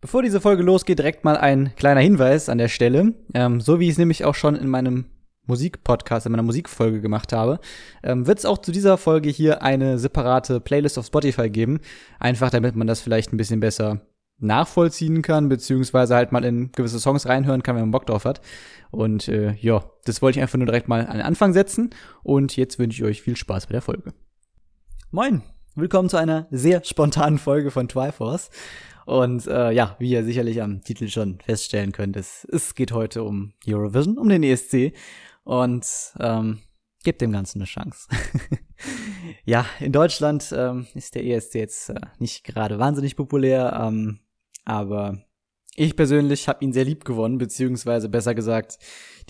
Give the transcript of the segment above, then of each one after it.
Bevor diese Folge losgeht, direkt mal ein kleiner Hinweis an der Stelle. Ähm, so wie ich es nämlich auch schon in meinem Musikpodcast, in meiner Musikfolge gemacht habe, ähm, wird es auch zu dieser Folge hier eine separate Playlist auf Spotify geben. Einfach damit man das vielleicht ein bisschen besser nachvollziehen kann, beziehungsweise halt mal in gewisse Songs reinhören kann, wenn man Bock drauf hat. Und äh, ja, das wollte ich einfach nur direkt mal an den Anfang setzen. Und jetzt wünsche ich euch viel Spaß bei der Folge. Moin, willkommen zu einer sehr spontanen Folge von Triforce. Und äh, ja, wie ihr sicherlich am Titel schon feststellen könnt, es, es geht heute um Eurovision, um den ESC. Und ähm, gebt dem Ganzen eine Chance. ja, in Deutschland ähm, ist der ESC jetzt äh, nicht gerade wahnsinnig populär, ähm, aber ich persönlich habe ihn sehr lieb gewonnen, beziehungsweise besser gesagt,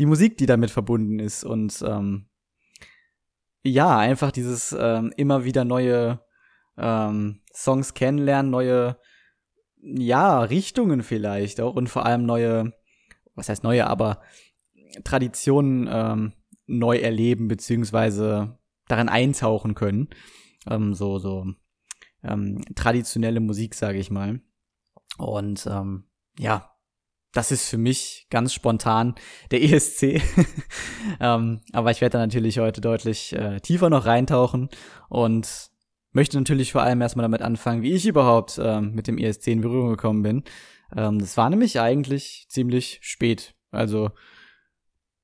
die Musik, die damit verbunden ist. Und ähm, ja, einfach dieses ähm, immer wieder neue ähm, Songs kennenlernen, neue ja, Richtungen vielleicht auch und vor allem neue, was heißt neue, aber Traditionen ähm, neu erleben, beziehungsweise daran eintauchen können. Ähm, so, so ähm, traditionelle Musik, sage ich mal. Und ähm, ja, das ist für mich ganz spontan der ESC. ähm, aber ich werde da natürlich heute deutlich äh, tiefer noch reintauchen und möchte natürlich vor allem erstmal damit anfangen, wie ich überhaupt ähm, mit dem ESC in Berührung gekommen bin. Ähm, das war nämlich eigentlich ziemlich spät. Also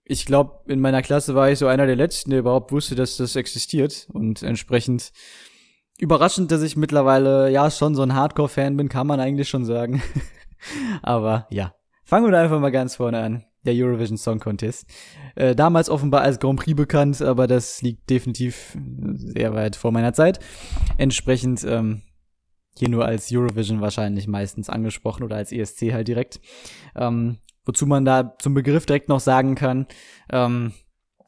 ich glaube, in meiner Klasse war ich so einer der letzten, der überhaupt wusste, dass das existiert. Und entsprechend überraschend, dass ich mittlerweile ja schon so ein Hardcore-Fan bin, kann man eigentlich schon sagen. Aber ja, fangen wir da einfach mal ganz vorne an der Eurovision Song Contest. Äh, damals offenbar als Grand Prix bekannt, aber das liegt definitiv sehr weit vor meiner Zeit. Entsprechend ähm, hier nur als Eurovision wahrscheinlich meistens angesprochen oder als ESC halt direkt. Ähm, wozu man da zum Begriff direkt noch sagen kann, ähm,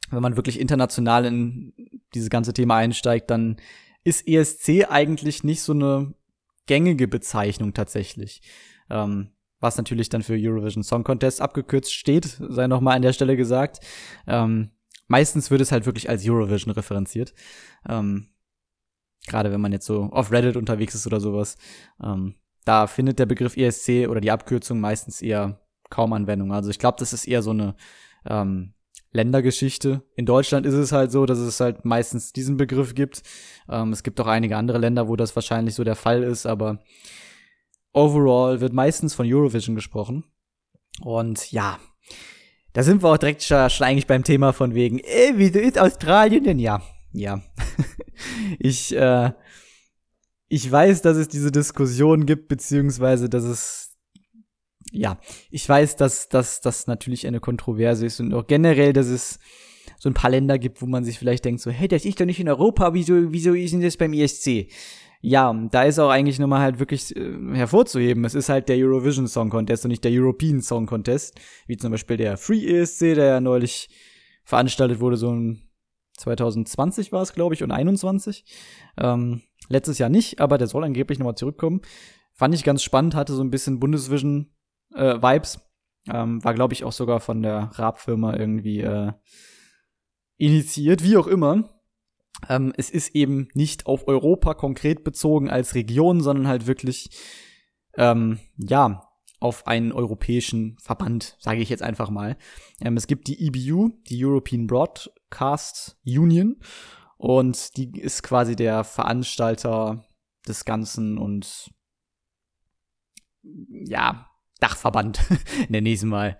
wenn man wirklich international in dieses ganze Thema einsteigt, dann ist ESC eigentlich nicht so eine gängige Bezeichnung tatsächlich. Ähm, was natürlich dann für Eurovision Song Contest abgekürzt steht, sei nochmal an der Stelle gesagt. Ähm, meistens wird es halt wirklich als Eurovision referenziert. Ähm, Gerade wenn man jetzt so auf Reddit unterwegs ist oder sowas. Ähm, da findet der Begriff ESC oder die Abkürzung meistens eher kaum Anwendung. Also ich glaube, das ist eher so eine ähm, Ländergeschichte. In Deutschland ist es halt so, dass es halt meistens diesen Begriff gibt. Ähm, es gibt auch einige andere Länder, wo das wahrscheinlich so der Fall ist, aber overall wird meistens von Eurovision gesprochen. Und ja, da sind wir auch direkt schon, schon eigentlich beim Thema von wegen, ey, wieso ist Australien denn? Ja, ja. ich, äh, ich weiß, dass es diese Diskussion gibt, beziehungsweise, dass es, ja, ich weiß, dass das natürlich eine Kontroverse ist und auch generell, dass es so ein paar Länder gibt, wo man sich vielleicht denkt so, hey, das ist doch nicht in Europa, wieso, wieso ist denn das beim ESC? Ja, da ist auch eigentlich nochmal halt wirklich äh, hervorzuheben. Es ist halt der Eurovision Song Contest und nicht der European Song Contest, wie zum Beispiel der Free ESC, der ja neulich veranstaltet wurde, so ein 2020 war es, glaube ich, und 21. Ähm, letztes Jahr nicht, aber der soll angeblich nochmal zurückkommen. Fand ich ganz spannend, hatte so ein bisschen Bundesvision-Vibes. Äh, ähm, war, glaube ich, auch sogar von der Raab-Firma irgendwie äh, initiiert, wie auch immer. Ähm, es ist eben nicht auf Europa konkret bezogen als Region, sondern halt wirklich, ähm, ja, auf einen europäischen Verband, sage ich jetzt einfach mal. Ähm, es gibt die EBU, die European Broadcast Union, und die ist quasi der Veranstalter des Ganzen und ja, Dachverband, nenne ich es mal.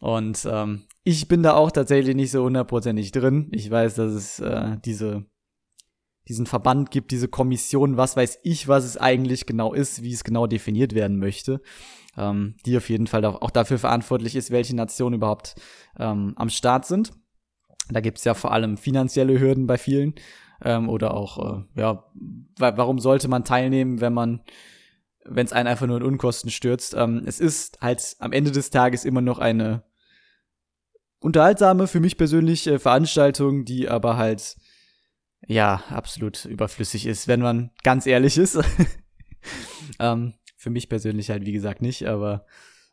Und ähm, ich bin da auch tatsächlich nicht so hundertprozentig drin. Ich weiß, dass es äh, diese diesen Verband gibt, diese Kommission, was weiß ich, was es eigentlich genau ist, wie es genau definiert werden möchte, ähm, die auf jeden Fall auch dafür verantwortlich ist, welche Nationen überhaupt ähm, am Start sind. Da gibt es ja vor allem finanzielle Hürden bei vielen ähm, oder auch, äh, ja, warum sollte man teilnehmen, wenn man wenn es einen einfach nur in Unkosten stürzt. Ähm, es ist halt am Ende des Tages immer noch eine unterhaltsame, für mich persönlich äh, Veranstaltung, die aber halt ja, absolut überflüssig ist, wenn man ganz ehrlich ist. ähm, für mich persönlich halt, wie gesagt, nicht, aber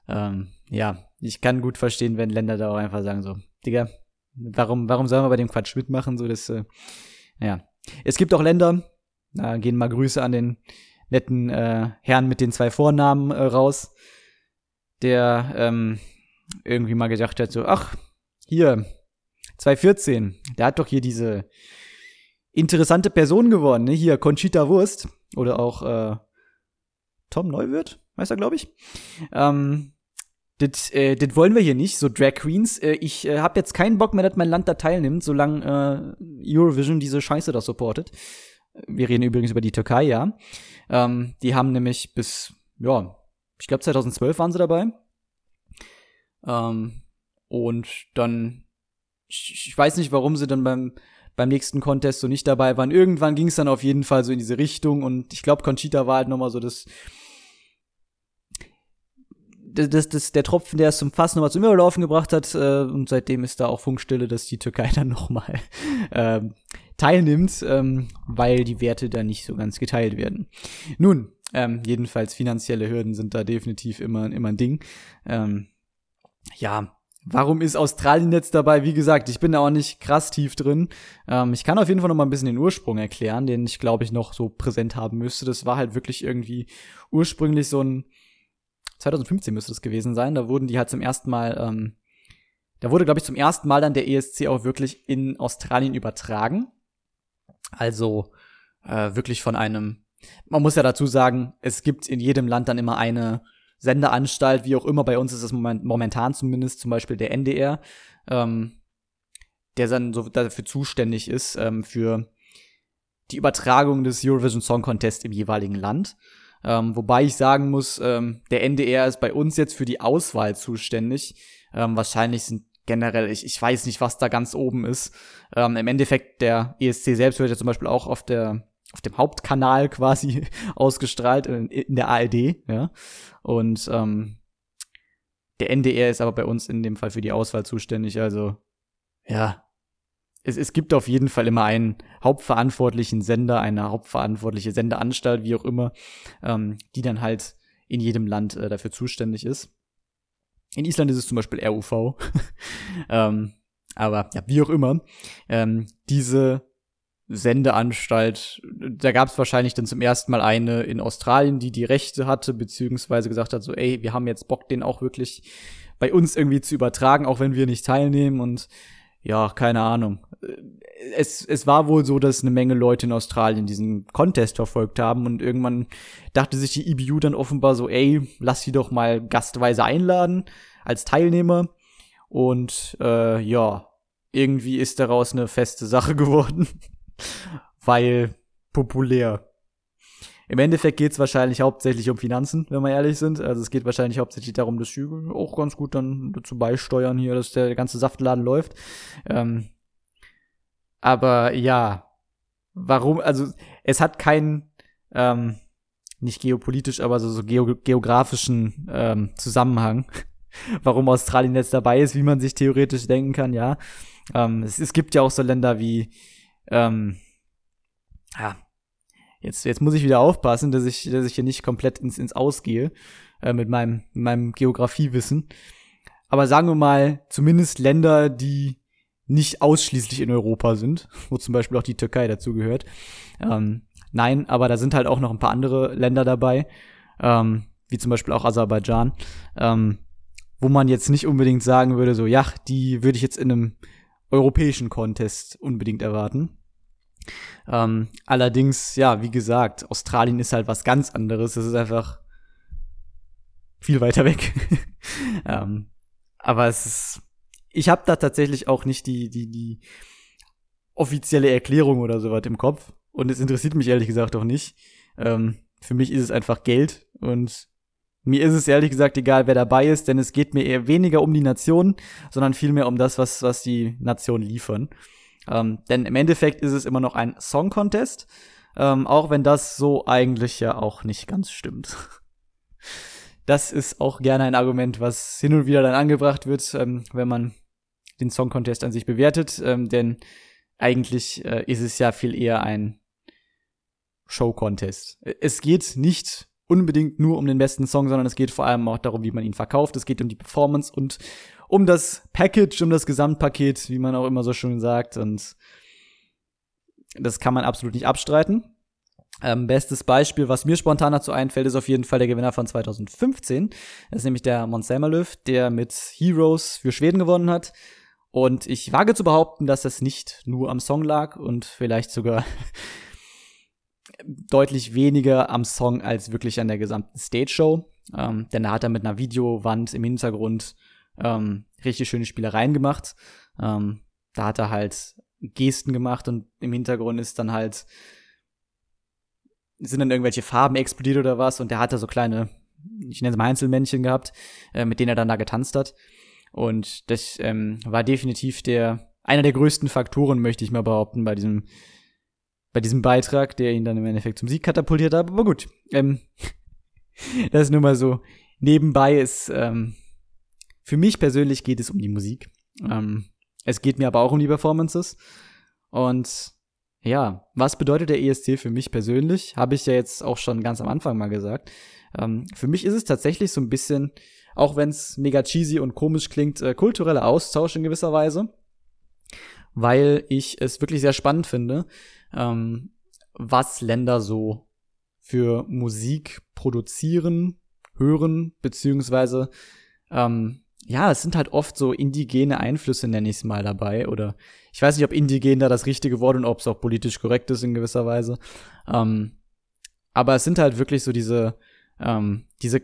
ähm, ja, ich kann gut verstehen, wenn Länder da auch einfach sagen so, Digga, warum, warum sollen wir bei dem Quatsch mitmachen? So, das, äh, ja. Es gibt auch Länder, da gehen mal Grüße an den netten äh, Herrn mit den zwei Vornamen äh, raus. der ähm, irgendwie mal gedacht hat, so, ach, hier, 2014, der hat doch hier diese interessante Person geworden, ne? Hier, Conchita Wurst. Oder auch äh, Tom Neuwirth, heißt er, glaube ich. Ähm, das, äh, das wollen wir hier nicht, so Drag Queens. Äh, ich äh, habe jetzt keinen Bock mehr, dass mein Land da teilnimmt, solange äh, Eurovision diese Scheiße da supportet. Wir reden übrigens über die Türkei, ja. Ähm, die haben nämlich bis, ja, ich glaube 2012 waren sie dabei. Ähm, und dann, ich, ich weiß nicht, warum sie dann beim beim nächsten Contest so nicht dabei waren. Irgendwann ging es dann auf jeden Fall so in diese Richtung und ich glaube, Conchita war halt nochmal so das, das, das, das, der Tropfen, der es zum Fass nochmal zum Überlaufen gebracht hat. Äh, und seitdem ist da auch Funkstille, dass die Türkei dann nochmal ähm, teilnimmt, ähm, weil die Werte da nicht so ganz geteilt werden. Nun, ähm, jedenfalls finanzielle Hürden sind da definitiv immer, immer ein Ding. Ähm, ja, Warum ist Australien jetzt dabei? Wie gesagt, ich bin da auch nicht krass tief drin. Ähm, ich kann auf jeden Fall noch mal ein bisschen den Ursprung erklären, den ich glaube ich noch so präsent haben müsste. Das war halt wirklich irgendwie ursprünglich so ein 2015 müsste das gewesen sein. Da wurden die halt zum ersten Mal, ähm, da wurde glaube ich zum ersten Mal dann der ESC auch wirklich in Australien übertragen. Also äh, wirklich von einem. Man muss ja dazu sagen, es gibt in jedem Land dann immer eine Sendeanstalt, wie auch immer, bei uns ist es moment, momentan zumindest zum Beispiel der NDR, ähm, der dann so dafür zuständig ist, ähm, für die Übertragung des Eurovision Song Contest im jeweiligen Land. Ähm, wobei ich sagen muss, ähm, der NDR ist bei uns jetzt für die Auswahl zuständig. Ähm, wahrscheinlich sind generell, ich, ich weiß nicht, was da ganz oben ist. Ähm, Im Endeffekt, der ESC selbst wird ja zum Beispiel auch auf der auf dem Hauptkanal quasi ausgestrahlt in, in der ARD, ja. Und ähm, der NDR ist aber bei uns in dem Fall für die Auswahl zuständig. Also ja, es, es gibt auf jeden Fall immer einen hauptverantwortlichen Sender, eine hauptverantwortliche Sendeanstalt, wie auch immer, ähm, die dann halt in jedem Land äh, dafür zuständig ist. In Island ist es zum Beispiel RUV. ähm, aber ja, wie auch immer. Ähm, diese Sendeanstalt. Da gab es wahrscheinlich dann zum ersten Mal eine in Australien, die die Rechte hatte, beziehungsweise gesagt hat, so, ey, wir haben jetzt Bock, den auch wirklich bei uns irgendwie zu übertragen, auch wenn wir nicht teilnehmen und ja, keine Ahnung. Es, es war wohl so, dass eine Menge Leute in Australien diesen Contest verfolgt haben und irgendwann dachte sich die EBU dann offenbar so, ey, lass sie doch mal gastweise einladen als Teilnehmer. Und äh, ja, irgendwie ist daraus eine feste Sache geworden weil populär. Im Endeffekt geht es wahrscheinlich hauptsächlich um Finanzen, wenn wir ehrlich sind. Also es geht wahrscheinlich hauptsächlich darum, dass sie auch ganz gut dann dazu beisteuern hier, dass der ganze Saftladen läuft. Ähm, aber ja, warum? Also es hat keinen, ähm, nicht geopolitisch, aber so, so geo geografischen ähm, Zusammenhang, warum Australien jetzt dabei ist, wie man sich theoretisch denken kann, ja. Ähm, es, es gibt ja auch so Länder wie ähm, ja, jetzt, jetzt muss ich wieder aufpassen, dass ich, dass ich hier nicht komplett ins, ins Ausgehe äh, mit meinem, meinem Geografiewissen. Aber sagen wir mal, zumindest Länder, die nicht ausschließlich in Europa sind, wo zum Beispiel auch die Türkei dazu gehört. Ähm, nein, aber da sind halt auch noch ein paar andere Länder dabei, ähm, wie zum Beispiel auch Aserbaidschan, ähm, wo man jetzt nicht unbedingt sagen würde, so, ja, die würde ich jetzt in einem europäischen Contest unbedingt erwarten. Ähm, allerdings, ja, wie gesagt, Australien ist halt was ganz anderes. Es ist einfach viel weiter weg. ähm, aber es ist, ich habe da tatsächlich auch nicht die, die, die offizielle Erklärung oder sowas im Kopf. Und es interessiert mich ehrlich gesagt auch nicht. Ähm, für mich ist es einfach Geld und mir ist es ehrlich gesagt egal, wer dabei ist, denn es geht mir eher weniger um die Nation, sondern vielmehr um das, was, was die Nationen liefern. Ähm, denn im Endeffekt ist es immer noch ein Song Contest, ähm, auch wenn das so eigentlich ja auch nicht ganz stimmt. Das ist auch gerne ein Argument, was hin und wieder dann angebracht wird, ähm, wenn man den Song Contest an sich bewertet, ähm, denn eigentlich äh, ist es ja viel eher ein Show Contest. Es geht nicht unbedingt nur um den besten Song, sondern es geht vor allem auch darum, wie man ihn verkauft. Es geht um die Performance und um das Package, um das Gesamtpaket, wie man auch immer so schön sagt. Und das kann man absolut nicht abstreiten. Ähm, bestes Beispiel, was mir spontan dazu einfällt, ist auf jeden Fall der Gewinner von 2015. Das ist nämlich der Mons Selmerlöw, der mit Heroes für Schweden gewonnen hat. Und ich wage zu behaupten, dass das nicht nur am Song lag und vielleicht sogar deutlich weniger am Song als wirklich an der gesamten Stage-Show. Ähm, denn da hat er mit einer Videowand im Hintergrund ähm, richtig schöne Spielereien gemacht. Ähm, da hat er halt Gesten gemacht und im Hintergrund ist dann halt sind dann irgendwelche Farben explodiert oder was und der hat da so kleine, ich nenne es mal Einzelmännchen gehabt, äh, mit denen er dann da getanzt hat. Und das ähm, war definitiv der einer der größten Faktoren, möchte ich mal behaupten, bei diesem bei diesem Beitrag, der ihn dann im Endeffekt zum Sieg katapultiert hat. Aber gut, ähm, das ist nur mal so nebenbei. Ist ähm, für mich persönlich geht es um die Musik. Ähm, es geht mir aber auch um die Performances und ja, was bedeutet der ESC für mich persönlich? Habe ich ja jetzt auch schon ganz am Anfang mal gesagt. Ähm, für mich ist es tatsächlich so ein bisschen, auch wenn es mega cheesy und komisch klingt, äh, kultureller Austausch in gewisser Weise, weil ich es wirklich sehr spannend finde, ähm, was Länder so für Musik produzieren, hören, beziehungsweise ähm, ja, es sind halt oft so indigene Einflüsse, nenne ich es mal dabei. Oder ich weiß nicht, ob indigen da das richtige Wort und ob es auch politisch korrekt ist in gewisser Weise. Ähm, aber es sind halt wirklich so diese, ähm, diese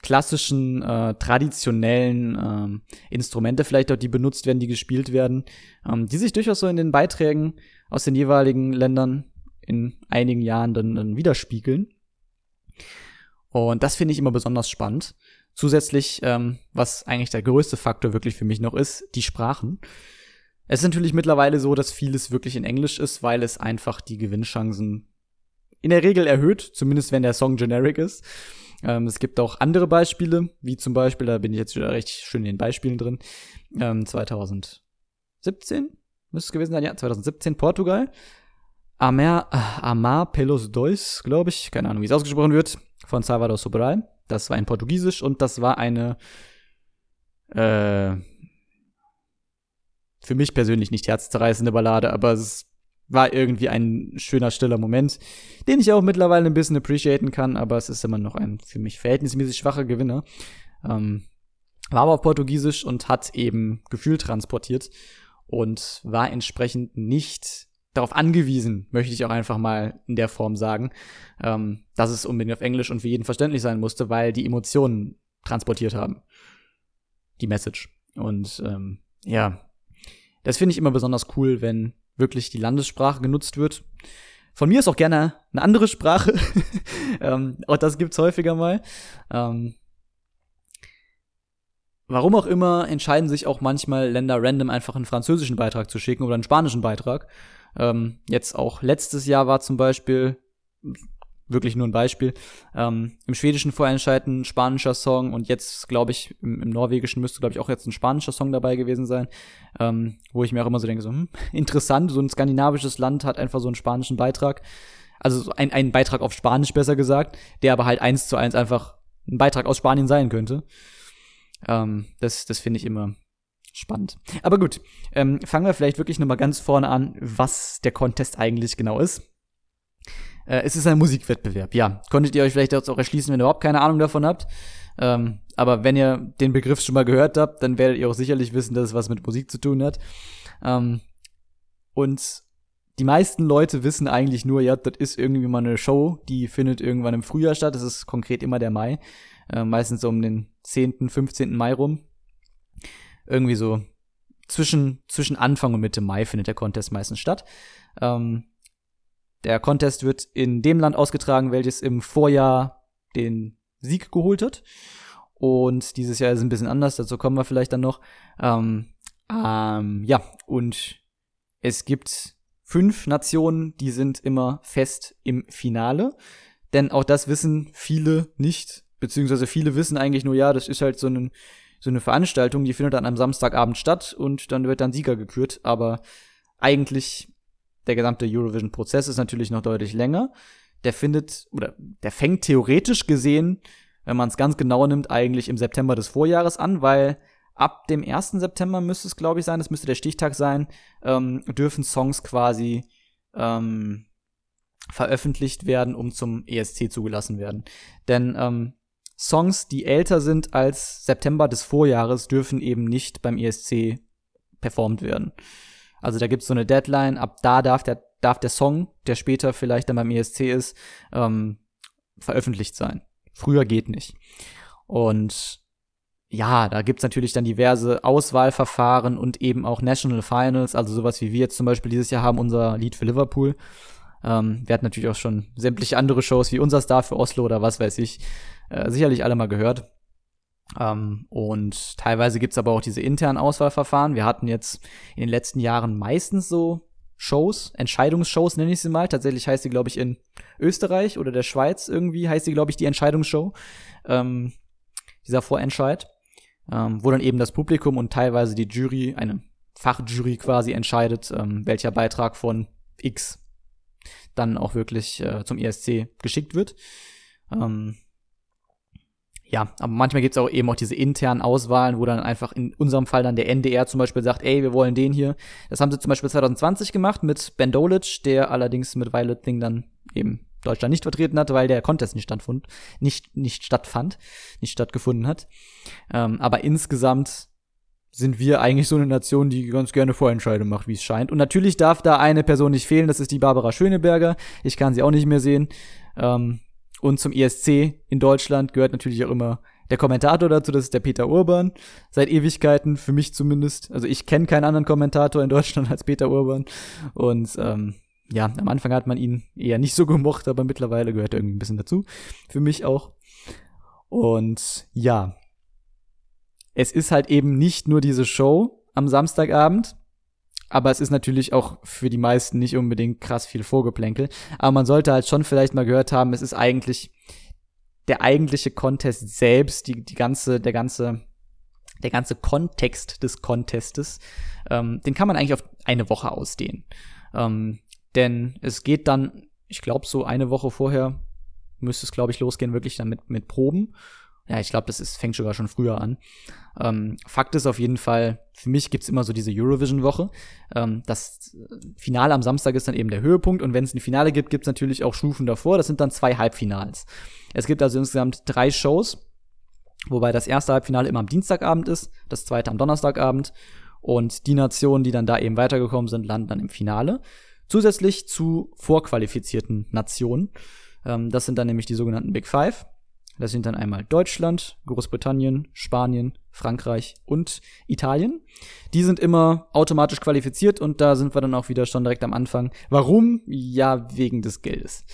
klassischen, äh, traditionellen ähm, Instrumente vielleicht auch, die benutzt werden, die gespielt werden, ähm, die sich durchaus so in den Beiträgen aus den jeweiligen Ländern in einigen Jahren dann, dann widerspiegeln. Und das finde ich immer besonders spannend. Zusätzlich, ähm, was eigentlich der größte Faktor wirklich für mich noch ist, die Sprachen. Es ist natürlich mittlerweile so, dass vieles wirklich in Englisch ist, weil es einfach die Gewinnchancen in der Regel erhöht, zumindest wenn der Song generic ist. Ähm, es gibt auch andere Beispiele, wie zum Beispiel, da bin ich jetzt wieder recht schön in den Beispielen drin, ähm, 2017 müsste es gewesen sein, ja, 2017 Portugal. Amar, Amar Pelos Dois, glaube ich, keine Ahnung, wie es ausgesprochen wird, von Salvador Sobral. Das war in Portugiesisch und das war eine äh, für mich persönlich nicht herzzerreißende Ballade, aber es war irgendwie ein schöner, stiller Moment, den ich auch mittlerweile ein bisschen appreciaten kann, aber es ist immer noch ein für mich verhältnismäßig schwacher Gewinner. Ähm, war aber auf Portugiesisch und hat eben Gefühl transportiert und war entsprechend nicht darauf angewiesen, möchte ich auch einfach mal in der Form sagen, ähm, dass es unbedingt auf Englisch und für jeden verständlich sein musste, weil die Emotionen transportiert haben. Die Message. Und ähm, ja, das finde ich immer besonders cool, wenn wirklich die Landessprache genutzt wird. Von mir ist auch gerne eine andere Sprache. ähm, auch das gibt's häufiger mal. Ähm, warum auch immer entscheiden sich auch manchmal Länder random einfach einen französischen Beitrag zu schicken oder einen spanischen Beitrag. Ähm, jetzt auch letztes Jahr war zum Beispiel, wirklich nur ein Beispiel, ähm, im schwedischen Vorentscheid ein spanischer Song und jetzt, glaube ich, im, im, norwegischen müsste, glaube ich, auch jetzt ein spanischer Song dabei gewesen sein, ähm, wo ich mir auch immer so denke, so, hm, interessant, so ein skandinavisches Land hat einfach so einen spanischen Beitrag, also ein, einen Beitrag auf Spanisch besser gesagt, der aber halt eins zu eins einfach ein Beitrag aus Spanien sein könnte. Ähm, das das finde ich immer Spannend. Aber gut, ähm, fangen wir vielleicht wirklich nochmal ganz vorne an, was der Contest eigentlich genau ist. Äh, es ist ein Musikwettbewerb, ja. Konntet ihr euch vielleicht auch erschließen, wenn ihr überhaupt keine Ahnung davon habt. Ähm, aber wenn ihr den Begriff schon mal gehört habt, dann werdet ihr auch sicherlich wissen, dass es was mit Musik zu tun hat. Ähm, und die meisten Leute wissen eigentlich nur, ja, das ist irgendwie mal eine Show, die findet irgendwann im Frühjahr statt. Das ist konkret immer der Mai. Äh, meistens um den 10., 15. Mai rum irgendwie so zwischen, zwischen Anfang und Mitte Mai findet der Contest meistens statt. Ähm, der Contest wird in dem Land ausgetragen, welches im Vorjahr den Sieg geholt hat. Und dieses Jahr ist es ein bisschen anders, dazu kommen wir vielleicht dann noch. Ähm, ähm, ja, und es gibt fünf Nationen, die sind immer fest im Finale. Denn auch das wissen viele nicht, beziehungsweise viele wissen eigentlich nur, ja, das ist halt so ein so eine Veranstaltung, die findet dann am Samstagabend statt und dann wird dann Sieger gekürt. Aber eigentlich der gesamte Eurovision-Prozess ist natürlich noch deutlich länger. Der findet oder der fängt theoretisch gesehen, wenn man es ganz genau nimmt, eigentlich im September des Vorjahres an, weil ab dem 1. September müsste es, glaube ich, sein, das müsste der Stichtag sein, ähm, dürfen Songs quasi ähm, veröffentlicht werden, um zum ESC zugelassen werden. Denn ähm, Songs, die älter sind als September des Vorjahres, dürfen eben nicht beim ESC performt werden. Also da gibt's so eine Deadline, ab da darf der, darf der Song, der später vielleicht dann beim ESC ist, ähm, veröffentlicht sein. Früher geht nicht. Und ja, da gibt's natürlich dann diverse Auswahlverfahren und eben auch National Finals, also sowas wie wir jetzt zum Beispiel dieses Jahr haben, unser Lied für Liverpool. Ähm, wir hatten natürlich auch schon sämtliche andere Shows wie unser Star für Oslo oder was weiß ich, äh, sicherlich alle mal gehört. Ähm, und teilweise gibt's aber auch diese internen Auswahlverfahren. Wir hatten jetzt in den letzten Jahren meistens so Shows, Entscheidungsshows nenne ich sie mal. Tatsächlich heißt sie, glaube ich, in Österreich oder der Schweiz irgendwie heißt sie, glaube ich, die Entscheidungsshow. Ähm, dieser Vorentscheid ähm, wo dann eben das Publikum und teilweise die Jury, eine Fachjury quasi entscheidet, ähm, welcher Beitrag von X dann auch wirklich äh, zum ESC geschickt wird. Ähm, ja, aber manchmal gibt es auch eben auch diese internen Auswahlen, wo dann einfach in unserem Fall dann der NDR zum Beispiel sagt, ey, wir wollen den hier. Das haben sie zum Beispiel 2020 gemacht mit Ben Dolic, der allerdings mit Violet Thing dann eben Deutschland nicht vertreten hat, weil der Contest nicht stattfand, nicht, nicht stattfand, nicht stattgefunden hat. Ähm, aber insgesamt sind wir eigentlich so eine Nation, die ganz gerne Vorentscheidungen macht, wie es scheint. Und natürlich darf da eine Person nicht fehlen, das ist die Barbara Schöneberger. Ich kann sie auch nicht mehr sehen. Ähm, und zum ESC in Deutschland gehört natürlich auch immer der Kommentator dazu, das ist der Peter Urban. Seit Ewigkeiten, für mich zumindest. Also ich kenne keinen anderen Kommentator in Deutschland als Peter Urban. Und ähm, ja, am Anfang hat man ihn eher nicht so gemocht, aber mittlerweile gehört er irgendwie ein bisschen dazu. Für mich auch. Und ja, es ist halt eben nicht nur diese Show am Samstagabend, aber es ist natürlich auch für die meisten nicht unbedingt krass viel Vorgeplänkel. Aber man sollte halt schon vielleicht mal gehört haben, es ist eigentlich der eigentliche Contest selbst, die, die ganze, der ganze, der ganze Kontext des Contestes, ähm, den kann man eigentlich auf eine Woche ausdehnen. Ähm, denn es geht dann, ich glaube, so eine Woche vorher müsste es, glaube ich, losgehen, wirklich dann mit, mit Proben. Ja, ich glaube, das ist, fängt sogar schon früher an. Ähm, Fakt ist auf jeden Fall, für mich gibt's immer so diese Eurovision-Woche. Ähm, das Finale am Samstag ist dann eben der Höhepunkt und wenn es ein Finale gibt, gibt's natürlich auch Stufen davor. Das sind dann zwei Halbfinals. Es gibt also insgesamt drei Shows, wobei das erste Halbfinale immer am Dienstagabend ist, das zweite am Donnerstagabend und die Nationen, die dann da eben weitergekommen sind, landen dann im Finale. Zusätzlich zu vorqualifizierten Nationen. Ähm, das sind dann nämlich die sogenannten Big Five. Das sind dann einmal Deutschland, Großbritannien, Spanien, Frankreich und Italien. Die sind immer automatisch qualifiziert und da sind wir dann auch wieder schon direkt am Anfang. Warum? Ja, wegen des Geldes.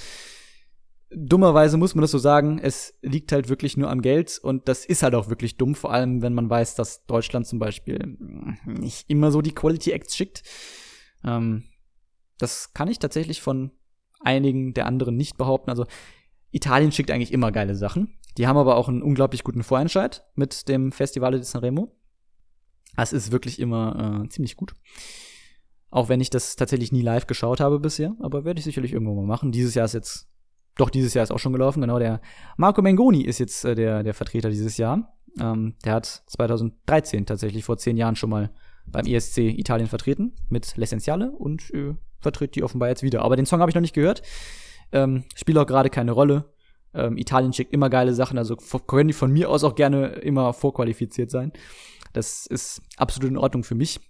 Dummerweise muss man das so sagen, es liegt halt wirklich nur am Geld und das ist halt auch wirklich dumm, vor allem wenn man weiß, dass Deutschland zum Beispiel nicht immer so die Quality Acts schickt. Ähm, das kann ich tatsächlich von einigen der anderen nicht behaupten. Also Italien schickt eigentlich immer geile Sachen. Die haben aber auch einen unglaublich guten Vorentscheid mit dem Festivale di Sanremo. Das ist wirklich immer äh, ziemlich gut. Auch wenn ich das tatsächlich nie live geschaut habe bisher, aber werde ich sicherlich irgendwann mal machen. Dieses Jahr ist jetzt, doch dieses Jahr ist auch schon gelaufen, genau. Der Marco Mengoni ist jetzt äh, der, der Vertreter dieses Jahr. Ähm, der hat 2013 tatsächlich vor zehn Jahren schon mal beim ESC Italien vertreten mit L'Essenziale und äh, vertritt die offenbar jetzt wieder. Aber den Song habe ich noch nicht gehört. Ähm, spielt auch gerade keine Rolle. Ähm, Italien schickt immer geile Sachen, also können die von mir aus auch gerne immer vorqualifiziert sein. Das ist absolut in Ordnung für mich.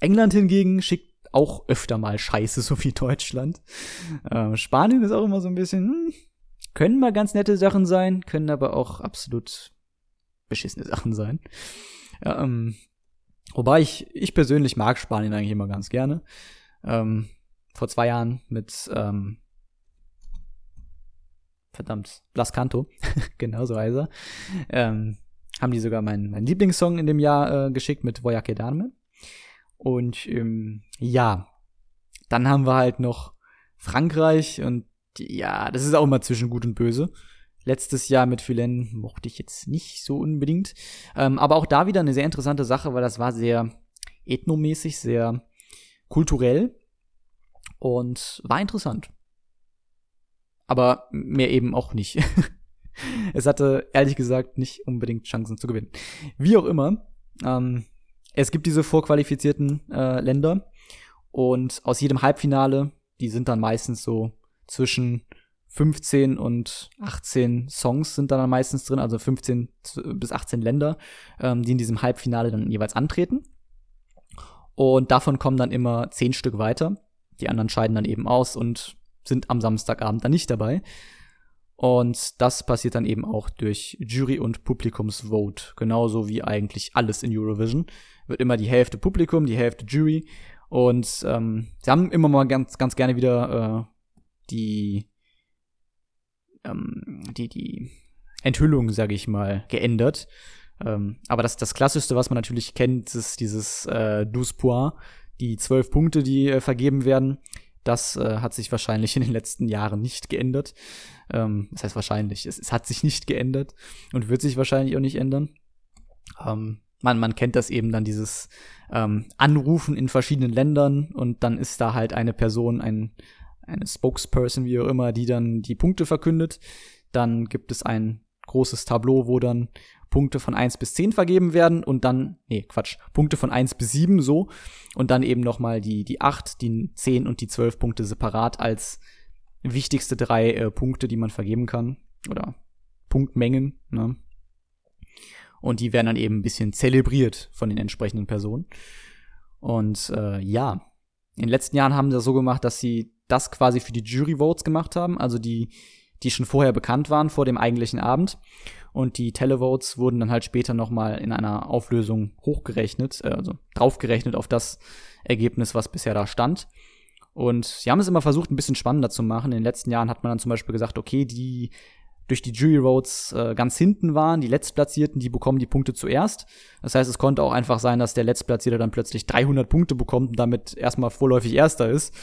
England hingegen schickt auch öfter mal Scheiße, so wie Deutschland. Ähm, Spanien ist auch immer so ein bisschen, hm, können mal ganz nette Sachen sein, können aber auch absolut beschissene Sachen sein. Ähm, wobei ich, ich persönlich mag Spanien eigentlich immer ganz gerne. Ähm, vor zwei Jahren mit ähm, verdammt, Blas Canto, genau so heißt er, ähm, haben die sogar meinen, meinen Lieblingssong in dem Jahr äh, geschickt mit Voy a quedarme. Und ähm, ja, dann haben wir halt noch Frankreich und ja, das ist auch immer zwischen gut und böse. Letztes Jahr mit Philen mochte ich jetzt nicht so unbedingt. Ähm, aber auch da wieder eine sehr interessante Sache, weil das war sehr ethnomäßig, sehr kulturell und war interessant. Aber mehr eben auch nicht. es hatte ehrlich gesagt nicht unbedingt Chancen zu gewinnen. Wie auch immer, ähm, es gibt diese vorqualifizierten äh, Länder und aus jedem Halbfinale, die sind dann meistens so zwischen 15 und 18 Songs sind da dann meistens drin, also 15 bis 18 Länder, ähm, die in diesem Halbfinale dann jeweils antreten. Und davon kommen dann immer 10 Stück weiter. Die anderen scheiden dann eben aus und sind am Samstagabend dann nicht dabei. Und das passiert dann eben auch durch Jury- und Publikumsvote. Genauso wie eigentlich alles in Eurovision. Wird immer die Hälfte Publikum, die Hälfte Jury. Und ähm, sie haben immer mal ganz, ganz gerne wieder äh, die, ähm, die, die Enthüllung, sage ich mal, geändert. Ähm, aber das, das Klassischste, was man natürlich kennt, ist dieses äh, Douze Points, die zwölf Punkte, die äh, vergeben werden. Das äh, hat sich wahrscheinlich in den letzten Jahren nicht geändert. Ähm, das heißt wahrscheinlich, es, es, hat sich nicht geändert und wird sich wahrscheinlich auch nicht ändern. Ähm, man, man kennt das eben dann, dieses ähm, Anrufen in verschiedenen Ländern und dann ist da halt eine Person, ein, eine Spokesperson, wie auch immer, die dann die Punkte verkündet. Dann gibt es ein großes Tableau, wo dann Punkte von 1 bis 10 vergeben werden und dann, nee, Quatsch, Punkte von 1 bis 7 so und dann eben nochmal die, die 8, die 10 und die 12 Punkte separat als wichtigste drei äh, Punkte, die man vergeben kann oder Punktmengen, ne? Und die werden dann eben ein bisschen zelebriert von den entsprechenden Personen. Und äh, ja, in den letzten Jahren haben sie das so gemacht, dass sie das quasi für die Jury Votes gemacht haben, also die, die schon vorher bekannt waren vor dem eigentlichen Abend und die Televotes wurden dann halt später nochmal in einer Auflösung hochgerechnet, äh, also draufgerechnet auf das Ergebnis, was bisher da stand. Und sie haben es immer versucht, ein bisschen spannender zu machen. In den letzten Jahren hat man dann zum Beispiel gesagt, okay, die durch die Jury Votes äh, ganz hinten waren, die Letztplatzierten, die bekommen die Punkte zuerst. Das heißt, es konnte auch einfach sein, dass der Letztplatzierte dann plötzlich 300 Punkte bekommt und damit erstmal vorläufig Erster ist.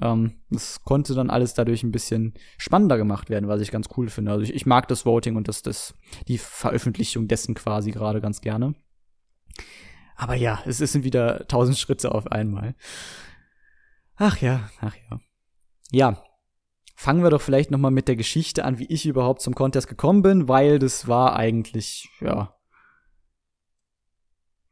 Ähm, das konnte dann alles dadurch ein bisschen spannender gemacht werden, was ich ganz cool finde. Also ich, ich mag das Voting und das, das, die Veröffentlichung dessen quasi gerade ganz gerne. Aber ja, es sind wieder tausend Schritte auf einmal. Ach ja, ach ja. Ja, fangen wir doch vielleicht noch mal mit der Geschichte an, wie ich überhaupt zum Contest gekommen bin, weil das war eigentlich, ja.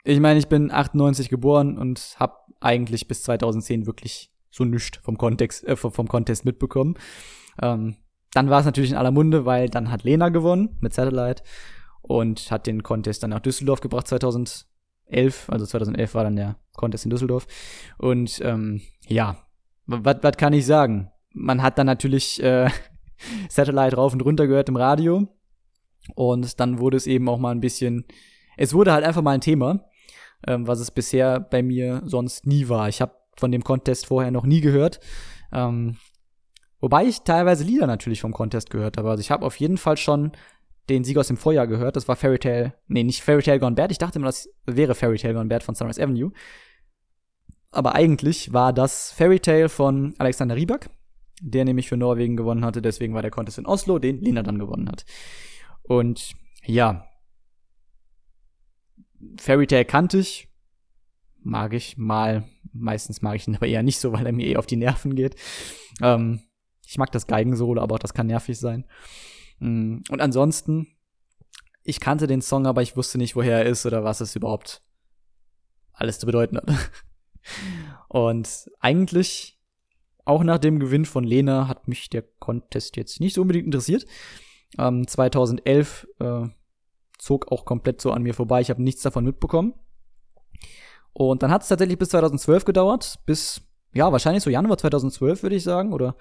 Ich meine, ich bin 98 geboren und habe eigentlich bis 2010 wirklich so nichts vom Kontext, äh, vom Contest mitbekommen. Ähm, dann war es natürlich in aller Munde, weil dann hat Lena gewonnen mit Satellite und hat den Contest dann nach Düsseldorf gebracht 2011. Also 2011 war dann der Contest in Düsseldorf. Und ähm, ja, was kann ich sagen? Man hat dann natürlich äh, Satellite rauf und runter gehört im Radio. Und dann wurde es eben auch mal ein bisschen, es wurde halt einfach mal ein Thema, ähm, was es bisher bei mir sonst nie war. Ich habe von dem Contest vorher noch nie gehört. Ähm, wobei ich teilweise Lieder natürlich vom Contest gehört habe. Also ich habe auf jeden Fall schon den Sieg aus dem Vorjahr gehört. Das war Fairy Tale, nee, nicht Fairy Tale Gone Bad. Ich dachte immer, das wäre Fairy Tale Gone Bad von Sunrise Avenue. Aber eigentlich war das Fairy Tale von Alexander Rybak der nämlich für Norwegen gewonnen hatte. Deswegen war der Contest in Oslo, den Lena dann gewonnen hat. Und ja, Fairy Tale kannte ich, mag ich mal. Meistens mag ich ihn aber eher nicht so, weil er mir eh auf die Nerven geht. Ähm, ich mag das Geigensolo, aber auch das kann nervig sein. Mm, und ansonsten, ich kannte den Song, aber ich wusste nicht, woher er ist oder was es überhaupt alles zu bedeuten hat. Und eigentlich auch nach dem Gewinn von Lena hat mich der Contest jetzt nicht so unbedingt interessiert. Ähm, 2011 äh, zog auch komplett so an mir vorbei. Ich habe nichts davon mitbekommen. Und dann hat es tatsächlich bis 2012 gedauert, bis, ja, wahrscheinlich so Januar 2012, würde ich sagen, oder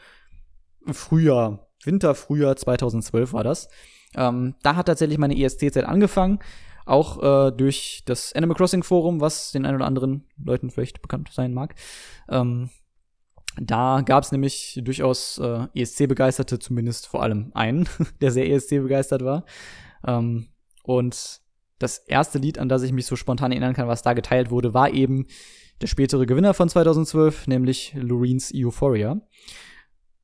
Frühjahr, Winter, Frühjahr 2012 war das. Ähm, da hat tatsächlich meine ESC-Zeit angefangen, auch äh, durch das Animal Crossing Forum, was den ein oder anderen Leuten vielleicht bekannt sein mag. Ähm, da gab es nämlich durchaus äh, ESC-Begeisterte, zumindest vor allem einen, der sehr ESC-begeistert war. Ähm, und das erste Lied, an das ich mich so spontan erinnern kann, was da geteilt wurde, war eben der spätere Gewinner von 2012, nämlich Loreens Euphoria.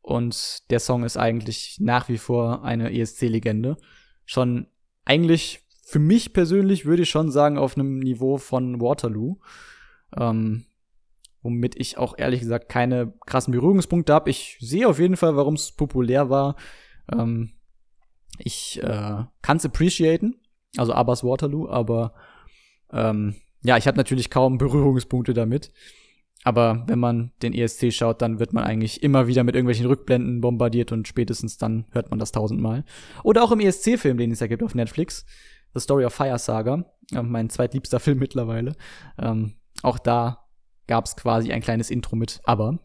Und der Song ist eigentlich nach wie vor eine ESC-Legende. Schon eigentlich für mich persönlich würde ich schon sagen auf einem Niveau von Waterloo. Ähm, womit ich auch ehrlich gesagt keine krassen Berührungspunkte habe. Ich sehe auf jeden Fall, warum es populär war. Ähm, ich äh, kann es appreciaten, also Abbas Waterloo, aber ähm, ja, ich habe natürlich kaum Berührungspunkte damit. aber wenn man den ESC schaut, dann wird man eigentlich immer wieder mit irgendwelchen Rückblenden bombardiert und spätestens dann hört man das tausendmal. Oder auch im ESC-Film, den es ja gibt auf Netflix, The Story of Fire Saga, äh, mein zweitliebster Film mittlerweile. Ähm, auch da gab es quasi ein kleines Intro mit Aber,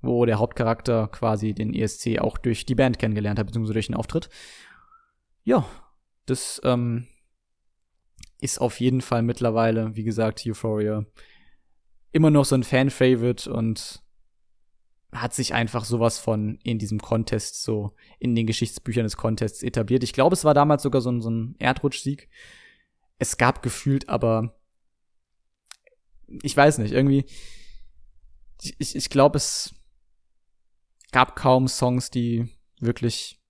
wo der Hauptcharakter quasi den ESC auch durch die Band kennengelernt hat, beziehungsweise durch den Auftritt. Ja, das ähm, ist auf jeden Fall mittlerweile, wie gesagt, Euphoria immer noch so ein Fan-Favorite und hat sich einfach sowas von in diesem Contest, so in den Geschichtsbüchern des Contests etabliert. Ich glaube, es war damals sogar so ein, so ein Erdrutschsieg. Es gab gefühlt aber, ich weiß nicht, irgendwie, ich, ich glaube, es gab kaum Songs, die wirklich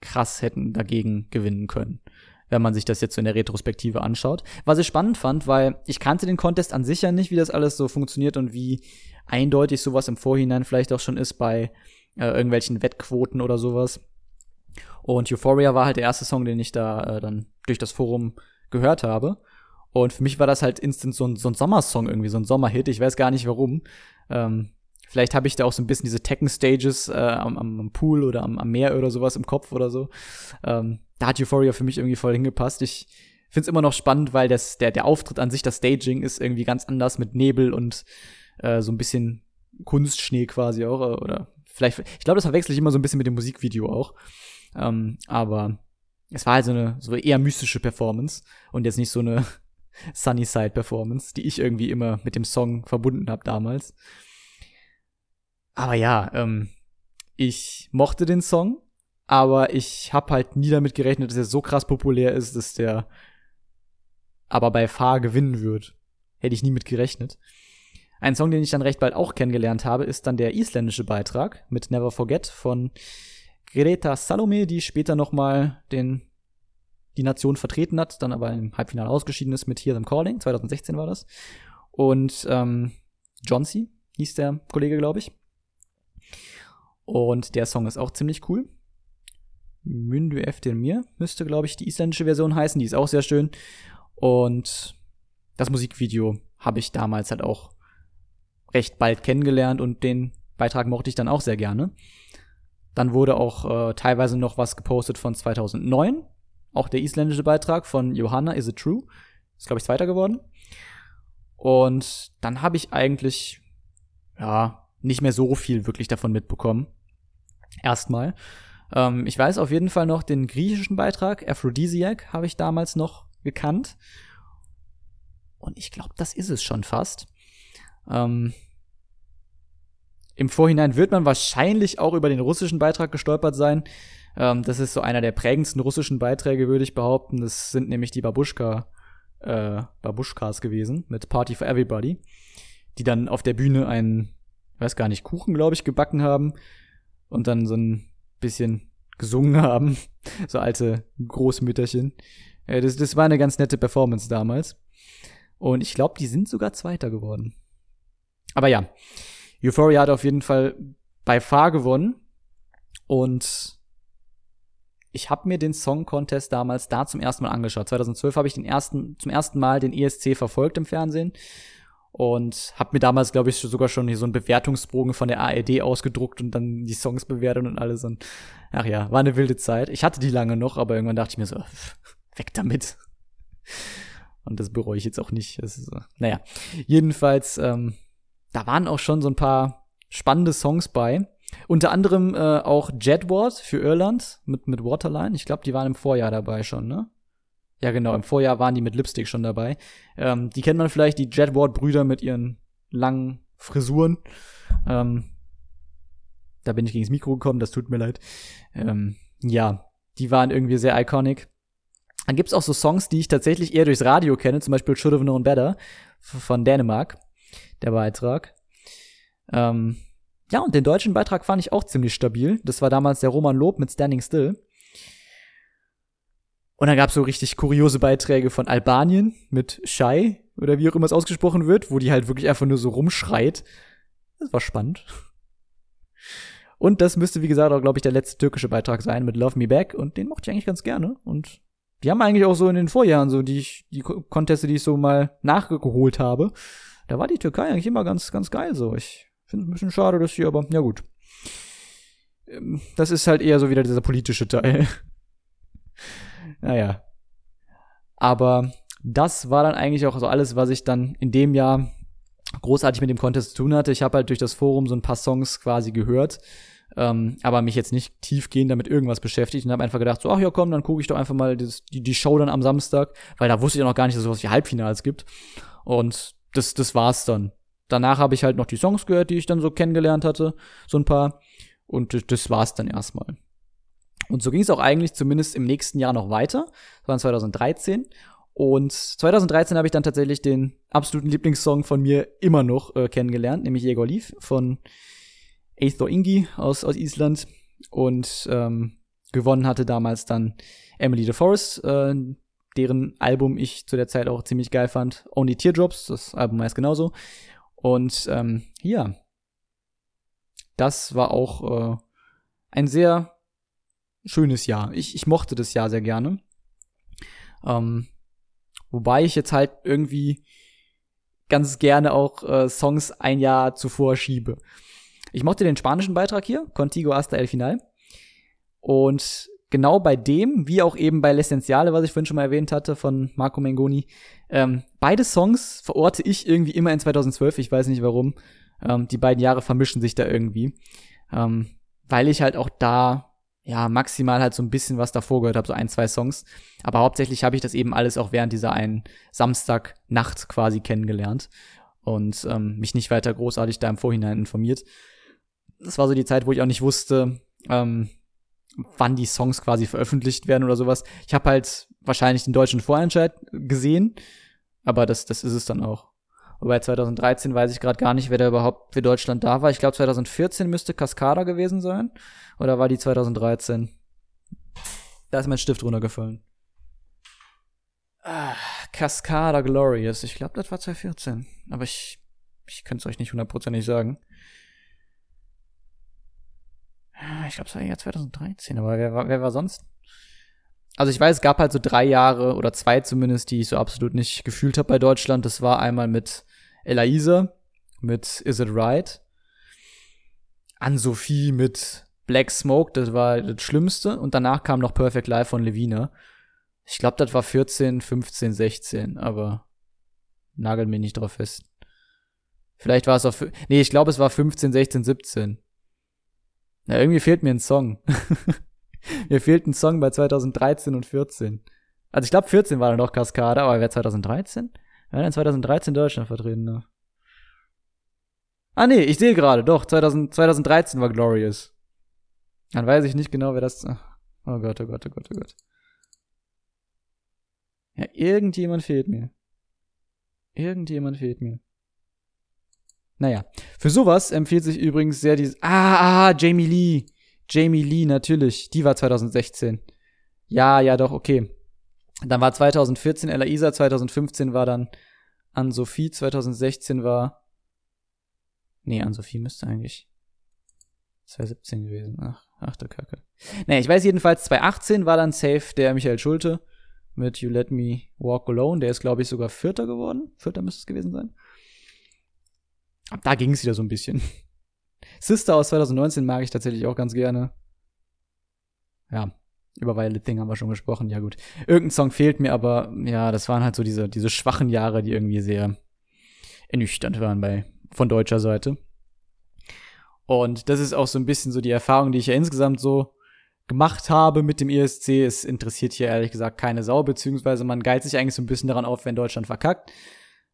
krass hätten dagegen gewinnen können wenn man sich das jetzt so in der Retrospektive anschaut. Was ich spannend fand, weil ich kannte den Contest an sich ja nicht, wie das alles so funktioniert und wie eindeutig sowas im Vorhinein vielleicht auch schon ist bei äh, irgendwelchen Wettquoten oder sowas. Und Euphoria war halt der erste Song, den ich da äh, dann durch das Forum gehört habe. Und für mich war das halt instant so ein, so ein Sommersong irgendwie, so ein Sommerhit. Ich weiß gar nicht warum. Ähm, vielleicht habe ich da auch so ein bisschen diese Tekken-Stages äh, am, am, Pool oder am, am, Meer oder sowas im Kopf oder so. Ähm, da hat Euphoria für mich irgendwie voll hingepasst. Ich finde es immer noch spannend, weil das, der, der Auftritt an sich, das Staging ist irgendwie ganz anders mit Nebel und äh, so ein bisschen Kunstschnee quasi auch. Äh, oder vielleicht, ich glaube, das verwechsel ich immer so ein bisschen mit dem Musikvideo auch. Ähm, aber es war halt so eine so eher mystische Performance und jetzt nicht so eine Sunnyside Performance, die ich irgendwie immer mit dem Song verbunden habe damals. Aber ja, ähm, ich mochte den Song aber ich habe halt nie damit gerechnet, dass er so krass populär ist, dass der aber bei Fahr gewinnen wird. Hätte ich nie mit gerechnet. Ein Song, den ich dann recht bald auch kennengelernt habe, ist dann der isländische Beitrag mit Never Forget von Greta Salome, die später noch mal den die Nation vertreten hat, dann aber im Halbfinale ausgeschieden ist mit Hear Them Calling. 2016 war das. Und ähm, C. hieß der Kollege, glaube ich. Und der Song ist auch ziemlich cool. Myndu Eftir müsste, glaube ich, die isländische Version heißen. Die ist auch sehr schön. Und das Musikvideo habe ich damals halt auch recht bald kennengelernt und den Beitrag mochte ich dann auch sehr gerne. Dann wurde auch äh, teilweise noch was gepostet von 2009. Auch der isländische Beitrag von Johanna Is It True. Ist, glaube ich, zweiter geworden. Und dann habe ich eigentlich, ja, nicht mehr so viel wirklich davon mitbekommen. Erstmal. Ähm, ich weiß auf jeden Fall noch den griechischen Beitrag, Aphrodisiac, habe ich damals noch gekannt. Und ich glaube, das ist es schon fast. Ähm, Im Vorhinein wird man wahrscheinlich auch über den russischen Beitrag gestolpert sein. Ähm, das ist so einer der prägendsten russischen Beiträge, würde ich behaupten. Das sind nämlich die Babuschka, äh, Babuschkas gewesen mit Party for Everybody, die dann auf der Bühne einen, weiß gar nicht, Kuchen, glaube ich, gebacken haben und dann so ein bisschen gesungen haben. So alte Großmütterchen. Äh, das, das war eine ganz nette Performance damals. Und ich glaube, die sind sogar Zweiter geworden. Aber ja, Euphoria hat auf jeden Fall bei Far gewonnen. Und ich habe mir den Song Contest damals da zum ersten Mal angeschaut. 2012 habe ich den ersten, zum ersten Mal den ESC verfolgt im Fernsehen und habe mir damals, glaube ich, sogar schon hier so einen Bewertungsbogen von der ARD ausgedruckt und dann die Songs bewertet und alles. Und ach ja, war eine wilde Zeit. Ich hatte die lange noch, aber irgendwann dachte ich mir so, weg damit. Und das bereue ich jetzt auch nicht. Ist. Naja, jedenfalls, ähm, da waren auch schon so ein paar spannende Songs bei. Unter anderem äh, auch Jedward für Irland mit, mit Waterline. Ich glaube, die waren im Vorjahr dabei schon, ne? Ja, genau. Im Vorjahr waren die mit Lipstick schon dabei. Ähm, die kennt man vielleicht, die Jedward-Brüder mit ihren langen Frisuren. Ähm, da bin ich gegen das Mikro gekommen, das tut mir leid. Ähm, ja, die waren irgendwie sehr iconic. Dann gibt's auch so Songs, die ich tatsächlich eher durchs Radio kenne, zum Beispiel Should Have Known Better von Dänemark, der Beitrag. Ähm, ja, und den deutschen Beitrag fand ich auch ziemlich stabil. Das war damals der Roman Lob mit Standing Still. Und dann gab's so richtig kuriose Beiträge von Albanien mit Shai oder wie auch immer es ausgesprochen wird, wo die halt wirklich einfach nur so rumschreit. Das war spannend. Und das müsste, wie gesagt, auch, glaube ich, der letzte türkische Beitrag sein mit Love Me Back. Und den mochte ich eigentlich ganz gerne. Und die haben eigentlich auch so in den Vorjahren so die, die Conteste, die ich so mal nachgeholt habe. da war die Türkei eigentlich immer ganz, ganz geil so. Ich finde es ein bisschen schade, dass sie aber, ja gut. Ähm, das ist halt eher so wieder dieser politische Teil. naja. Aber das war dann eigentlich auch so alles, was ich dann in dem Jahr großartig mit dem Contest zu tun hatte. Ich habe halt durch das Forum so ein paar Songs quasi gehört, ähm, aber mich jetzt nicht tiefgehend damit irgendwas beschäftigt und habe einfach gedacht, so, ach ja, komm, dann gucke ich doch einfach mal das, die, die Show dann am Samstag, weil da wusste ich ja noch gar nicht, dass es sowas wie Halbfinals gibt. Und das, das war's dann. Danach habe ich halt noch die Songs gehört, die ich dann so kennengelernt hatte, so ein paar. Und das war's dann erstmal. Und so ging es auch eigentlich zumindest im nächsten Jahr noch weiter. Das war 2013. Und 2013 habe ich dann tatsächlich den absoluten Lieblingssong von mir immer noch äh, kennengelernt, nämlich Jegor Leaf von Eithor Ingi aus, aus Island. Und ähm, gewonnen hatte damals dann Emily DeForest, äh, deren Album ich zu der Zeit auch ziemlich geil fand. Only Teardrops, das Album heißt genauso. Und ähm, ja, das war auch äh, ein sehr schönes Jahr. Ich, ich mochte das Jahr sehr gerne. Ähm, wobei ich jetzt halt irgendwie ganz gerne auch äh, Songs ein Jahr zuvor schiebe. Ich mochte den spanischen Beitrag hier, Contigo hasta el final. Und genau bei dem, wie auch eben bei L'Essentiale, was ich vorhin schon mal erwähnt hatte, von Marco Mengoni, ähm, beide Songs verorte ich irgendwie immer in 2012. Ich weiß nicht warum. Ähm, die beiden Jahre vermischen sich da irgendwie. Ähm, weil ich halt auch da ja, maximal halt so ein bisschen was davor gehört habe, so ein, zwei Songs. Aber hauptsächlich habe ich das eben alles auch während dieser einen Samstagnacht quasi kennengelernt und ähm, mich nicht weiter großartig da im Vorhinein informiert. Das war so die Zeit, wo ich auch nicht wusste, ähm, wann die Songs quasi veröffentlicht werden oder sowas. Ich habe halt wahrscheinlich den deutschen Vorentscheid gesehen, aber das, das ist es dann auch. Wobei 2013 weiß ich gerade gar nicht, wer da überhaupt für Deutschland da war. Ich glaube 2014 müsste Cascada gewesen sein. Oder war die 2013? Da ist mein Stift runtergefallen. Ah, Cascada Glorious. Ich glaube, das war 2014. Aber ich, ich könnte es euch nicht hundertprozentig sagen. Ah, ich glaube, es war ja 2013, aber wer war, wer war sonst? Also ich weiß, es gab halt so drei Jahre oder zwei zumindest, die ich so absolut nicht gefühlt habe bei Deutschland. Das war einmal mit Elaisa, mit Is It Right, Ann-Sophie mit Black Smoke, das war das Schlimmste. Und danach kam noch Perfect Life von Levina. Ich glaube, das war 14, 15, 16, aber nagel mir nicht drauf fest. Vielleicht war es auch, nee, ich glaube, es war 15, 16, 17. Na, irgendwie fehlt mir ein Song. mir fehlt ein Song bei 2013 und 14. Also ich glaube 14 war dann noch Kaskade, aber wer 2013? Wer denn 2013 Deutschland vertreten, ne? Ah nee, ich sehe gerade, doch, 2000, 2013 war Glorious. Dann weiß ich nicht genau, wer das. Oh Gott, oh Gott, oh Gott, oh Gott. Ja, irgendjemand fehlt mir. Irgendjemand fehlt mir. Naja, für sowas empfiehlt sich übrigens sehr dieses. Ah, ah, Jamie Lee. Jamie Lee, natürlich. Die war 2016. Ja, ja, doch, okay. Dann war 2014 Ella Isa, 2015 war dann Ann-Sophie, 2016 war. Nee, Ann-Sophie müsste eigentlich 2017 gewesen. Ach, ach der Kacke. Nee, ich weiß jedenfalls, 2018 war dann safe der Michael Schulte mit You Let Me Walk Alone. Der ist, glaube ich, sogar Vierter geworden. Vierter müsste es gewesen sein. Ab da ging es wieder so ein bisschen. Sister aus 2019 mag ich tatsächlich auch ganz gerne. Ja, über Violet Thing haben wir schon gesprochen. Ja, gut. Irgendein Song fehlt mir, aber ja, das waren halt so diese, diese schwachen Jahre, die irgendwie sehr ernüchternd waren bei, von deutscher Seite. Und das ist auch so ein bisschen so die Erfahrung, die ich ja insgesamt so gemacht habe mit dem ESC. Es interessiert hier ehrlich gesagt keine Sau, beziehungsweise man geilt sich eigentlich so ein bisschen daran auf, wenn Deutschland verkackt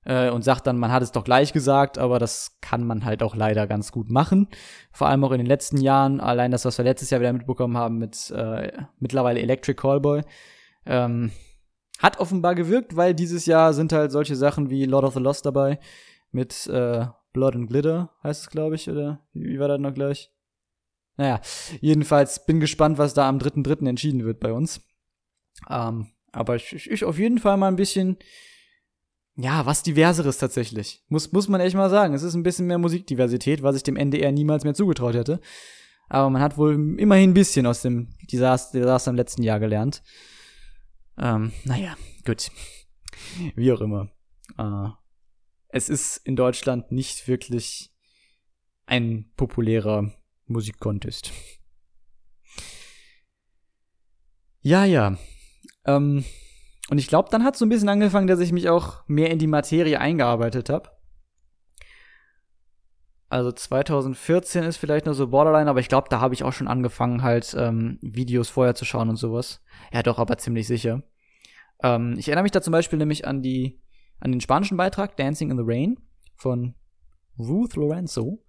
äh, und sagt dann, man hat es doch gleich gesagt, aber das kann man halt auch leider ganz gut machen. Vor allem auch in den letzten Jahren, allein das, was wir letztes Jahr wieder mitbekommen haben mit äh, mittlerweile Electric Callboy, ähm, hat offenbar gewirkt, weil dieses Jahr sind halt solche Sachen wie Lord of the Lost dabei mit äh, Blood and Glitter, heißt es, glaube ich, oder wie, war das noch gleich? Naja, jedenfalls bin gespannt, was da am 3.3. entschieden wird bei uns. Ähm, aber ich, ich auf jeden Fall mal ein bisschen ja, was diverseres tatsächlich. Muss, muss man echt mal sagen. Es ist ein bisschen mehr Musikdiversität, was ich dem NDR niemals mehr zugetraut hätte. Aber man hat wohl immerhin ein bisschen aus dem Desaster, Desaster im letzten Jahr gelernt. Ähm, naja, gut. Wie auch immer. Äh, es ist in Deutschland nicht wirklich ein populärer Musikcontest. Ja, ja. Ähm, und ich glaube, dann hat so ein bisschen angefangen, dass ich mich auch mehr in die Materie eingearbeitet habe. Also 2014 ist vielleicht noch so Borderline, aber ich glaube, da habe ich auch schon angefangen, halt ähm, Videos vorher zu schauen und sowas. Ja, doch, aber ziemlich sicher. Ähm, ich erinnere mich da zum Beispiel nämlich an die, an den spanischen Beitrag Dancing in the Rain von Ruth Lorenzo.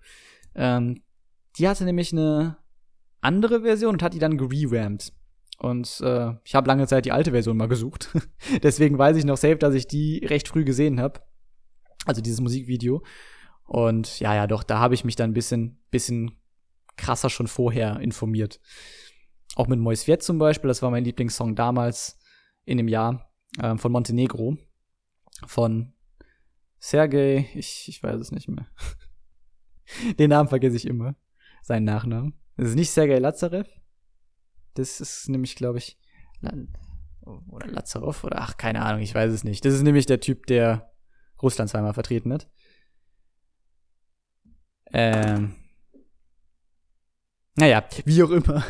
Ähm, die hatte nämlich eine andere Version und hat die dann gererampt. Und äh, ich habe lange Zeit die alte Version mal gesucht. Deswegen weiß ich noch safe, dass ich die recht früh gesehen habe. Also dieses Musikvideo. Und ja, ja, doch, da habe ich mich dann ein bisschen, bisschen krasser schon vorher informiert. Auch mit Mois Viet zum Beispiel, das war mein Lieblingssong damals in dem Jahr äh, von Montenegro. Von Sergei, ich, ich weiß es nicht mehr. Den Namen vergesse ich immer. Seinen Nachnamen. Das ist nicht Sergei Lazarev. Das ist nämlich, glaube ich, oder Lazarov oder ach, keine Ahnung, ich weiß es nicht. Das ist nämlich der Typ, der Russland zweimal vertreten hat. Ähm. Naja, wie auch immer.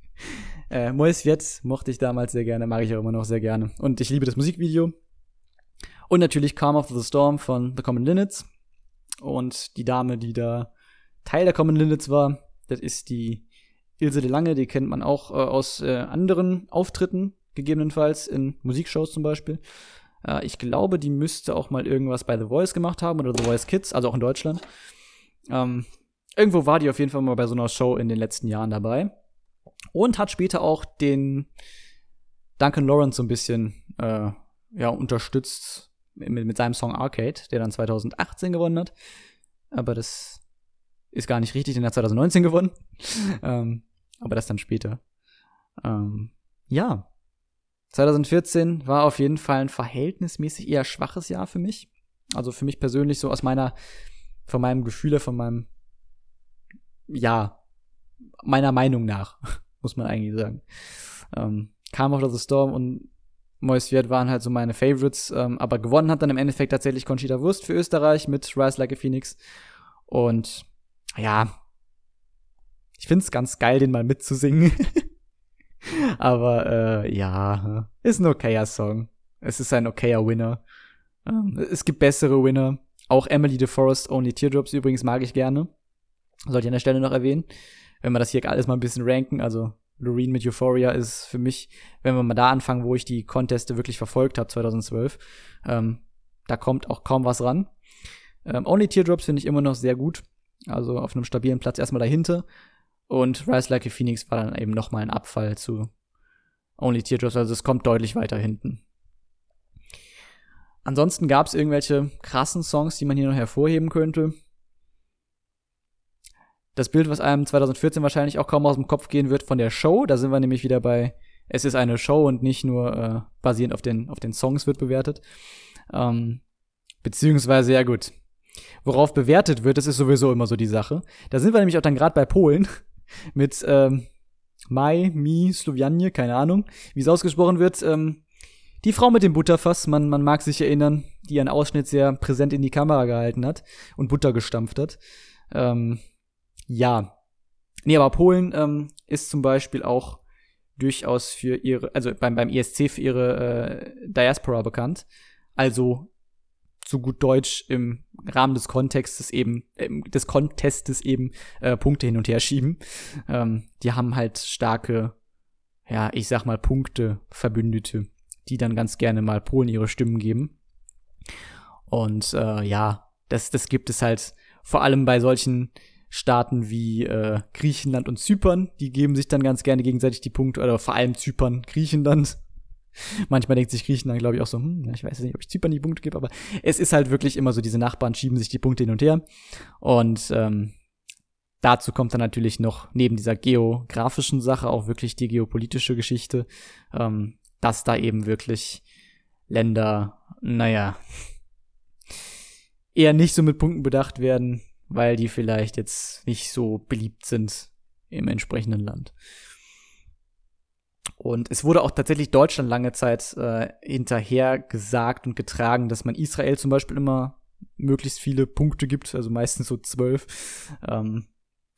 äh, Mois Viet mochte ich damals sehr gerne, mag ich auch immer noch sehr gerne. Und ich liebe das Musikvideo. Und natürlich Calm of the Storm von The Common Linnets. Und die Dame, die da Teil der Common Linnets war, das ist die Ilse de Lange, die kennt man auch äh, aus äh, anderen Auftritten, gegebenenfalls in Musikshows zum Beispiel. Äh, ich glaube, die müsste auch mal irgendwas bei The Voice gemacht haben oder The Voice Kids, also auch in Deutschland. Ähm, irgendwo war die auf jeden Fall mal bei so einer Show in den letzten Jahren dabei. Und hat später auch den Duncan Lawrence so ein bisschen äh, ja, unterstützt mit, mit seinem Song Arcade, der dann 2018 gewonnen hat. Aber das ist gar nicht richtig, den hat 2019 gewonnen. ähm, aber das dann später. Ähm, ja. 2014 war auf jeden Fall ein verhältnismäßig eher schwaches Jahr für mich. Also für mich persönlich so aus meiner von meinem Gefühl, von meinem, ja, meiner Meinung nach, muss man eigentlich sagen. Ähm, Calm of the Storm und Moist Viet waren halt so meine Favorites, ähm, aber gewonnen hat dann im Endeffekt tatsächlich Conchita Wurst für Österreich mit Rise Like a Phoenix. Und ja, ich find's ganz geil, den mal mitzusingen. aber äh, ja, ist ein okayer Song. Es ist ein okayer Winner. Ähm, es gibt bessere Winner. Auch Emily DeForest Only Teardrops übrigens mag ich gerne. Sollte ich an der Stelle noch erwähnen. Wenn wir das hier alles mal ein bisschen ranken, also Loreen mit Euphoria ist für mich, wenn wir mal da anfangen, wo ich die Conteste wirklich verfolgt habe, 2012, ähm, da kommt auch kaum was ran. Ähm, Only Teardrops finde ich immer noch sehr gut. Also auf einem stabilen Platz erstmal dahinter. Und Rise Like a Phoenix war dann eben nochmal ein Abfall zu Only Teardrops. Also es kommt deutlich weiter hinten. Ansonsten gab es irgendwelche krassen Songs, die man hier noch hervorheben könnte. Das Bild, was einem 2014 wahrscheinlich auch kaum aus dem Kopf gehen wird von der Show, da sind wir nämlich wieder bei, es ist eine Show und nicht nur äh, basierend auf den, auf den Songs wird bewertet. Ähm, beziehungsweise, ja gut, worauf bewertet wird, das ist sowieso immer so die Sache. Da sind wir nämlich auch dann gerade bei Polen mit ähm, Mai, Mi, Slowianie, keine Ahnung, wie es ausgesprochen wird. Ähm, die Frau mit dem Butterfass, man, man mag sich erinnern, die ihren Ausschnitt sehr präsent in die Kamera gehalten hat und Butter gestampft hat. Ähm, ja. Nee, aber Polen ähm, ist zum Beispiel auch durchaus für ihre, also beim, beim ESC für ihre äh, Diaspora bekannt. Also zu gut Deutsch im Rahmen des Kontextes eben, des Contestes eben äh, Punkte hin und her schieben. Ähm, die haben halt starke, ja, ich sag mal, Punkte Verbündete die dann ganz gerne mal Polen ihre Stimmen geben. Und äh, ja, das, das gibt es halt vor allem bei solchen Staaten wie äh, Griechenland und Zypern. Die geben sich dann ganz gerne gegenseitig die Punkte, oder vor allem Zypern, Griechenland. Manchmal denkt sich Griechenland, glaube ich, auch so, hm, ich weiß nicht, ob ich Zypern die Punkte gebe, aber es ist halt wirklich immer so, diese Nachbarn schieben sich die Punkte hin und her. Und ähm, dazu kommt dann natürlich noch neben dieser geografischen Sache auch wirklich die geopolitische Geschichte. Ähm, dass da eben wirklich Länder, naja, eher nicht so mit Punkten bedacht werden, weil die vielleicht jetzt nicht so beliebt sind im entsprechenden Land. Und es wurde auch tatsächlich Deutschland lange Zeit äh, hinterher gesagt und getragen, dass man Israel zum Beispiel immer möglichst viele Punkte gibt, also meistens so zwölf. Ähm,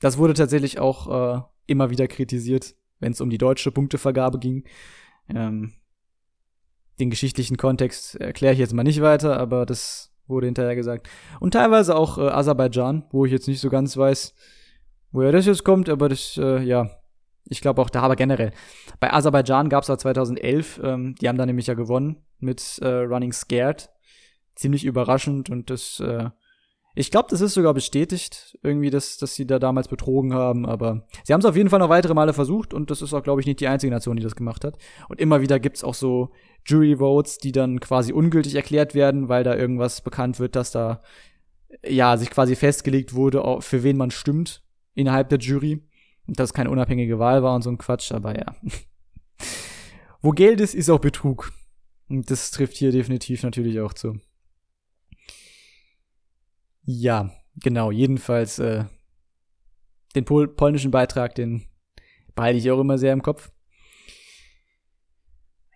das wurde tatsächlich auch äh, immer wieder kritisiert, wenn es um die deutsche Punktevergabe ging. Ähm, den geschichtlichen Kontext erkläre ich jetzt mal nicht weiter, aber das wurde hinterher gesagt. Und teilweise auch äh, Aserbaidschan, wo ich jetzt nicht so ganz weiß, woher das jetzt kommt, aber das, äh, ja, ich glaube auch da, aber generell. Bei Aserbaidschan gab es ja 2011, ähm, die haben da nämlich ja gewonnen mit äh, Running Scared. Ziemlich überraschend und das, äh, ich glaube, das ist sogar bestätigt, irgendwie, dass, dass sie da damals betrogen haben, aber sie haben es auf jeden Fall noch weitere Male versucht und das ist auch, glaube ich, nicht die einzige Nation, die das gemacht hat. Und immer wieder gibt's auch so Jury Votes, die dann quasi ungültig erklärt werden, weil da irgendwas bekannt wird, dass da ja sich quasi festgelegt wurde, für wen man stimmt innerhalb der Jury. Und dass es keine unabhängige Wahl war und so ein Quatsch, aber ja. Wo Geld ist, ist auch Betrug. Und das trifft hier definitiv natürlich auch zu. Ja, genau, jedenfalls äh, den pol polnischen Beitrag, den behalte ich auch immer sehr im Kopf.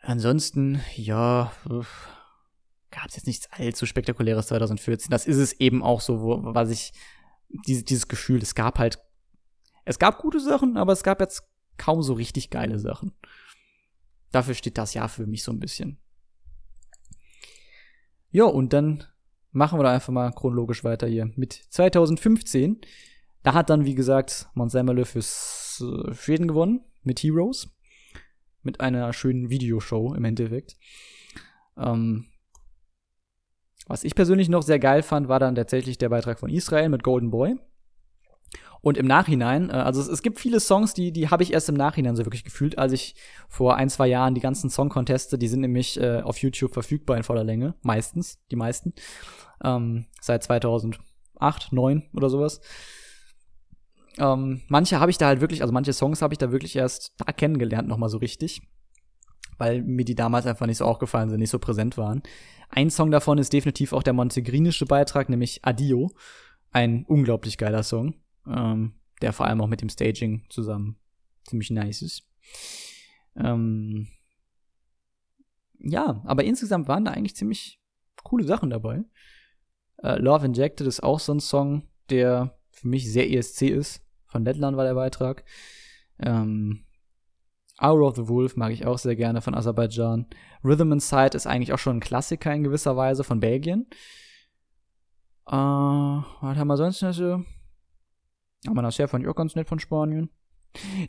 Ansonsten, ja, gab es jetzt nichts allzu spektakuläres 2014. Das ist es eben auch so, wo, was ich, diese, dieses Gefühl, es gab halt, es gab gute Sachen, aber es gab jetzt kaum so richtig geile Sachen. Dafür steht das Jahr für mich so ein bisschen. Ja, und dann machen wir da einfach mal chronologisch weiter hier. Mit 2015, da hat dann, wie gesagt, Mont Semmerle fürs äh, Schweden gewonnen mit Heroes mit einer schönen Videoshow im Endeffekt. Ähm, was ich persönlich noch sehr geil fand, war dann tatsächlich der Beitrag von Israel mit Golden Boy. Und im Nachhinein, äh, also es, es, gibt viele Songs, die, die habe ich erst im Nachhinein so wirklich gefühlt, als ich vor ein, zwei Jahren die ganzen Song-Conteste, die sind nämlich äh, auf YouTube verfügbar in voller Länge, meistens, die meisten, ähm, seit 2008, 2009 oder sowas. Ähm, manche habe ich da halt wirklich, also manche Songs habe ich da wirklich erst da kennengelernt, nochmal so richtig. Weil mir die damals einfach nicht so aufgefallen sind, nicht so präsent waren. Ein Song davon ist definitiv auch der montegrinische Beitrag, nämlich Adio. Ein unglaublich geiler Song, ähm, der vor allem auch mit dem Staging zusammen ziemlich nice ist. Ähm, ja, aber insgesamt waren da eigentlich ziemlich coole Sachen dabei. Äh, Love Injected ist auch so ein Song, der für mich sehr ESC ist. Von Lettland war der Beitrag. Ähm, Hour of the Wolf mag ich auch sehr gerne von Aserbaidschan. Rhythm Inside ist eigentlich auch schon ein Klassiker in gewisser Weise von Belgien. Äh, was haben wir sonst noch so? Aber das fand ich auch ganz nett von Spanien.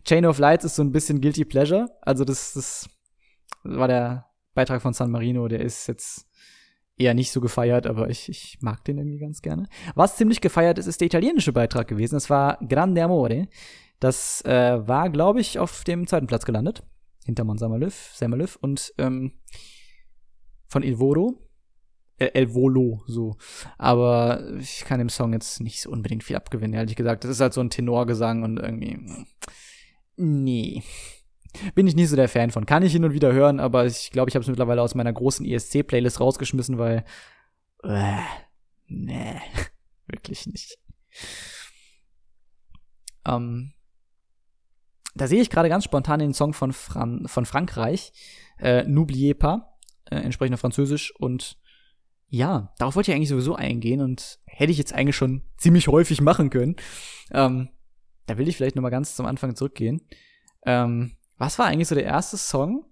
Chain of Lights ist so ein bisschen Guilty Pleasure. Also das, das war der Beitrag von San Marino, der ist jetzt eher nicht so gefeiert, aber ich, ich mag den irgendwie ganz gerne. Was ziemlich gefeiert ist, ist der italienische Beitrag gewesen. Das war Grande Amore. Das äh, war, glaube ich, auf dem zweiten Platz gelandet. Hinter Monsamalöf, Samalöf und ähm, von Il Volo. Äh, El Volo, so. Aber ich kann dem Song jetzt nicht so unbedingt viel abgewinnen, ehrlich gesagt. Das ist halt so ein Tenorgesang und irgendwie. Nee bin ich nicht so der Fan von. Kann ich hin und wieder hören, aber ich glaube, ich habe es mittlerweile aus meiner großen ESC-Playlist rausgeschmissen, weil äh, nee, wirklich nicht. Ähm, da sehe ich gerade ganz spontan den Song von, Fran von Frankreich, äh, N'oubliez pas, äh, entsprechend auf Französisch und ja, darauf wollte ich eigentlich sowieso eingehen und hätte ich jetzt eigentlich schon ziemlich häufig machen können. Ähm, da will ich vielleicht noch mal ganz zum Anfang zurückgehen. Ähm, was war eigentlich so der erste Song,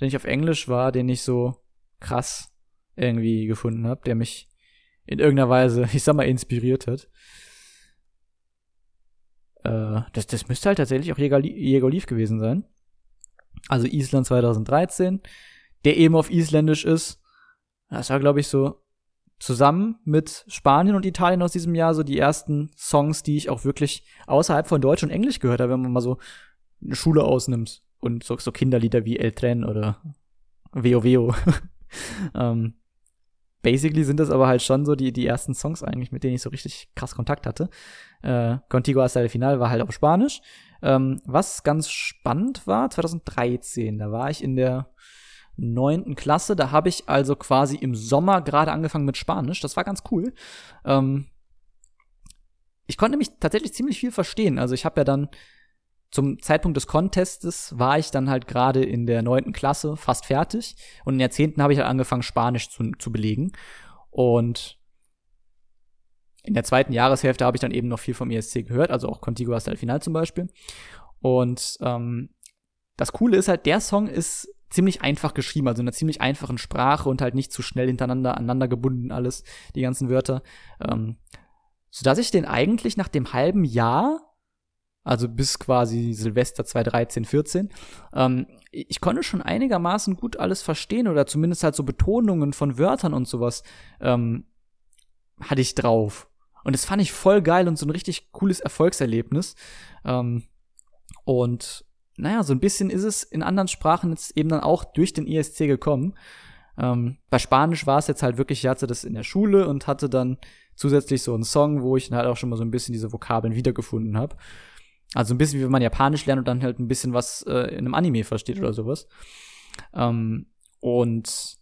den ich auf Englisch war, den ich so krass irgendwie gefunden habe, der mich in irgendeiner Weise, ich sag mal, inspiriert hat? Äh, das, das müsste halt tatsächlich auch Jäger, Oliv gewesen sein. Also Island 2013, der eben auf Isländisch ist. Das war, glaube ich, so zusammen mit Spanien und Italien aus diesem Jahr so die ersten Songs, die ich auch wirklich außerhalb von Deutsch und Englisch gehört habe, wenn man mal so eine Schule ausnimmst und so, so Kinderlieder wie El Tren oder Veo Veo. ähm, basically sind das aber halt schon so die, die ersten Songs eigentlich, mit denen ich so richtig krass Kontakt hatte. Äh, Contigo hasta el final war halt auf Spanisch. Ähm, was ganz spannend war, 2013, da war ich in der neunten Klasse, da habe ich also quasi im Sommer gerade angefangen mit Spanisch. Das war ganz cool. Ähm, ich konnte nämlich tatsächlich ziemlich viel verstehen. Also ich habe ja dann zum Zeitpunkt des Contestes war ich dann halt gerade in der neunten Klasse fast fertig und in der zehnten habe ich halt angefangen, Spanisch zu, zu belegen. Und in der zweiten Jahreshälfte habe ich dann eben noch viel vom ESC gehört, also auch Contigo hasta el final zum Beispiel. Und ähm, das Coole ist halt, der Song ist ziemlich einfach geschrieben, also in einer ziemlich einfachen Sprache und halt nicht zu schnell hintereinander aneinander gebunden alles, die ganzen Wörter. Ähm, sodass ich den eigentlich nach dem halben Jahr, also bis quasi Silvester 2013, 14, ähm, ich konnte schon einigermaßen gut alles verstehen oder zumindest halt so Betonungen von Wörtern und sowas ähm, hatte ich drauf. Und das fand ich voll geil und so ein richtig cooles Erfolgserlebnis. Ähm, und naja, so ein bisschen ist es in anderen Sprachen jetzt eben dann auch durch den ESC gekommen. Ähm, bei Spanisch war es jetzt halt wirklich, ich hatte das in der Schule und hatte dann zusätzlich so einen Song, wo ich dann halt auch schon mal so ein bisschen diese Vokabeln wiedergefunden habe. Also ein bisschen wie wenn man Japanisch lernt und dann halt ein bisschen was äh, in einem Anime versteht oder sowas. Ähm, und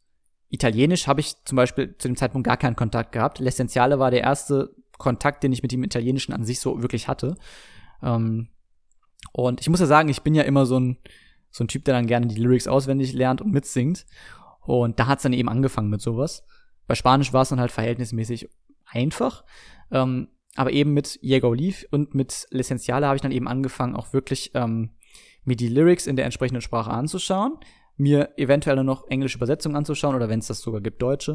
Italienisch habe ich zum Beispiel zu dem Zeitpunkt gar keinen Kontakt gehabt. L'Essentiale war der erste Kontakt, den ich mit dem Italienischen an sich so wirklich hatte. Ähm, und ich muss ja sagen, ich bin ja immer so ein, so ein Typ, der dann gerne die Lyrics auswendig lernt und mitsingt. Und da hat's dann eben angefangen mit sowas. Bei Spanisch war es dann halt verhältnismäßig einfach. Ähm, aber eben mit Diego Leaf und mit L'Essentiale habe ich dann eben angefangen, auch wirklich ähm, mir die Lyrics in der entsprechenden Sprache anzuschauen, mir eventuell noch englische Übersetzungen anzuschauen oder wenn es das sogar gibt, deutsche.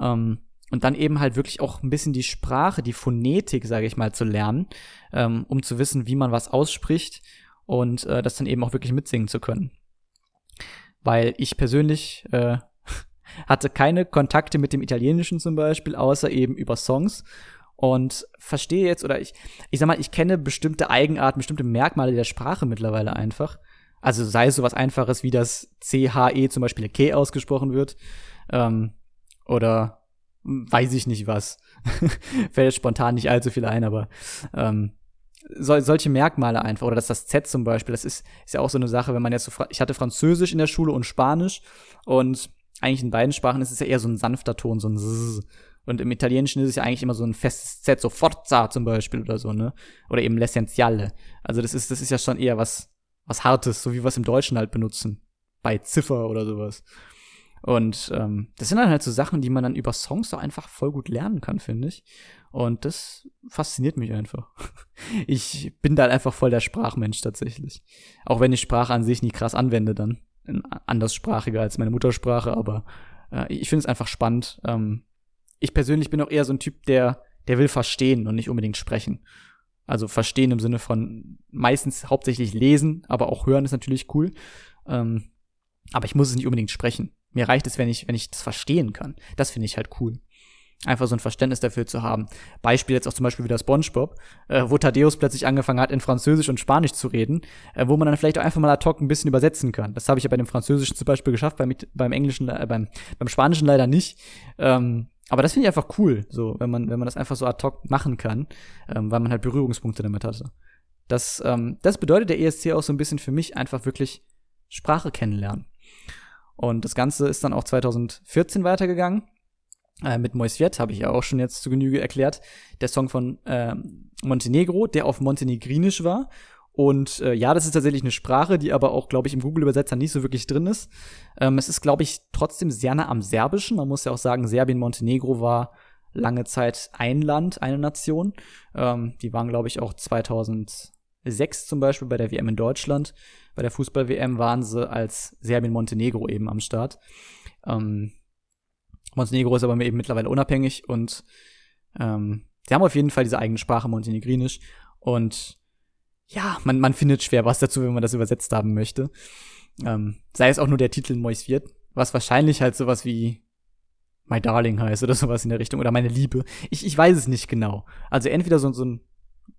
Ähm, und dann eben halt wirklich auch ein bisschen die Sprache, die Phonetik, sage ich mal, zu lernen, ähm, um zu wissen, wie man was ausspricht und äh, das dann eben auch wirklich mitsingen zu können. Weil ich persönlich äh, hatte keine Kontakte mit dem Italienischen zum Beispiel, außer eben über Songs und verstehe jetzt oder ich, ich sag mal, ich kenne bestimmte Eigenarten, bestimmte Merkmale der Sprache mittlerweile einfach. Also sei es sowas Einfaches wie das CHE zum Beispiel K ausgesprochen wird ähm, oder weiß ich nicht was. Fällt spontan nicht allzu viel ein, aber ähm, sol solche Merkmale einfach. Oder dass das Z zum Beispiel, das ist, ist ja auch so eine Sache, wenn man jetzt so, ich hatte Französisch in der Schule und Spanisch und eigentlich in beiden Sprachen ist es ja eher so ein sanfter Ton, so ein Zzz. Und im Italienischen ist es ja eigentlich immer so ein festes Z, so Forza zum Beispiel oder so, ne? Oder eben L'Essentiale. Also das ist, das ist ja schon eher was, was Hartes, so wie wir es im Deutschen halt benutzen. Bei Ziffer oder sowas. Und ähm, das sind dann halt so Sachen, die man dann über Songs auch einfach voll gut lernen kann, finde ich. Und das fasziniert mich einfach. Ich bin da einfach voll der Sprachmensch tatsächlich. Auch wenn ich Sprache an sich nie krass anwende, dann anderssprachiger als meine Muttersprache, aber äh, ich finde es einfach spannend. Ähm, ich persönlich bin auch eher so ein Typ, der, der will verstehen und nicht unbedingt sprechen. Also verstehen im Sinne von meistens hauptsächlich lesen, aber auch hören ist natürlich cool. Ähm, aber ich muss es nicht unbedingt sprechen. Mir reicht es, wenn ich, wenn ich das verstehen kann. Das finde ich halt cool. Einfach so ein Verständnis dafür zu haben. Beispiel jetzt auch zum Beispiel wieder SpongeBob, äh, wo Thaddeus plötzlich angefangen hat, in Französisch und Spanisch zu reden, äh, wo man dann vielleicht auch einfach mal ad hoc ein bisschen übersetzen kann. Das habe ich ja bei dem Französischen zum Beispiel geschafft, beim, beim Englischen, äh, beim, beim Spanischen leider nicht. Ähm, aber das finde ich einfach cool, so, wenn man, wenn man das einfach so ad hoc machen kann, ähm, weil man halt Berührungspunkte damit hatte. Das, ähm, das bedeutet der ESC auch so ein bisschen für mich einfach wirklich Sprache kennenlernen. Und das Ganze ist dann auch 2014 weitergegangen. Äh, mit Moisviet habe ich ja auch schon jetzt zu Genüge erklärt. Der Song von äh, Montenegro, der auf Montenegrinisch war. Und äh, ja, das ist tatsächlich eine Sprache, die aber auch, glaube ich, im Google-Übersetzer nicht so wirklich drin ist. Ähm, es ist, glaube ich, trotzdem sehr nah am Serbischen. Man muss ja auch sagen, Serbien-Montenegro war lange Zeit ein Land, eine Nation. Ähm, die waren, glaube ich, auch 2006 zum Beispiel bei der WM in Deutschland. Bei der Fußball-WM waren sie als Serbien-Montenegro eben am Start. Ähm, Montenegro ist aber eben mittlerweile unabhängig und ähm, sie haben auf jeden Fall diese eigene Sprache Montenegrinisch und ja, man, man findet schwer was dazu, wenn man das übersetzt haben möchte. Ähm, sei es auch nur der Titel Mois wird, was wahrscheinlich halt sowas wie My Darling heißt oder sowas in der Richtung oder meine Liebe. Ich, ich weiß es nicht genau. Also entweder so, so ein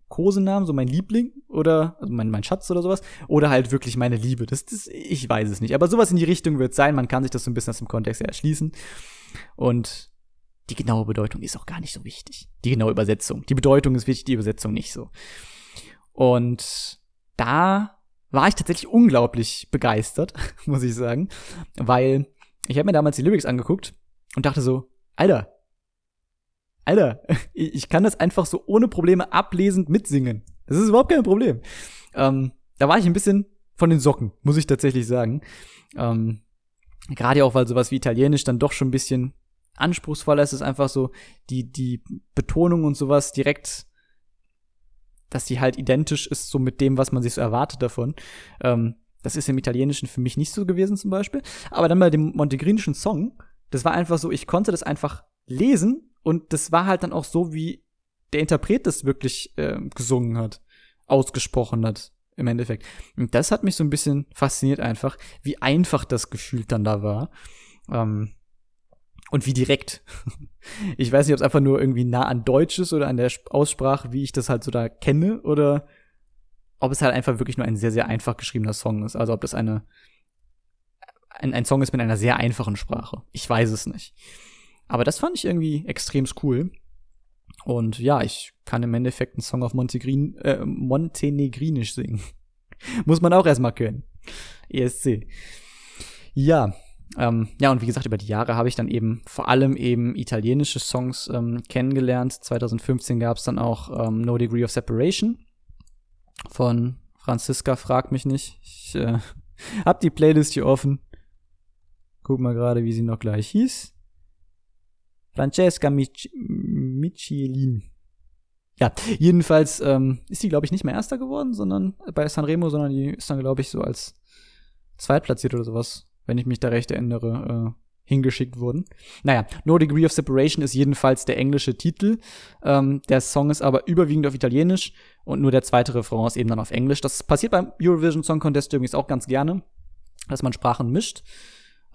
Kosenamen, so mein Liebling oder also mein, mein Schatz oder sowas, oder halt wirklich meine Liebe. Das, das, ich weiß es nicht. Aber sowas in die Richtung wird sein. Man kann sich das so ein bisschen aus dem Kontext erschließen. Und die genaue Bedeutung ist auch gar nicht so wichtig. Die genaue Übersetzung. Die Bedeutung ist wichtig, die Übersetzung nicht so. Und da war ich tatsächlich unglaublich begeistert, muss ich sagen, weil ich habe mir damals die Lyrics angeguckt und dachte so, Alter, Alter, ich kann das einfach so ohne Probleme ablesend mitsingen. Das ist überhaupt kein Problem. Ähm, da war ich ein bisschen von den Socken, muss ich tatsächlich sagen. Ähm, Gerade auch, weil sowas wie Italienisch dann doch schon ein bisschen anspruchsvoller. Es ist einfach so, die, die Betonung und sowas direkt, dass die halt identisch ist so mit dem, was man sich so erwartet davon. Ähm, das ist im Italienischen für mich nicht so gewesen zum Beispiel. Aber dann bei dem montegrinischen Song, das war einfach so, ich konnte das einfach lesen und das war halt dann auch so, wie der Interpret das wirklich äh, gesungen hat, ausgesprochen hat im Endeffekt. Und das hat mich so ein bisschen fasziniert einfach, wie einfach das gefühlt dann da war. Ähm, und wie direkt. Ich weiß nicht, ob es einfach nur irgendwie nah an Deutsch ist oder an der Aussprache, wie ich das halt so da kenne, oder ob es halt einfach wirklich nur ein sehr, sehr einfach geschriebener Song ist. Also ob das eine ein, ein Song ist mit einer sehr einfachen Sprache. Ich weiß es nicht. Aber das fand ich irgendwie extrem cool. Und ja, ich kann im Endeffekt einen Song auf Montegrin, äh, Montenegrinisch singen. Muss man auch erstmal können. ESC. Ja, ähm, ja, und wie gesagt, über die Jahre habe ich dann eben vor allem eben italienische Songs ähm, kennengelernt. 2015 gab es dann auch ähm, No Degree of Separation von Franziska, frag mich nicht. Ich äh, hab die Playlist hier offen. Guck mal gerade, wie sie noch gleich hieß. Francesca Mich Michelin. Ja, jedenfalls ähm, ist sie, glaube ich, nicht mehr Erster geworden, sondern bei Sanremo, sondern die ist dann, glaube ich, so als Zweitplatziert oder sowas, wenn ich mich da recht erinnere, äh, hingeschickt wurden. Naja, No Degree of Separation ist jedenfalls der englische Titel. Ähm, der Song ist aber überwiegend auf Italienisch und nur der zweite Refrain ist eben dann auf Englisch. Das passiert beim Eurovision Song Contest übrigens auch ganz gerne, dass man Sprachen mischt.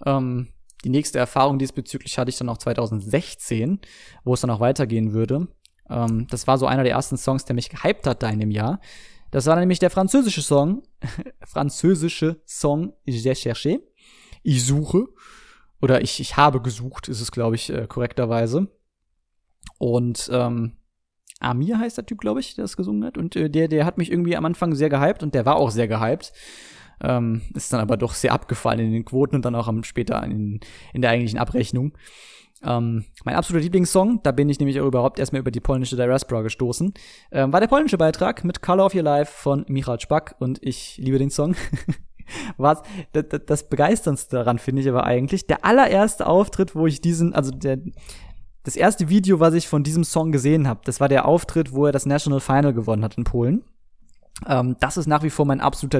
Ähm, die nächste Erfahrung diesbezüglich hatte ich dann auch 2016, wo es dann auch weitergehen würde. Ähm, das war so einer der ersten Songs, der mich gehypt hat da in dem Jahr. Das war nämlich der französische Song, französische Song J'ai cherché, ich suche, oder ich, ich habe gesucht, ist es, glaube ich, äh, korrekterweise. Und ähm, Amir heißt der Typ, glaube ich, der das gesungen hat. Und äh, der, der hat mich irgendwie am Anfang sehr gehypt und der war auch sehr gehypt. Ähm, ist dann aber doch sehr abgefallen in den Quoten und dann auch am, später in, in der eigentlichen Abrechnung. Ähm, mein absoluter Lieblingssong, da bin ich nämlich auch überhaupt erstmal über die polnische Diaspora gestoßen, ähm, war der polnische Beitrag mit Color of Your Life von Michal Spack und ich liebe den Song. Was, das, das Begeisterndste daran finde ich aber eigentlich, der allererste Auftritt, wo ich diesen, also der, das erste Video, was ich von diesem Song gesehen habe, das war der Auftritt, wo er das National Final gewonnen hat in Polen. Ähm, das ist nach wie vor mein absoluter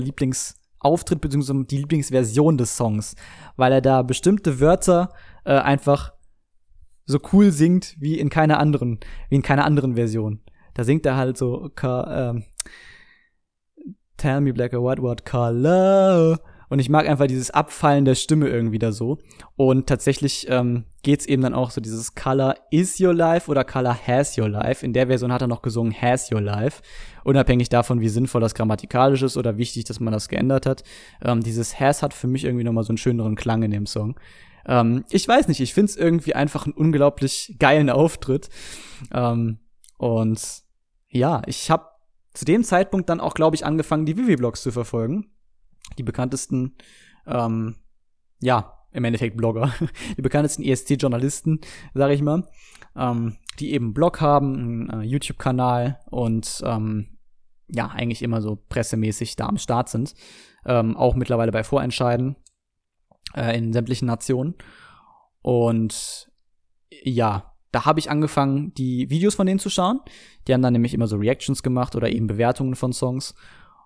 Lieblingsauftritt, beziehungsweise die Lieblingsversion des Songs, weil er da bestimmte Wörter äh, einfach so cool singt wie in keiner anderen, wie in keiner anderen Version. Da singt er halt so, ähm, Tell me black or white, what color? Und ich mag einfach dieses Abfallen der Stimme irgendwie da so. Und tatsächlich ähm, geht's eben dann auch so dieses Color is your life oder Color has your life. In der Version hat er noch gesungen has your life. Unabhängig davon, wie sinnvoll das grammatikalisch ist oder wichtig, dass man das geändert hat. Ähm, dieses has hat für mich irgendwie nochmal so einen schöneren Klang in dem Song. Ähm, ich weiß nicht, ich find's irgendwie einfach einen unglaublich geilen Auftritt. Ähm, und ja, ich habe zu dem Zeitpunkt dann auch, glaube ich, angefangen, die Vivi-Blogs zu verfolgen. Die bekanntesten, ähm, ja, im Endeffekt Blogger, die bekanntesten ESC-Journalisten, sage ich mal, ähm, die eben Blog haben, einen äh, YouTube-Kanal und ähm, ja, eigentlich immer so pressemäßig da am Start sind. Ähm, auch mittlerweile bei Vorentscheiden äh, in sämtlichen Nationen. Und ja, da habe ich angefangen, die Videos von denen zu schauen. Die haben dann nämlich immer so Reactions gemacht oder eben Bewertungen von Songs.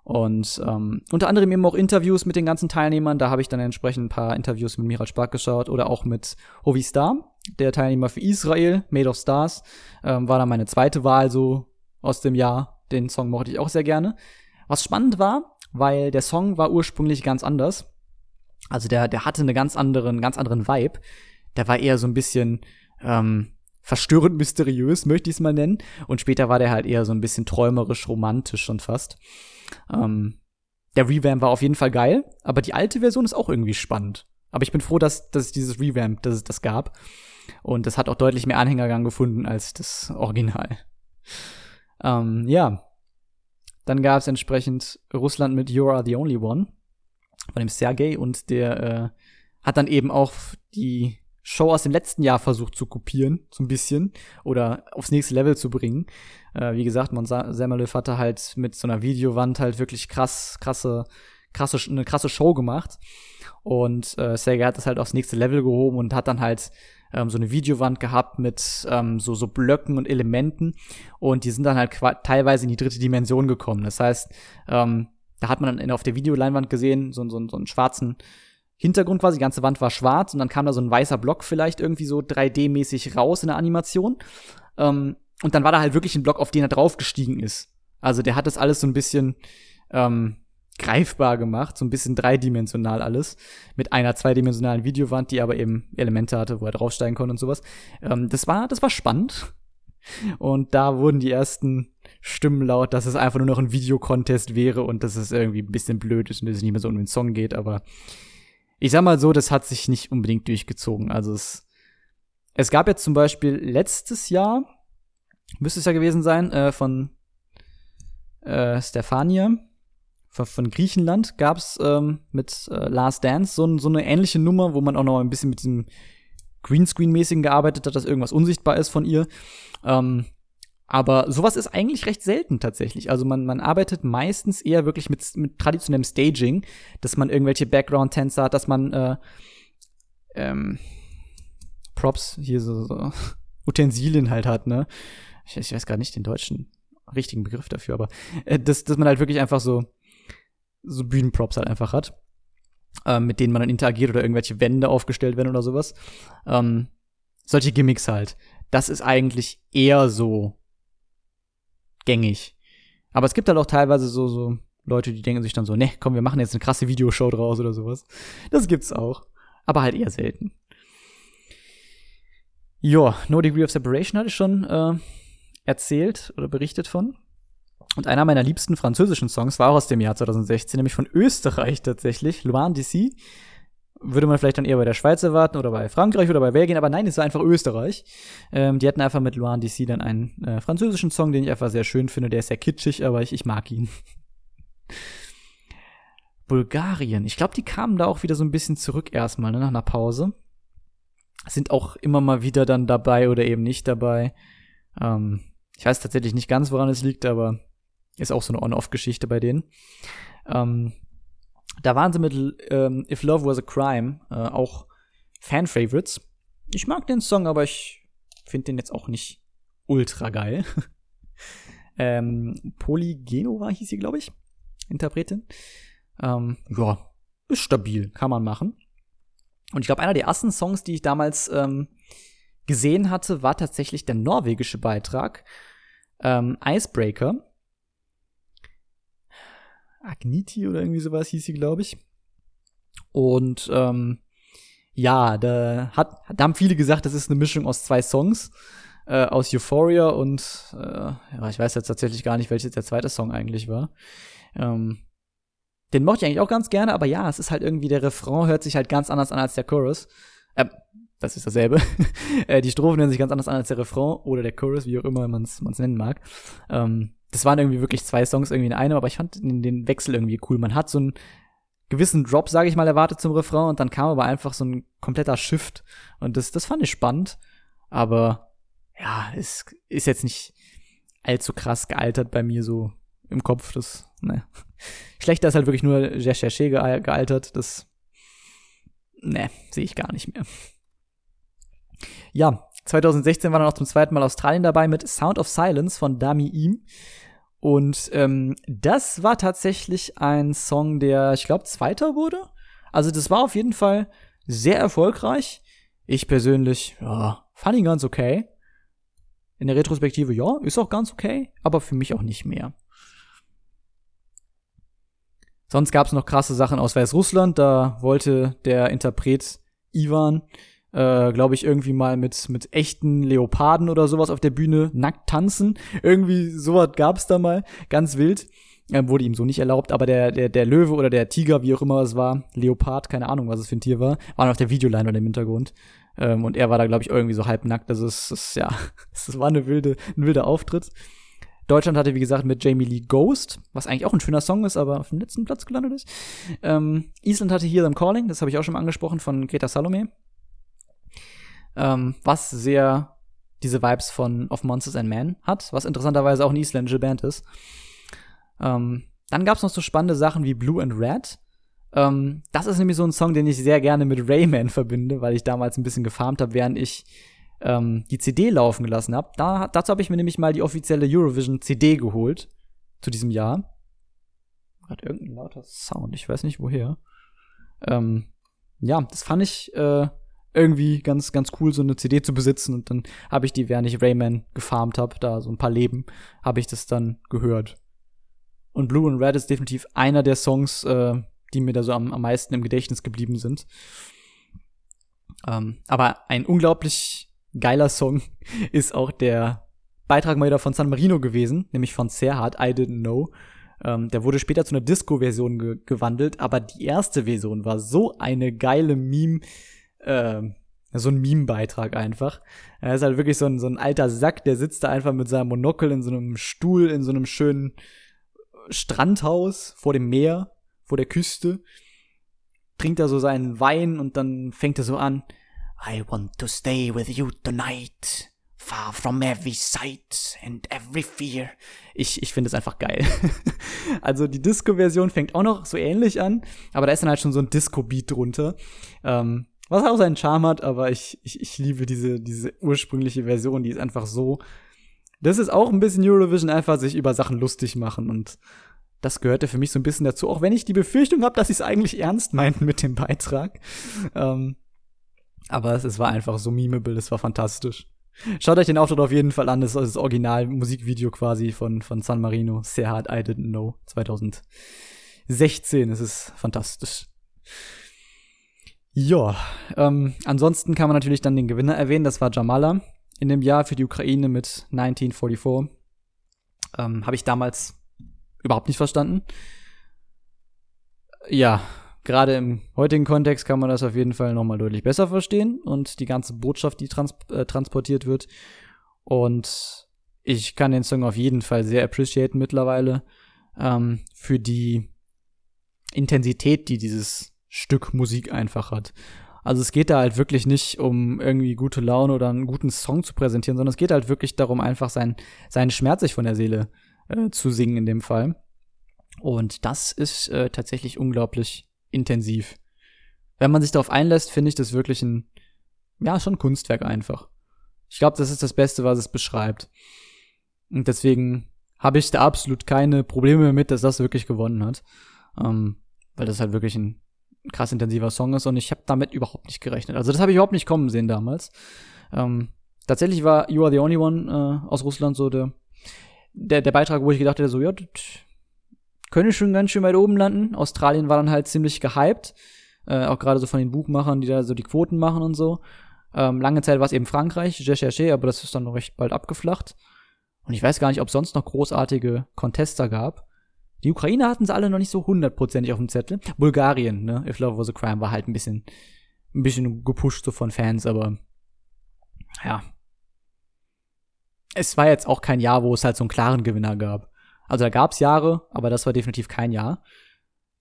Und ähm, unter anderem eben auch Interviews mit den ganzen Teilnehmern. Da habe ich dann entsprechend ein paar Interviews mit Miral Spark geschaut oder auch mit Hovi Star, der Teilnehmer für Israel, Made of Stars. Ähm, war dann meine zweite Wahl so aus dem Jahr. Den Song mochte ich auch sehr gerne. Was spannend war, weil der Song war ursprünglich ganz anders. Also der, der hatte eine ganz anderen, ganz anderen Vibe. Der war eher so ein bisschen, ähm, verstörend mysteriös, möchte ich es mal nennen. Und später war der halt eher so ein bisschen träumerisch, romantisch schon fast. Ähm, der Revamp war auf jeden Fall geil, aber die alte Version ist auch irgendwie spannend. Aber ich bin froh, dass, dass es dieses Revamp, dass es das gab. Und das hat auch deutlich mehr Anhängergang gefunden als das Original. Ähm, ja. Dann gab es entsprechend Russland mit You Are the Only One von dem Sergei und der äh, hat dann eben auch die Show aus dem letzten Jahr versucht zu kopieren, so ein bisschen, oder aufs nächste Level zu bringen. Äh, wie gesagt, man Semmelöw hatte halt mit so einer Videowand halt wirklich krass, krasse, krasse, eine krasse Show gemacht. Und äh, Sega hat das halt aufs nächste Level gehoben und hat dann halt ähm, so eine Videowand gehabt mit ähm, so, so Blöcken und Elementen und die sind dann halt teilweise in die dritte Dimension gekommen. Das heißt, ähm, da hat man dann auf der Videoleinwand gesehen, so, so, so einen schwarzen Hintergrund quasi, die ganze Wand war schwarz und dann kam da so ein weißer Block vielleicht irgendwie so 3D-mäßig raus in der Animation. Ähm, und dann war da halt wirklich ein Block, auf den er draufgestiegen ist. Also der hat das alles so ein bisschen ähm, greifbar gemacht, so ein bisschen dreidimensional alles, mit einer zweidimensionalen Videowand, die aber eben Elemente hatte, wo er draufsteigen konnte und sowas. Ähm, das war, das war spannend. Und da wurden die ersten Stimmen laut, dass es einfach nur noch ein Videocontest wäre und dass es irgendwie ein bisschen blöd ist und dass es nicht mehr so um den Song geht, aber ich sag mal so, das hat sich nicht unbedingt durchgezogen. Also es, es gab jetzt zum Beispiel letztes Jahr, müsste es ja gewesen sein, äh, von äh, Stefania, von, Griechenland, gab's ähm, mit äh, Last Dance so, so eine ähnliche Nummer, wo man auch noch ein bisschen mit diesem Greenscreen-mäßigen gearbeitet hat, dass irgendwas unsichtbar ist von ihr. Ähm, aber sowas ist eigentlich recht selten tatsächlich. Also man, man arbeitet meistens eher wirklich mit, mit traditionellem Staging, dass man irgendwelche Background-Tänzer hat, dass man äh, ähm, Props, hier so, so Utensilien halt hat, ne? Ich, ich weiß gar nicht den deutschen richtigen Begriff dafür, aber äh, dass, dass man halt wirklich einfach so, so Bühnenprops halt einfach hat, äh, mit denen man dann interagiert oder irgendwelche Wände aufgestellt werden oder sowas. Ähm, solche Gimmicks halt. Das ist eigentlich eher so gängig. Aber es gibt halt auch teilweise so, so Leute, die denken sich dann so, ne, komm, wir machen jetzt eine krasse Videoshow draus oder sowas. Das gibt's auch. Aber halt eher selten. Ja, No Degree of Separation hatte ich schon äh, erzählt oder berichtet von. Und einer meiner liebsten französischen Songs war auch aus dem Jahr 2016, nämlich von Österreich tatsächlich, Loin d'ici würde man vielleicht dann eher bei der Schweiz erwarten oder bei Frankreich oder bei Belgien, aber nein, es war einfach Österreich. Ähm, die hatten einfach mit Loin DC dann einen äh, französischen Song, den ich einfach sehr schön finde. Der ist sehr kitschig, aber ich, ich mag ihn. Bulgarien. Ich glaube, die kamen da auch wieder so ein bisschen zurück erstmal, ne, nach einer Pause. Sind auch immer mal wieder dann dabei oder eben nicht dabei. Ähm, ich weiß tatsächlich nicht ganz, woran es liegt, aber ist auch so eine On-Off-Geschichte bei denen. Ähm, da waren sie mit ähm, If Love Was a Crime äh, auch Fan-Favorites. Ich mag den Song, aber ich finde den jetzt auch nicht ultra geil. ähm, Polygenova hieß sie, glaube ich, Interpretin. Ähm, ja, ist stabil, kann man machen. Und ich glaube, einer der ersten Songs, die ich damals ähm, gesehen hatte, war tatsächlich der norwegische Beitrag ähm, Icebreaker. Agniti oder irgendwie sowas hieß sie, glaube ich. Und ähm, ja, da, hat, da haben viele gesagt, das ist eine Mischung aus zwei Songs, äh, aus Euphoria und äh, ja, ich weiß jetzt tatsächlich gar nicht, welches der zweite Song eigentlich war. Ähm, den mochte ich eigentlich auch ganz gerne, aber ja, es ist halt irgendwie, der Refrain hört sich halt ganz anders an als der Chorus. Ähm, das ist dasselbe. äh, die Strophen hören sich ganz anders an als der Refrain oder der Chorus, wie auch immer man es nennen mag. Ähm, das waren irgendwie wirklich zwei Songs irgendwie in einem, aber ich fand den, Wechsel irgendwie cool. Man hat so einen gewissen Drop, sage ich mal, erwartet zum Refrain und dann kam aber einfach so ein kompletter Shift und das, das fand ich spannend, aber ja, es ist jetzt nicht allzu krass gealtert bei mir so im Kopf. Das, ne. Schlechter ist halt wirklich nur Cherché gealtert. Das, ne, sehe ich gar nicht mehr. Ja, 2016 war dann auch zum zweiten Mal Australien dabei mit Sound of Silence von Dami Im. Und ähm, das war tatsächlich ein Song, der, ich glaube, Zweiter wurde. Also das war auf jeden Fall sehr erfolgreich. Ich persönlich, ja, fand ihn ganz okay. In der Retrospektive, ja, ist auch ganz okay, aber für mich auch nicht mehr. Sonst gab es noch krasse Sachen aus Weißrussland. Da wollte der Interpret Ivan äh, glaube ich, irgendwie mal mit, mit echten Leoparden oder sowas auf der Bühne nackt tanzen. Irgendwie sowas gab's da mal, ganz wild. Äh, wurde ihm so nicht erlaubt, aber der, der, der Löwe oder der Tiger, wie auch immer es war, Leopard, keine Ahnung, was es für ein Tier war, war auf der Videoleinwand im Hintergrund. Ähm, und er war da, glaube ich, irgendwie so halbnackt. Also es, es ja, es war eine wilde, ein wilder Auftritt. Deutschland hatte, wie gesagt, mit Jamie Lee Ghost, was eigentlich auch ein schöner Song ist, aber auf dem letzten Platz gelandet ist. Ähm, Island hatte Hear Them Calling, das habe ich auch schon mal angesprochen, von Greta Salome ähm, was sehr diese Vibes von Of Monsters and Men hat, was interessanterweise auch eine isländische Band ist. Ähm, dann gab's noch so spannende Sachen wie Blue and Red. Ähm, das ist nämlich so ein Song, den ich sehr gerne mit Rayman verbinde, weil ich damals ein bisschen gefarmt habe, während ich ähm, die CD laufen gelassen habe. Da, dazu habe ich mir nämlich mal die offizielle Eurovision CD geholt zu diesem Jahr. Hat irgendein lauter Sound, ich weiß nicht woher. Ähm, ja, das fand ich äh, irgendwie ganz, ganz cool, so eine CD zu besitzen. Und dann habe ich die, während ich Rayman gefarmt habe, da so ein paar Leben, habe ich das dann gehört. Und Blue and Red ist definitiv einer der Songs, äh, die mir da so am, am meisten im Gedächtnis geblieben sind. Ähm, aber ein unglaublich geiler Song ist auch der Beitrag mal wieder von San Marino gewesen, nämlich von Serhat, I Didn't Know. Ähm, der wurde später zu einer Disco-Version ge gewandelt, aber die erste Version war so eine geile Meme, äh, so ein Meme-Beitrag einfach. Er ist halt wirklich so ein, so ein alter Sack, der sitzt da einfach mit seinem Monokel in so einem Stuhl, in so einem schönen Strandhaus vor dem Meer, vor der Küste, trinkt er so seinen Wein und dann fängt er so an, I want to stay with you tonight, far from every sight and every fear. Ich, ich finde es einfach geil. also die Disco-Version fängt auch noch so ähnlich an, aber da ist dann halt schon so ein Disco-Beat drunter. Ähm, was auch seinen Charme hat, aber ich, ich, ich liebe diese, diese ursprüngliche Version, die ist einfach so das ist auch ein bisschen Eurovision, einfach sich über Sachen lustig machen und das gehörte für mich so ein bisschen dazu, auch wenn ich die Befürchtung habe, dass sie es eigentlich ernst meinten mit dem Beitrag. Ähm, aber es, es war einfach so memeable, es war fantastisch. Schaut euch den Auftritt auf jeden Fall an, das ist das Original-Musikvideo quasi von, von San Marino, sehr hart, I Didn't Know, 2016, es ist fantastisch. Ja, ähm, ansonsten kann man natürlich dann den Gewinner erwähnen, das war Jamala in dem Jahr für die Ukraine mit 1944. Ähm, Habe ich damals überhaupt nicht verstanden. Ja, gerade im heutigen Kontext kann man das auf jeden Fall nochmal deutlich besser verstehen und die ganze Botschaft, die trans äh, transportiert wird. Und ich kann den Song auf jeden Fall sehr appreciaten mittlerweile ähm, für die Intensität, die dieses Stück Musik einfach hat. Also es geht da halt wirklich nicht um irgendwie gute Laune oder einen guten Song zu präsentieren, sondern es geht halt wirklich darum, einfach sein, seinen Schmerz sich von der Seele äh, zu singen in dem Fall. Und das ist äh, tatsächlich unglaublich intensiv. Wenn man sich darauf einlässt, finde ich das wirklich ein, ja, schon Kunstwerk einfach. Ich glaube, das ist das Beste, was es beschreibt. Und deswegen habe ich da absolut keine Probleme mit, dass das wirklich gewonnen hat. Ähm, weil das halt wirklich ein krass intensiver Song ist und ich habe damit überhaupt nicht gerechnet. Also das habe ich überhaupt nicht kommen sehen damals. Ähm, tatsächlich war You Are the Only One äh, aus Russland so der, der, der Beitrag, wo ich gedacht hätte, so, ja, das könnte schon ganz schön weit oben landen. Australien war dann halt ziemlich gehypt. Äh, auch gerade so von den Buchmachern, die da so die Quoten machen und so. Ähm, lange Zeit war es eben Frankreich, cherché, aber das ist dann recht bald abgeflacht. Und ich weiß gar nicht, ob es sonst noch großartige Contester gab. Die Ukraine hatten sie alle noch nicht so hundertprozentig auf dem Zettel. Bulgarien, ne? If Love Was a Crime war halt ein bisschen, ein bisschen gepusht so von Fans, aber ja. Es war jetzt auch kein Jahr, wo es halt so einen klaren Gewinner gab. Also da gab es Jahre, aber das war definitiv kein Jahr.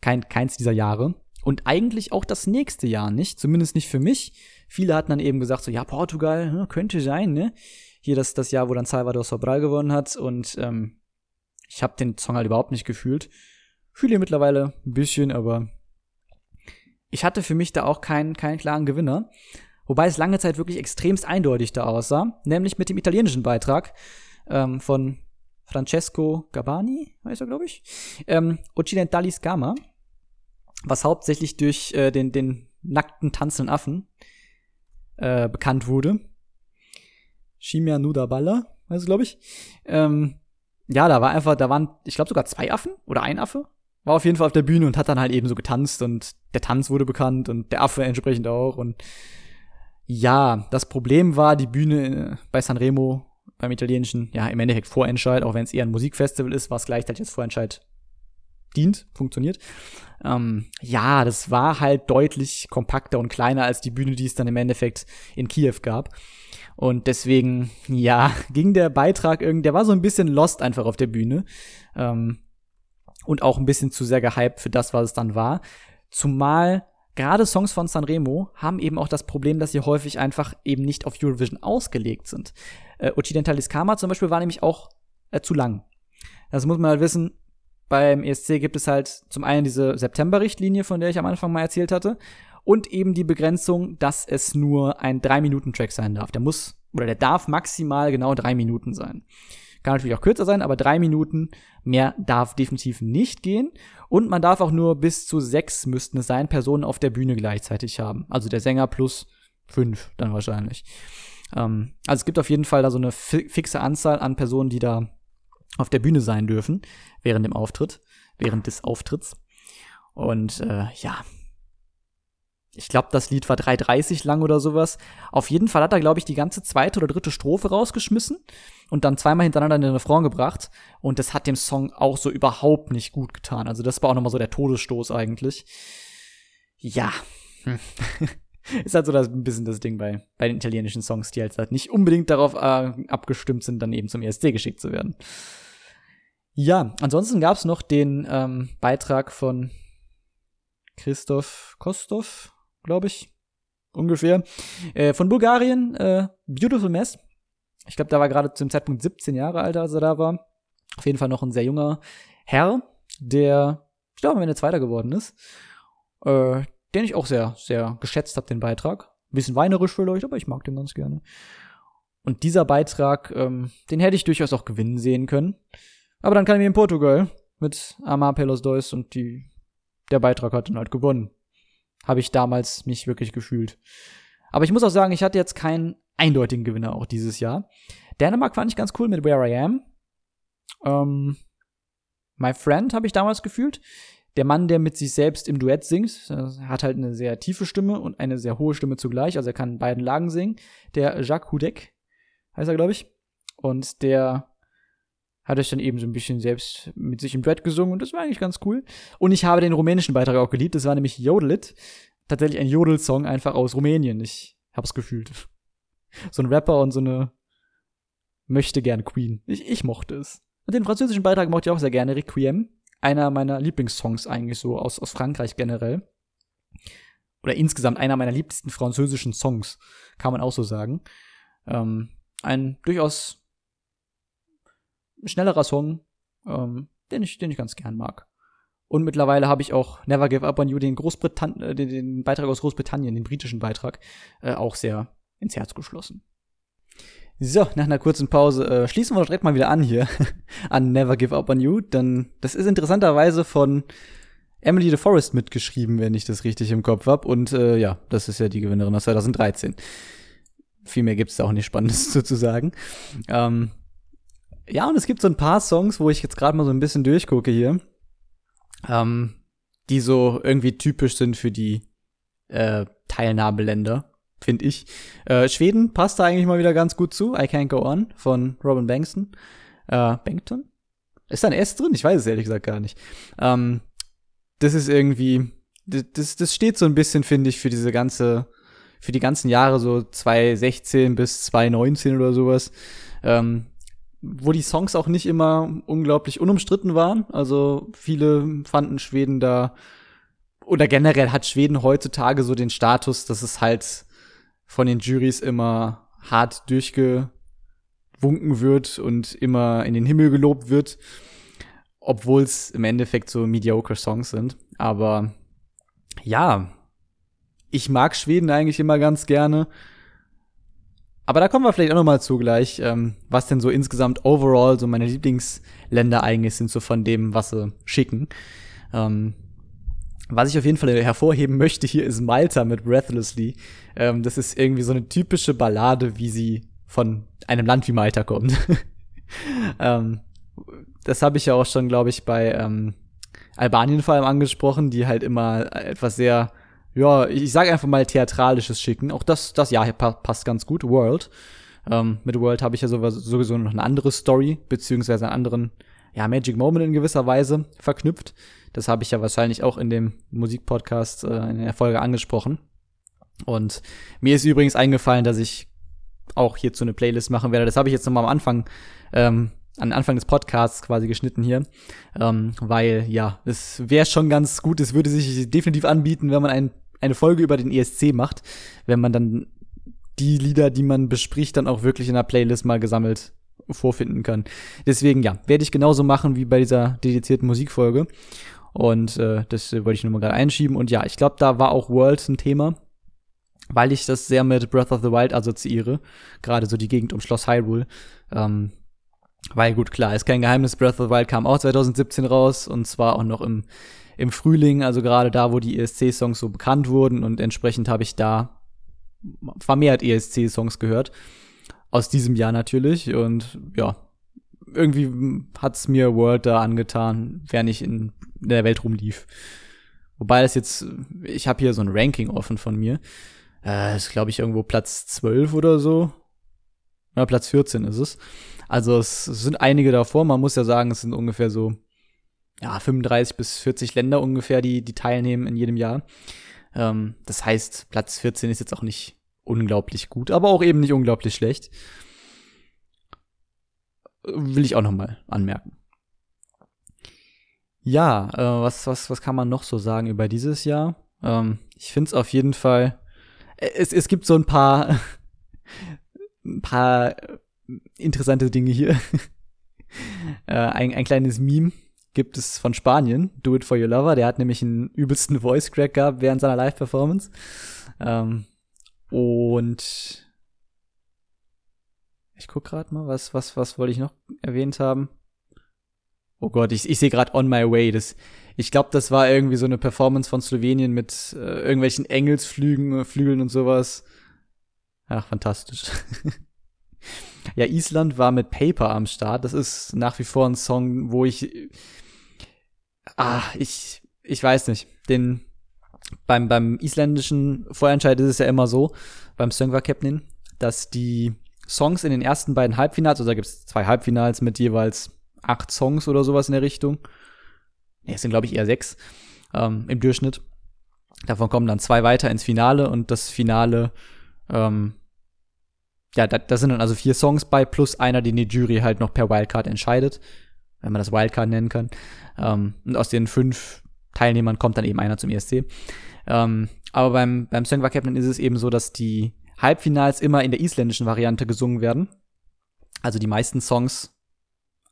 Kein, keins dieser Jahre. Und eigentlich auch das nächste Jahr nicht, zumindest nicht für mich. Viele hatten dann eben gesagt, so, ja, Portugal, hm, könnte sein, ne? Hier das, das Jahr, wo dann Salvador Sobral gewonnen hat und ähm, ich habe den Song halt überhaupt nicht gefühlt. Fühle ihn mittlerweile ein bisschen, aber ich hatte für mich da auch keinen, keinen klaren Gewinner. Wobei es lange Zeit wirklich extremst eindeutig da aussah, nämlich mit dem italienischen Beitrag ähm, von Francesco Gabani, heißt er, glaube ich, ähm, Occidentalis Gama, was hauptsächlich durch äh, den, den nackten tanzenden Affen äh, bekannt wurde. Shimia Nuda Balla, heißt glaube ich. Ähm, ja, da war einfach, da waren, ich glaube sogar zwei Affen oder ein Affe. War auf jeden Fall auf der Bühne und hat dann halt eben so getanzt und der Tanz wurde bekannt und der Affe entsprechend auch und ja, das Problem war, die Bühne äh, bei Sanremo beim italienischen, ja, im Endeffekt Vorentscheid, auch wenn es eher ein Musikfestival ist, was gleichzeitig als Vorentscheid dient, funktioniert. Ähm, ja, das war halt deutlich kompakter und kleiner als die Bühne, die es dann im Endeffekt in Kiew gab. Und deswegen, ja, ging der Beitrag irgendwie, der war so ein bisschen lost einfach auf der Bühne. Ähm, und auch ein bisschen zu sehr gehypt für das, was es dann war. Zumal gerade Songs von Sanremo haben eben auch das Problem, dass sie häufig einfach eben nicht auf Eurovision ausgelegt sind. Äh, Occidentalis Karma zum Beispiel war nämlich auch äh, zu lang. Das muss man halt wissen. beim ESC gibt es halt zum einen diese September-Richtlinie, von der ich am Anfang mal erzählt hatte, und eben die Begrenzung, dass es nur ein 3-Minuten-Track sein darf. Der muss, oder der darf maximal genau drei Minuten sein. Kann natürlich auch kürzer sein, aber drei Minuten mehr darf definitiv nicht gehen. Und man darf auch nur bis zu sechs müssten es sein, Personen auf der Bühne gleichzeitig haben. Also der Sänger plus fünf dann wahrscheinlich. Ähm, also es gibt auf jeden Fall da so eine fi fixe Anzahl an Personen, die da auf der Bühne sein dürfen während dem Auftritt, während des Auftritts. Und äh, ja, ich glaube, das Lied war 3,30 lang oder sowas. Auf jeden Fall hat er, glaube ich, die ganze zweite oder dritte Strophe rausgeschmissen und dann zweimal hintereinander in den Refrain gebracht. Und das hat dem Song auch so überhaupt nicht gut getan. Also das war auch nochmal so der Todesstoß eigentlich. Ja. Hm. ist halt so das, ein bisschen das Ding bei, bei den italienischen Songs, die halt, halt nicht unbedingt darauf äh, abgestimmt sind, dann eben zum ESC geschickt zu werden. Ja, ansonsten gab es noch den ähm, Beitrag von Christoph Kostov, glaube ich, ungefähr, äh, von Bulgarien, äh, Beautiful Mess. Ich glaube, da war gerade zum Zeitpunkt 17 Jahre alt, als er da war. Auf jeden Fall noch ein sehr junger Herr, der, ich glaube, am Ende Zweiter geworden ist. Äh, den ich auch sehr, sehr geschätzt habe, den Beitrag. Ein bisschen weinerisch vielleicht, aber ich mag den ganz gerne. Und dieser Beitrag, ähm, den hätte ich durchaus auch gewinnen sehen können. Aber dann kam ich in Portugal mit Amar Pelos Dois und die, der Beitrag hat dann halt gewonnen. Habe ich damals nicht wirklich gefühlt. Aber ich muss auch sagen, ich hatte jetzt keinen eindeutigen Gewinner auch dieses Jahr. Dänemark fand ich ganz cool mit Where I Am. Ähm, My Friend habe ich damals gefühlt der Mann, der mit sich selbst im Duett singt, äh, hat halt eine sehr tiefe Stimme und eine sehr hohe Stimme zugleich. Also er kann in beiden Lagen singen. Der Jacques Hudek heißt er, glaube ich. Und der hat es dann eben so ein bisschen selbst mit sich im Duett gesungen und das war eigentlich ganz cool. Und ich habe den rumänischen Beitrag auch geliebt. Das war nämlich Jodelit. Tatsächlich ein Jodel-Song einfach aus Rumänien. Ich hab's gefühlt. So ein Rapper und so eine möchte gern Queen. Ich, ich mochte es. Und den französischen Beitrag mochte ich auch sehr gerne. Requiem einer meiner Lieblingssongs eigentlich so aus, aus Frankreich generell. Oder insgesamt einer meiner liebsten französischen Songs, kann man auch so sagen. Ähm, ein durchaus schnellerer Song, ähm, den, ich, den ich ganz gern mag. Und mittlerweile habe ich auch Never Give Up on You, den, Großbritann äh, den, den Beitrag aus Großbritannien, den britischen Beitrag, äh, auch sehr ins Herz geschlossen. So, nach einer kurzen Pause äh, schließen wir direkt mal wieder an hier an Never Give Up on You. Dann, das ist interessanterweise von Emily de Forest mitgeschrieben, wenn ich das richtig im Kopf hab. Und äh, ja, das ist ja die Gewinnerin aus 2013. Viel mehr gibt's da auch nicht Spannendes zu sagen. Ähm, ja, und es gibt so ein paar Songs, wo ich jetzt gerade mal so ein bisschen durchgucke hier, ähm, die so irgendwie typisch sind für die äh, Teilnahmeländer finde ich. Äh, Schweden passt da eigentlich mal wieder ganz gut zu. I Can't Go On von Robin Bankston. Äh, Bankton? Ist da ein S drin? Ich weiß es ehrlich gesagt gar nicht. Ähm, das ist irgendwie, das, das steht so ein bisschen, finde ich, für diese ganze, für die ganzen Jahre, so 2016 bis 2019 oder sowas. Ähm, wo die Songs auch nicht immer unglaublich unumstritten waren. Also viele fanden Schweden da oder generell hat Schweden heutzutage so den Status, dass es halt von den Juries immer hart durchgewunken wird und immer in den Himmel gelobt wird, obwohl es im Endeffekt so mediocre Songs sind. Aber ja, ich mag Schweden eigentlich immer ganz gerne. Aber da kommen wir vielleicht auch noch mal zu gleich, ähm, was denn so insgesamt overall so meine Lieblingsländer eigentlich sind, so von dem, was sie schicken. Ähm, was ich auf jeden Fall hervorheben möchte hier ist Malta mit Breathlessly. Ähm, das ist irgendwie so eine typische Ballade, wie sie von einem Land wie Malta kommt. ähm, das habe ich ja auch schon, glaube ich, bei ähm, Albanien vor allem angesprochen, die halt immer etwas sehr, ja, ich sage einfach mal theatralisches schicken. Auch das, das ja passt ganz gut. World. Ähm, mit World habe ich ja sowieso noch eine andere Story, beziehungsweise einen anderen, ja, Magic Moment in gewisser Weise verknüpft. Das habe ich ja wahrscheinlich auch in dem Musikpodcast äh, in der Folge angesprochen. Und mir ist übrigens eingefallen, dass ich auch hierzu eine Playlist machen werde. Das habe ich jetzt nochmal am Anfang, ähm, an Anfang des Podcasts quasi geschnitten hier. Ähm, weil, ja, es wäre schon ganz gut, es würde sich definitiv anbieten, wenn man ein, eine Folge über den ESC macht, wenn man dann die Lieder, die man bespricht, dann auch wirklich in der Playlist mal gesammelt vorfinden kann. Deswegen, ja, werde ich genauso machen wie bei dieser dedizierten Musikfolge. Und äh, das wollte ich nur mal gerade einschieben. Und ja, ich glaube, da war auch Worlds ein Thema, weil ich das sehr mit Breath of the Wild assoziiere. Gerade so die Gegend um Schloss Hyrule. Ähm, weil gut, klar, ist kein Geheimnis, Breath of the Wild kam auch 2017 raus und zwar auch noch im, im Frühling, also gerade da, wo die ESC-Songs so bekannt wurden und entsprechend habe ich da vermehrt ESC-Songs gehört. Aus diesem Jahr natürlich und ja, irgendwie hat's mir World da angetan, während ich in der Welt rumlief. Wobei das jetzt, ich habe hier so ein Ranking offen von mir. Äh, ist, glaube ich, irgendwo Platz 12 oder so. Ja, Platz 14 ist es. Also es sind einige davor. Man muss ja sagen, es sind ungefähr so ja, 35 bis 40 Länder ungefähr, die, die teilnehmen in jedem Jahr. Ähm, das heißt, Platz 14 ist jetzt auch nicht unglaublich gut, aber auch eben nicht unglaublich schlecht. Will ich auch noch mal anmerken. Ja, äh, was, was, was kann man noch so sagen über dieses Jahr? Ähm, ich finde es auf jeden Fall. Äh, es, es gibt so ein paar, ein paar interessante Dinge hier. äh, ein, ein kleines Meme gibt es von Spanien, Do It For Your Lover. Der hat nämlich einen übelsten Voice Crack gehabt während seiner Live-Performance. Ähm, und ich guck gerade mal, was, was, was wollte ich noch erwähnt haben? Oh Gott, ich, ich sehe gerade On My Way. Das, ich glaube, das war irgendwie so eine Performance von Slowenien mit äh, irgendwelchen Engelsflügen, Flügeln und sowas. Ach, fantastisch. ja, Island war mit Paper am Start. Das ist nach wie vor ein Song, wo ich, ah, ich, ich weiß nicht, den, beim, beim isländischen Vorentscheid ist es ja immer so, beim Söngvar Captain, dass die Songs in den ersten beiden Halbfinals, also da gibt es zwei Halbfinals mit jeweils acht Songs oder sowas in der Richtung. Ne, es sind, glaube ich, eher sechs ähm, im Durchschnitt. Davon kommen dann zwei weiter ins Finale und das Finale, ähm, ja, da, da sind dann also vier Songs bei, plus einer, den die Jury halt noch per Wildcard entscheidet, wenn man das Wildcard nennen kann. Ähm, und aus den fünf Teilnehmern kommt dann eben einer zum ESC. Ähm, aber beim, beim Songwar Captain ist es eben so, dass die Halbfinals immer in der isländischen Variante gesungen werden. Also die meisten Songs,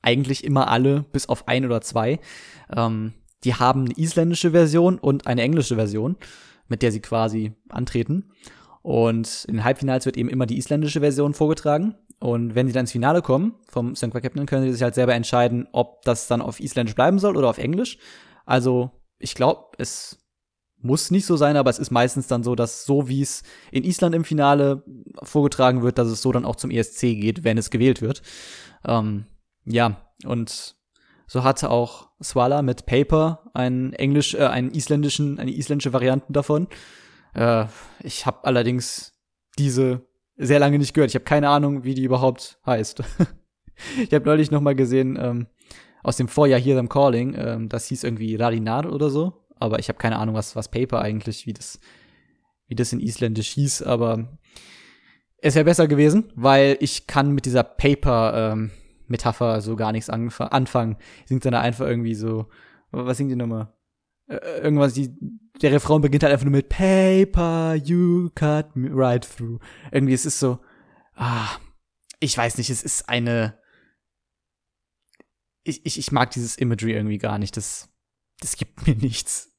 eigentlich immer alle, bis auf ein oder zwei, ähm, die haben eine isländische Version und eine englische Version, mit der sie quasi antreten. Und in den Halbfinals wird eben immer die isländische Version vorgetragen. Und wenn sie dann ins Finale kommen vom Songwar Captain, können sie sich halt selber entscheiden, ob das dann auf Isländisch bleiben soll oder auf Englisch. Also ich glaube, es muss nicht so sein, aber es ist meistens dann so, dass so wie es in Island im Finale vorgetragen wird, dass es so dann auch zum ESC geht, wenn es gewählt wird. Ähm, ja, und so hatte auch Swala mit Paper einen englisch, äh, einen isländischen, eine isländische Variante davon. Äh, ich habe allerdings diese sehr lange nicht gehört. Ich habe keine Ahnung, wie die überhaupt heißt. ich habe neulich noch mal gesehen ähm, aus dem Vorjahr hier im Calling, ähm, das hieß irgendwie Radinar oder so aber ich habe keine Ahnung, was, was Paper eigentlich, wie das, wie das in Isländisch hieß, aber es wäre besser gewesen, weil ich kann mit dieser Paper-Metapher ähm, so gar nichts anfangen. Singt dann einfach irgendwie so, was singt die nochmal? Äh, irgendwas, die, der Refrain beginnt halt einfach nur mit Paper, you cut me right through. Irgendwie, es ist so, ah, ich weiß nicht, es ist eine, ich, ich, ich mag dieses Imagery irgendwie gar nicht. Das, das gibt mir nichts.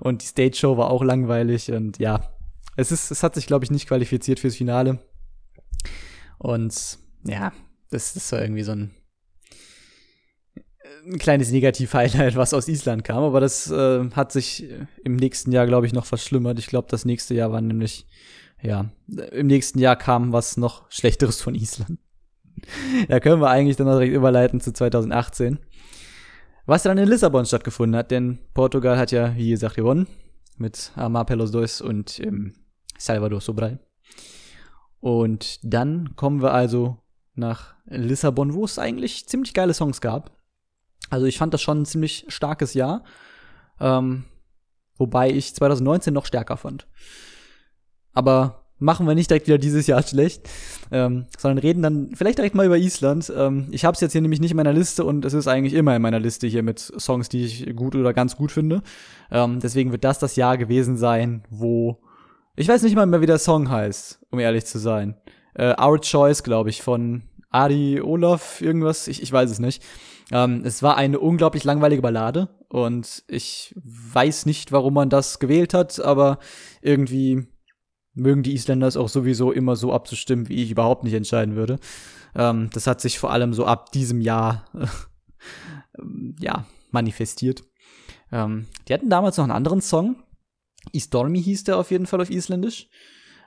Und die Stage Show war auch langweilig und ja, es ist, es hat sich, glaube ich, nicht qualifiziert fürs Finale. Und ja, das, das war irgendwie so ein, ein kleines Negativ-Highlight, was aus Island kam. Aber das äh, hat sich im nächsten Jahr, glaube ich, noch verschlimmert. Ich glaube, das nächste Jahr war nämlich, ja, im nächsten Jahr kam was noch Schlechteres von Island. da können wir eigentlich dann direkt überleiten zu 2018 was dann in Lissabon stattgefunden hat, denn Portugal hat ja, wie gesagt, gewonnen mit Amar Pelos Dois und ähm, Salvador Sobral. Und dann kommen wir also nach Lissabon, wo es eigentlich ziemlich geile Songs gab. Also ich fand das schon ein ziemlich starkes Jahr, ähm, wobei ich 2019 noch stärker fand. Aber machen wir nicht direkt wieder dieses Jahr schlecht, ähm, sondern reden dann vielleicht direkt mal über Island. Ähm, ich habe es jetzt hier nämlich nicht in meiner Liste und es ist eigentlich immer in meiner Liste hier mit Songs, die ich gut oder ganz gut finde. Ähm, deswegen wird das das Jahr gewesen sein, wo ich weiß nicht mal mehr, wie der Song heißt, um ehrlich zu sein. Äh, Our Choice, glaube ich, von Adi Olaf irgendwas, ich, ich weiß es nicht. Ähm, es war eine unglaublich langweilige Ballade und ich weiß nicht, warum man das gewählt hat, aber irgendwie mögen die Isländer es auch sowieso immer so abzustimmen, wie ich überhaupt nicht entscheiden würde. Ähm, das hat sich vor allem so ab diesem Jahr ja manifestiert. Ähm, die hatten damals noch einen anderen Song. Istormi hieß der auf jeden Fall auf Isländisch.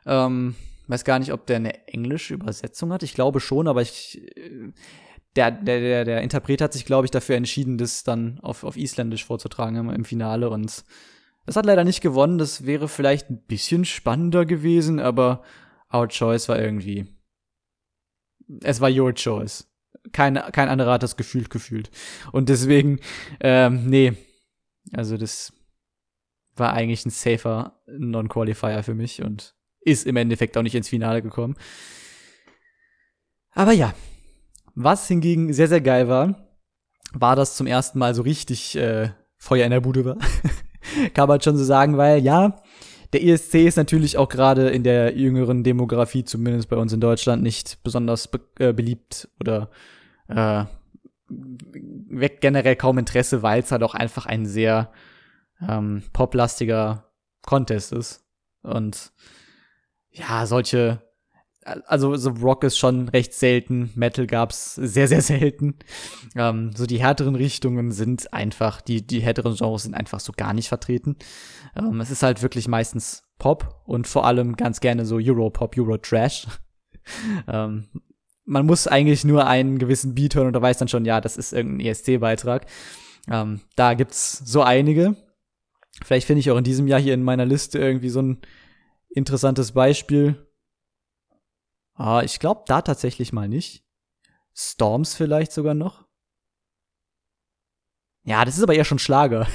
Ähm, weiß gar nicht, ob der eine englische Übersetzung hat. Ich glaube schon, aber ich äh, der, der, der, der Interpret hat sich, glaube ich, dafür entschieden, das dann auf, auf Isländisch vorzutragen im, im Finale und das hat leider nicht gewonnen. Das wäre vielleicht ein bisschen spannender gewesen, aber Our Choice war irgendwie. Es war Your Choice. Kein, kein anderer hat das gefühlt gefühlt. Und deswegen, ähm, nee. Also das war eigentlich ein safer Non-Qualifier für mich und ist im Endeffekt auch nicht ins Finale gekommen. Aber ja, was hingegen sehr, sehr geil war, war, dass zum ersten Mal so richtig äh, Feuer in der Bude war. Kann man schon so sagen, weil ja, der ESC ist natürlich auch gerade in der jüngeren Demografie, zumindest bei uns in Deutschland, nicht besonders be äh, beliebt oder äh, weckt generell kaum Interesse, weil es halt auch einfach ein sehr ähm, poplastiger Contest ist. Und ja, solche, also so Rock ist schon recht selten, Metal gab's sehr, sehr selten. Ähm, so die härteren Richtungen sind einfach, die, die härteren Genres sind einfach so gar nicht vertreten. Ähm, es ist halt wirklich meistens Pop und vor allem ganz gerne so Euro-Pop, Euro-Trash. ähm, man muss eigentlich nur einen gewissen Beat hören und da weiß dann schon, ja, das ist irgendein ESC-Beitrag. Ähm, da gibt's so einige. Vielleicht finde ich auch in diesem Jahr hier in meiner Liste irgendwie so ein interessantes Beispiel. Ah, ich glaube da tatsächlich mal nicht. Storms vielleicht sogar noch. Ja, das ist aber eher schon Schlager.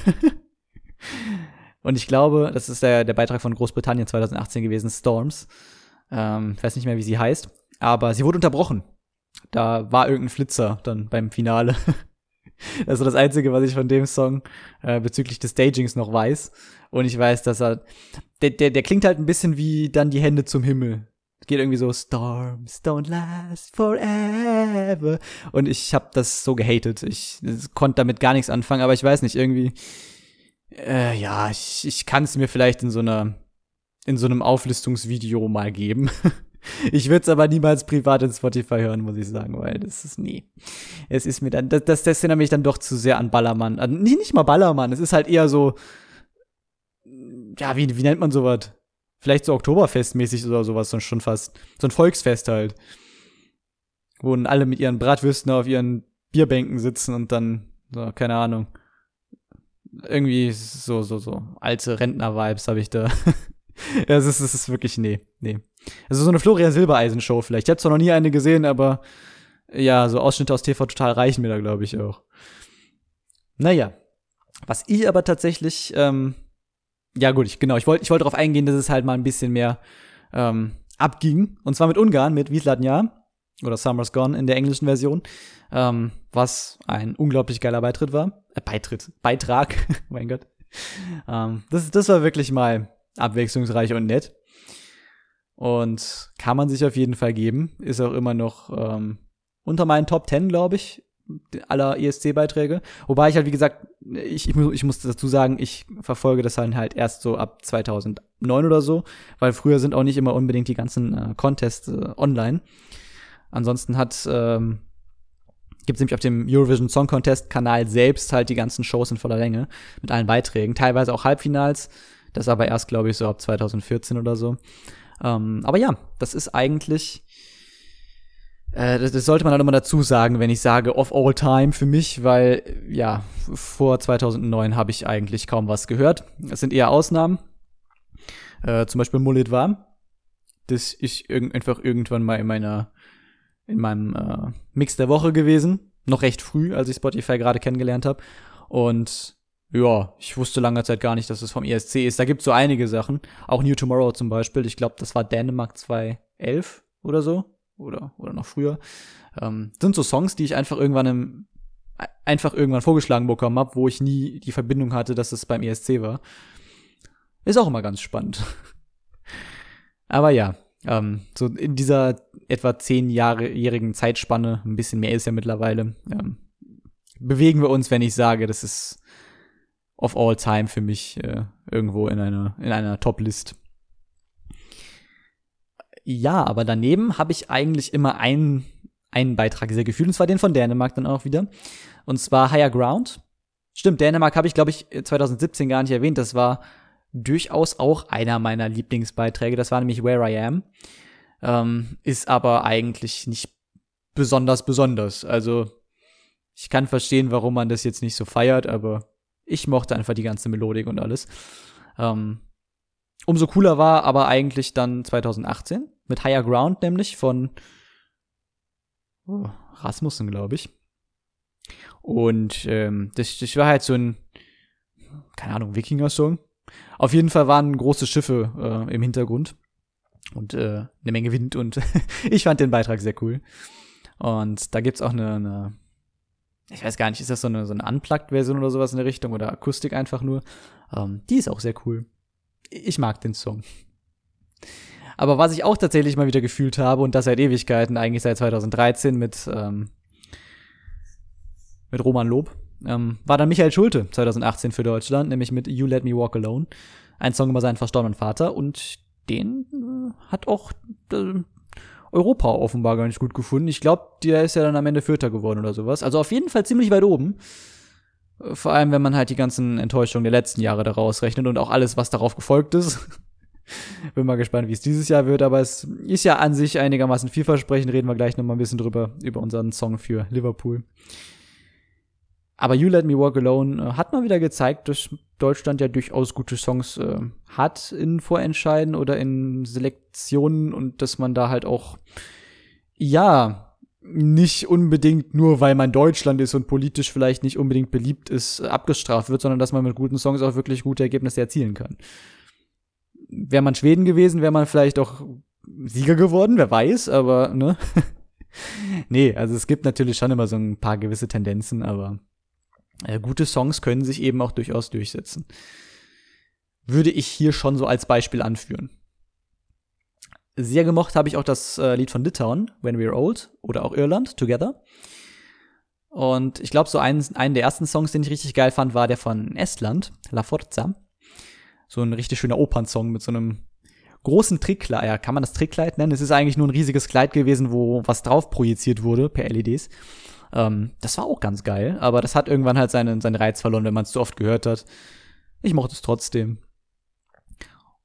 Und ich glaube, das ist der, der Beitrag von Großbritannien 2018 gewesen, Storms. Ähm, ich weiß nicht mehr, wie sie heißt. Aber sie wurde unterbrochen. Da war irgendein Flitzer dann beim Finale. das ist das Einzige, was ich von dem Song äh, bezüglich des Stagings noch weiß. Und ich weiß, dass er. Der, der, der klingt halt ein bisschen wie dann die Hände zum Himmel. Geht irgendwie so, Storms don't last forever. Und ich habe das so gehatet. Ich konnte damit gar nichts anfangen, aber ich weiß nicht, irgendwie. Äh, ja, ich, ich kann es mir vielleicht in so einer in so einem Auflistungsvideo mal geben. Ich würde es aber niemals privat in Spotify hören, muss ich sagen, weil das ist nie. Es ist mir dann, das, das, das erinnert mich dann doch zu sehr an Ballermann. An, nicht, nicht mal Ballermann, es ist halt eher so, ja, wie, wie nennt man sowas? Vielleicht so Oktoberfestmäßig oder sowas, so schon fast. So ein Volksfest halt. Wo dann alle mit ihren Bratwürsten auf ihren Bierbänken sitzen und dann, so, keine Ahnung. Irgendwie so, so, so alte Rentner-Vibes habe ich da. ja, es ist, es ist wirklich, nee, nee. Also so eine Florian Silbereisen-Show vielleicht. Ich habe zwar noch nie eine gesehen, aber ja, so Ausschnitte aus TV total reichen mir da, glaube ich, auch. Naja. Was ich aber tatsächlich, ähm, ja gut, ich, genau, ich wollte ich wollte darauf eingehen, dass es halt mal ein bisschen mehr ähm, abging. Und zwar mit Ungarn, mit Wieslatnia oder Summer's Gone in der englischen Version, ähm, was ein unglaublich geiler Beitritt war. Äh, Beitritt, Beitrag, mein Gott. Ähm, das, das war wirklich mal abwechslungsreich und nett. Und kann man sich auf jeden Fall geben. Ist auch immer noch ähm, unter meinen Top 10, glaube ich, aller ESC-Beiträge. Wobei ich halt, wie gesagt, ich, ich, ich muss dazu sagen, ich verfolge das halt, halt erst so ab 2009 oder so, weil früher sind auch nicht immer unbedingt die ganzen äh, Contests äh, online. Ansonsten hat ähm, gibt es nämlich auf dem Eurovision Song Contest Kanal selbst halt die ganzen Shows in voller Länge mit allen Beiträgen, teilweise auch Halbfinals. Das aber erst, glaube ich, so ab 2014 oder so. Ähm, aber ja, das ist eigentlich, äh, das, das, sollte man halt immer dazu sagen, wenn ich sage of all time für mich, weil ja, vor 2009 habe ich eigentlich kaum was gehört. Es sind eher Ausnahmen. Äh, zum Beispiel Mullet war, das ich irg einfach irgendwann mal in meiner in meinem äh, Mix der Woche gewesen, noch recht früh, als ich Spotify gerade kennengelernt habe. Und ja, ich wusste lange Zeit gar nicht, dass es vom ESC ist. Da gibt es so einige Sachen. Auch New Tomorrow zum Beispiel. Ich glaube, das war Dänemark 2011 oder so. Oder, oder noch früher. Ähm, sind so Songs, die ich einfach irgendwann im, einfach irgendwann vorgeschlagen bekommen habe, wo ich nie die Verbindung hatte, dass es beim ESC war. Ist auch immer ganz spannend. Aber ja, Ähm, so in dieser etwa zehnjährigen Zeitspanne, ein bisschen mehr ist ja mittlerweile, ähm, bewegen wir uns, wenn ich sage, das ist of all time für mich äh, irgendwo in einer, in einer Top-List. Ja, aber daneben habe ich eigentlich immer einen, einen Beitrag sehr gefühlt, und zwar den von Dänemark dann auch wieder. Und zwar Higher Ground. Stimmt, Dänemark habe ich, glaube ich, 2017 gar nicht erwähnt. Das war durchaus auch einer meiner Lieblingsbeiträge. Das war nämlich Where I Am. Ähm, ist aber eigentlich nicht besonders besonders. Also ich kann verstehen, warum man das jetzt nicht so feiert, aber ich mochte einfach die ganze Melodik und alles. Ähm, umso cooler war aber eigentlich dann 2018 mit Higher Ground, nämlich von oh, Rasmussen, glaube ich. Und ähm, das, das war halt so ein, keine Ahnung, Wikinger-Song. Auf jeden Fall waren große Schiffe äh, im Hintergrund und äh, eine Menge Wind und ich fand den Beitrag sehr cool. Und da gibt's auch eine, eine ich weiß gar nicht, ist das so eine, so eine Unplugged-Version oder sowas in der Richtung oder Akustik einfach nur? Ähm, die ist auch sehr cool. Ich mag den Song. Aber was ich auch tatsächlich mal wieder gefühlt habe, und das seit Ewigkeiten, eigentlich seit 2013 mit, ähm, mit Roman Lob, ähm, war dann Michael Schulte 2018 für Deutschland, nämlich mit You Let Me Walk Alone. Ein Song über seinen verstorbenen Vater und den äh, hat auch äh, Europa offenbar gar nicht gut gefunden. Ich glaube, der ist ja dann am Ende Vierter geworden oder sowas. Also auf jeden Fall ziemlich weit oben. Vor allem, wenn man halt die ganzen Enttäuschungen der letzten Jahre daraus rechnet und auch alles, was darauf gefolgt ist. Bin mal gespannt, wie es dieses Jahr wird, aber es ist ja an sich einigermaßen vielversprechend. Reden wir gleich noch mal ein bisschen drüber, über unseren Song für Liverpool. Aber You Let Me Walk Alone äh, hat mal wieder gezeigt, dass Deutschland ja durchaus gute Songs äh, hat in Vorentscheiden oder in Selektionen und dass man da halt auch, ja, nicht unbedingt nur, weil man Deutschland ist und politisch vielleicht nicht unbedingt beliebt ist, abgestraft wird, sondern dass man mit guten Songs auch wirklich gute Ergebnisse erzielen kann. Wäre man Schweden gewesen, wäre man vielleicht auch Sieger geworden, wer weiß, aber, ne? nee, also es gibt natürlich schon immer so ein paar gewisse Tendenzen, aber äh, gute Songs können sich eben auch durchaus durchsetzen. Würde ich hier schon so als Beispiel anführen. Sehr gemocht habe ich auch das äh, Lied von Litauen, When We're Old, oder auch Irland, Together. Und ich glaube, so einen, einen der ersten Songs, den ich richtig geil fand, war der von Estland, La Forza. So ein richtig schöner Opernsong mit so einem großen Trickkleid. Ja, kann man das Trickkleid nennen? Es ist eigentlich nur ein riesiges Kleid gewesen, wo was drauf projiziert wurde per LEDs. Ähm, das war auch ganz geil, aber das hat irgendwann halt seinen, seinen Reiz verloren, wenn man es zu oft gehört hat. Ich mochte es trotzdem.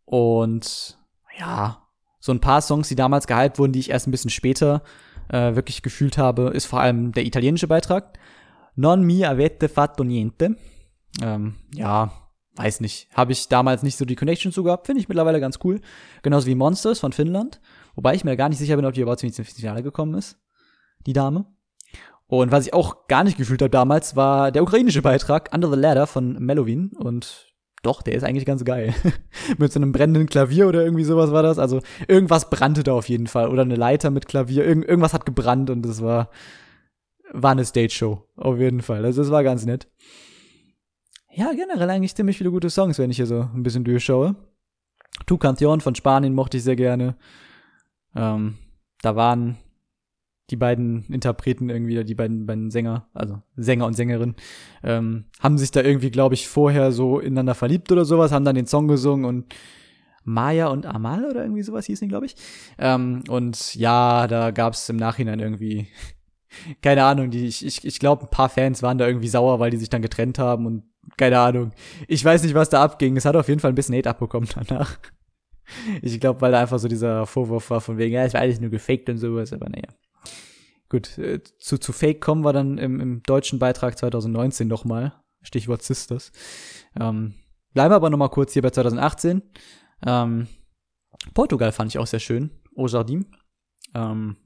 Und ja, so ein paar Songs, die damals gehypt wurden, die ich erst ein bisschen später äh, wirklich gefühlt habe, ist vor allem der italienische Beitrag. Non mi avete fatto niente. Ähm, ja, weiß nicht. Habe ich damals nicht so die Connection zu gehabt. Finde ich mittlerweile ganz cool. Genauso wie Monsters von Finnland. Wobei ich mir gar nicht sicher bin, ob die überhaupt ins Finale gekommen ist. Die Dame. Und was ich auch gar nicht gefühlt habe damals, war der ukrainische Beitrag Under the Ladder von Melowin. Und doch, der ist eigentlich ganz geil. mit so einem brennenden Klavier oder irgendwie sowas war das. Also irgendwas brannte da auf jeden Fall. Oder eine Leiter mit Klavier. Irgend irgendwas hat gebrannt und das war, war eine Stage-Show. Auf jeden Fall. Also das war ganz nett. Ja, generell eigentlich ziemlich viele gute Songs, wenn ich hier so ein bisschen durchschaue. Tu Canción von Spanien mochte ich sehr gerne. Ähm, da waren die beiden Interpreten irgendwie, die beiden, beiden Sänger, also Sänger und Sängerin, ähm, haben sich da irgendwie, glaube ich, vorher so ineinander verliebt oder sowas, haben dann den Song gesungen und Maya und Amal oder irgendwie sowas hießen glaube ich. Ähm, und ja, da gab es im Nachhinein irgendwie, keine Ahnung, die, ich, ich, ich glaube, ein paar Fans waren da irgendwie sauer, weil die sich dann getrennt haben und keine Ahnung. Ich weiß nicht, was da abging. Es hat auf jeden Fall ein bisschen Hate abbekommen danach. Ich glaube, weil da einfach so dieser Vorwurf war von wegen, ja, es war alles nur gefaked und sowas, aber naja. Gut, äh, zu, zu Fake kommen wir dann im, im deutschen Beitrag 2019 nochmal. Stichwort Sisters. Ähm, bleiben wir aber nochmal kurz hier bei 2018. Ähm, Portugal fand ich auch sehr schön. O Jardim. Ähm,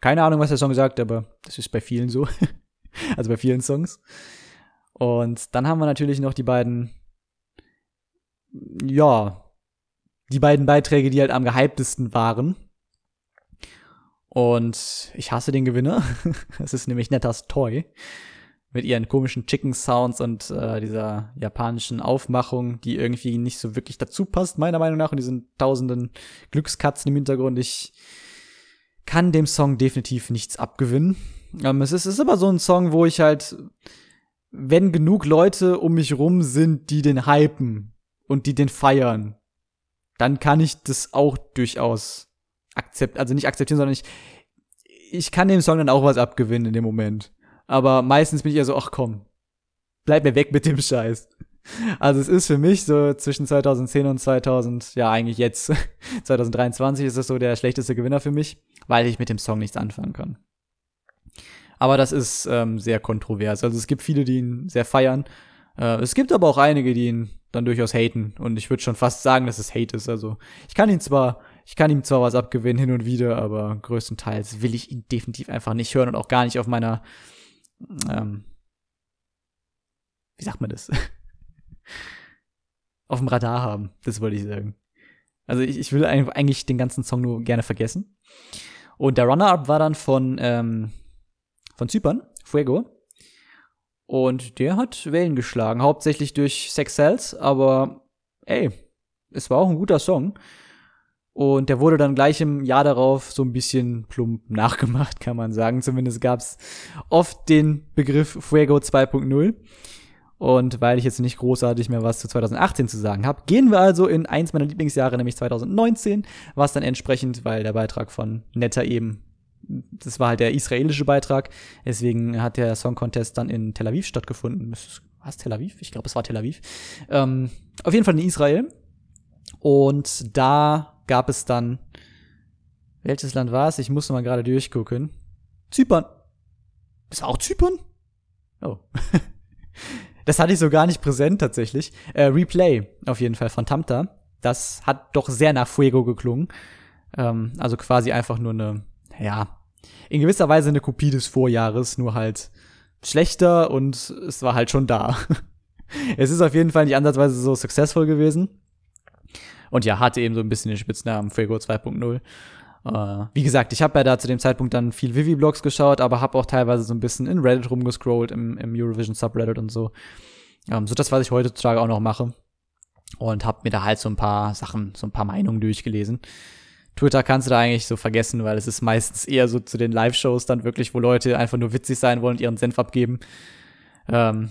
keine Ahnung, was der Song sagt, aber das ist bei vielen so. also bei vielen Songs. Und dann haben wir natürlich noch die beiden, ja, die beiden Beiträge, die halt am gehyptesten waren. Und ich hasse den Gewinner. Es ist nämlich Nettas Toy mit ihren komischen Chicken Sounds und äh, dieser japanischen Aufmachung, die irgendwie nicht so wirklich dazu passt, meiner Meinung nach, und diesen tausenden Glückskatzen im Hintergrund. Ich kann dem Song definitiv nichts abgewinnen. Ähm, es, ist, es ist aber so ein Song, wo ich halt, wenn genug Leute um mich rum sind, die den hypen und die den feiern, dann kann ich das auch durchaus akzeptieren, also nicht akzeptieren, sondern ich, ich kann dem Song dann auch was abgewinnen in dem Moment. Aber meistens bin ich ja so, ach komm, bleib mir weg mit dem Scheiß. Also es ist für mich so zwischen 2010 und 2000, ja eigentlich jetzt, 2023 ist das so der schlechteste Gewinner für mich, weil ich mit dem Song nichts anfangen kann. Aber das ist ähm, sehr kontrovers. Also es gibt viele, die ihn sehr feiern. Äh, es gibt aber auch einige, die ihn dann durchaus haten. Und ich würde schon fast sagen, dass es Hate ist. Also ich kann ihn zwar, ich kann ihm zwar was abgewinnen hin und wieder, aber größtenteils will ich ihn definitiv einfach nicht hören und auch gar nicht auf meiner, ähm, wie sagt man das? auf dem Radar haben. Das wollte ich sagen. Also ich, ich will eigentlich den ganzen Song nur gerne vergessen. Und der Runner-Up war dann von, ähm, von Zypern, Fuego. Und der hat Wellen geschlagen, hauptsächlich durch Sex Cells, aber ey, es war auch ein guter Song. Und der wurde dann gleich im Jahr darauf so ein bisschen plump nachgemacht, kann man sagen. Zumindest gab's oft den Begriff Fuego 2.0. Und weil ich jetzt nicht großartig mehr was zu 2018 zu sagen habe, gehen wir also in eins meiner Lieblingsjahre, nämlich 2019, was dann entsprechend, weil der Beitrag von Netta eben das war halt der israelische Beitrag. Deswegen hat der Song Contest dann in Tel Aviv stattgefunden. Was Tel Aviv? Ich glaube, es war Tel Aviv. Ähm, auf jeden Fall in Israel. Und da gab es dann, welches Land war es? Ich muss mal gerade durchgucken. Zypern. War auch Zypern? Oh. das hatte ich so gar nicht präsent tatsächlich. Äh, Replay auf jeden Fall von Tamta. Das hat doch sehr nach Fuego geklungen. Ähm, also quasi einfach nur eine ja, in gewisser Weise eine Kopie des Vorjahres, nur halt schlechter und es war halt schon da. es ist auf jeden Fall nicht ansatzweise so successful gewesen. Und ja, hatte eben so ein bisschen den Spitznamen Fuego 2.0. Uh, wie gesagt, ich habe ja da zu dem Zeitpunkt dann viel Vivi-Blogs geschaut, aber habe auch teilweise so ein bisschen in Reddit rumgescrollt, im, im Eurovision Subreddit und so. Um, ähm, so das, was ich heutzutage auch noch mache. Und habe mir da halt so ein paar Sachen, so ein paar Meinungen durchgelesen. Twitter kannst du da eigentlich so vergessen, weil es ist meistens eher so zu den Live-Shows dann wirklich, wo Leute einfach nur witzig sein wollen und ihren Senf abgeben. Ähm,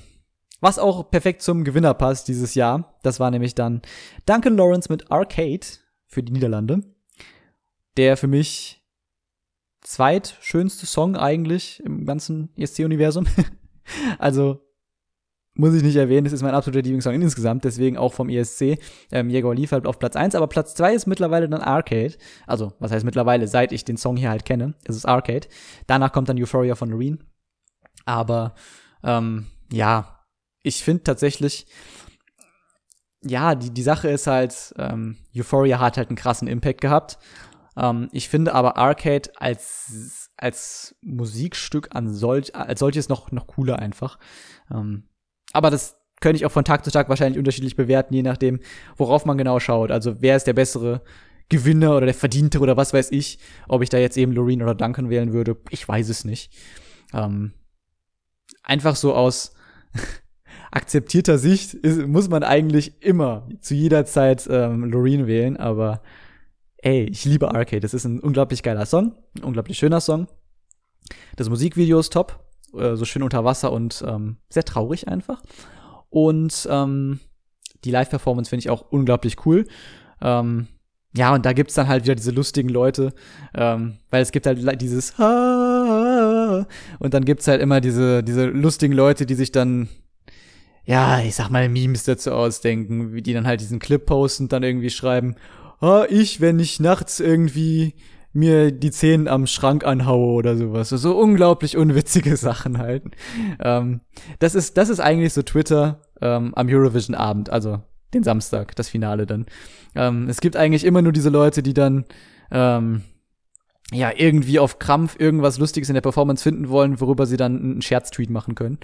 was auch perfekt zum Gewinner passt dieses Jahr. Das war nämlich dann Duncan Lawrence mit Arcade für die Niederlande. Der für mich zweitschönste Song eigentlich im ganzen ESC-Universum. also muss ich nicht erwähnen, das ist mein absoluter Lieblingssong insgesamt, deswegen auch vom ESC. Ähm, Jäger liefert auf Platz 1, aber Platz 2 ist mittlerweile dann Arcade. Also, was heißt mittlerweile, seit ich den Song hier halt kenne, ist es Arcade. Danach kommt dann Euphoria von Noreen. Aber, ähm, ja, ich finde tatsächlich, ja, die, die Sache ist halt, ähm, Euphoria hat halt einen krassen Impact gehabt. Ähm, ich finde aber Arcade als, als Musikstück an solch, als solches noch, noch cooler einfach. Ähm, aber das könnte ich auch von Tag zu Tag wahrscheinlich unterschiedlich bewerten, je nachdem, worauf man genau schaut. Also wer ist der bessere Gewinner oder der Verdiente oder was weiß ich. Ob ich da jetzt eben Loreen oder Duncan wählen würde, ich weiß es nicht. Ähm, einfach so aus akzeptierter Sicht ist, muss man eigentlich immer zu jeder Zeit ähm, Loreen wählen, aber ey, ich liebe Arcade. Das ist ein unglaublich geiler Song, ein unglaublich schöner Song. Das Musikvideo ist top. Äh, so schön unter Wasser und ähm, sehr traurig einfach. Und ähm, die Live-Performance finde ich auch unglaublich cool. Ähm, ja, und da gibt's dann halt wieder diese lustigen Leute, ähm, weil es gibt halt dieses und dann gibt's halt immer diese, diese lustigen Leute, die sich dann, ja, ich sag mal, Memes dazu ausdenken, wie die dann halt diesen Clip posten und dann irgendwie schreiben, ah, ich, wenn ich nachts irgendwie mir die Zähne am Schrank anhaue oder sowas. So unglaublich unwitzige Sachen halt. Ähm, das ist, das ist eigentlich so Twitter ähm, am Eurovision-Abend, also den Samstag, das Finale dann. Ähm, es gibt eigentlich immer nur diese Leute, die dann ähm, ja irgendwie auf Krampf irgendwas Lustiges in der Performance finden wollen, worüber sie dann einen Scherztweet machen können.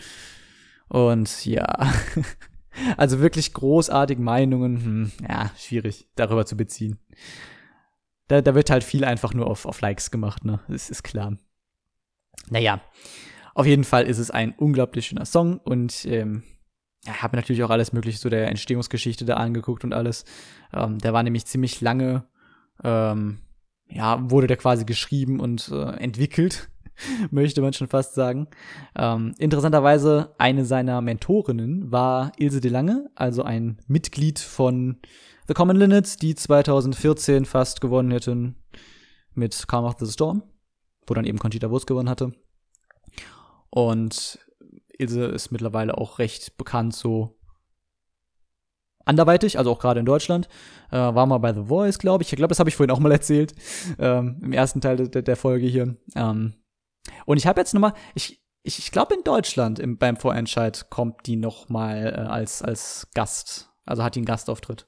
Und ja, also wirklich großartige Meinungen, hm, ja, schwierig darüber zu beziehen da, da wird halt viel einfach nur auf, auf Likes gemacht, ne? Das ist klar. Naja. Auf jeden Fall ist es ein unglaublich schöner Song und ähm, ja, habe mir natürlich auch alles mögliche zu der Entstehungsgeschichte da angeguckt und alles. Ähm, der war nämlich ziemlich lange, ähm, ja, wurde der quasi geschrieben und äh, entwickelt, möchte man schon fast sagen. Ähm, interessanterweise, eine seiner Mentorinnen war Ilse de Lange, also ein Mitglied von The Common Linnets, die 2014 fast gewonnen hätten mit Calm of the Storm, wo dann eben Conchita Wurst gewonnen hatte. Und Ilse ist mittlerweile auch recht bekannt so anderweitig, also auch gerade in Deutschland. Äh, war mal bei The Voice, glaube ich. Ich glaube, das habe ich vorhin auch mal erzählt, ähm, im ersten Teil de der Folge hier. Ähm, und ich habe jetzt nochmal, ich, ich, ich glaube in Deutschland im, beim Vorentscheid kommt die nochmal äh, als, als Gast. Also hat die einen Gastauftritt.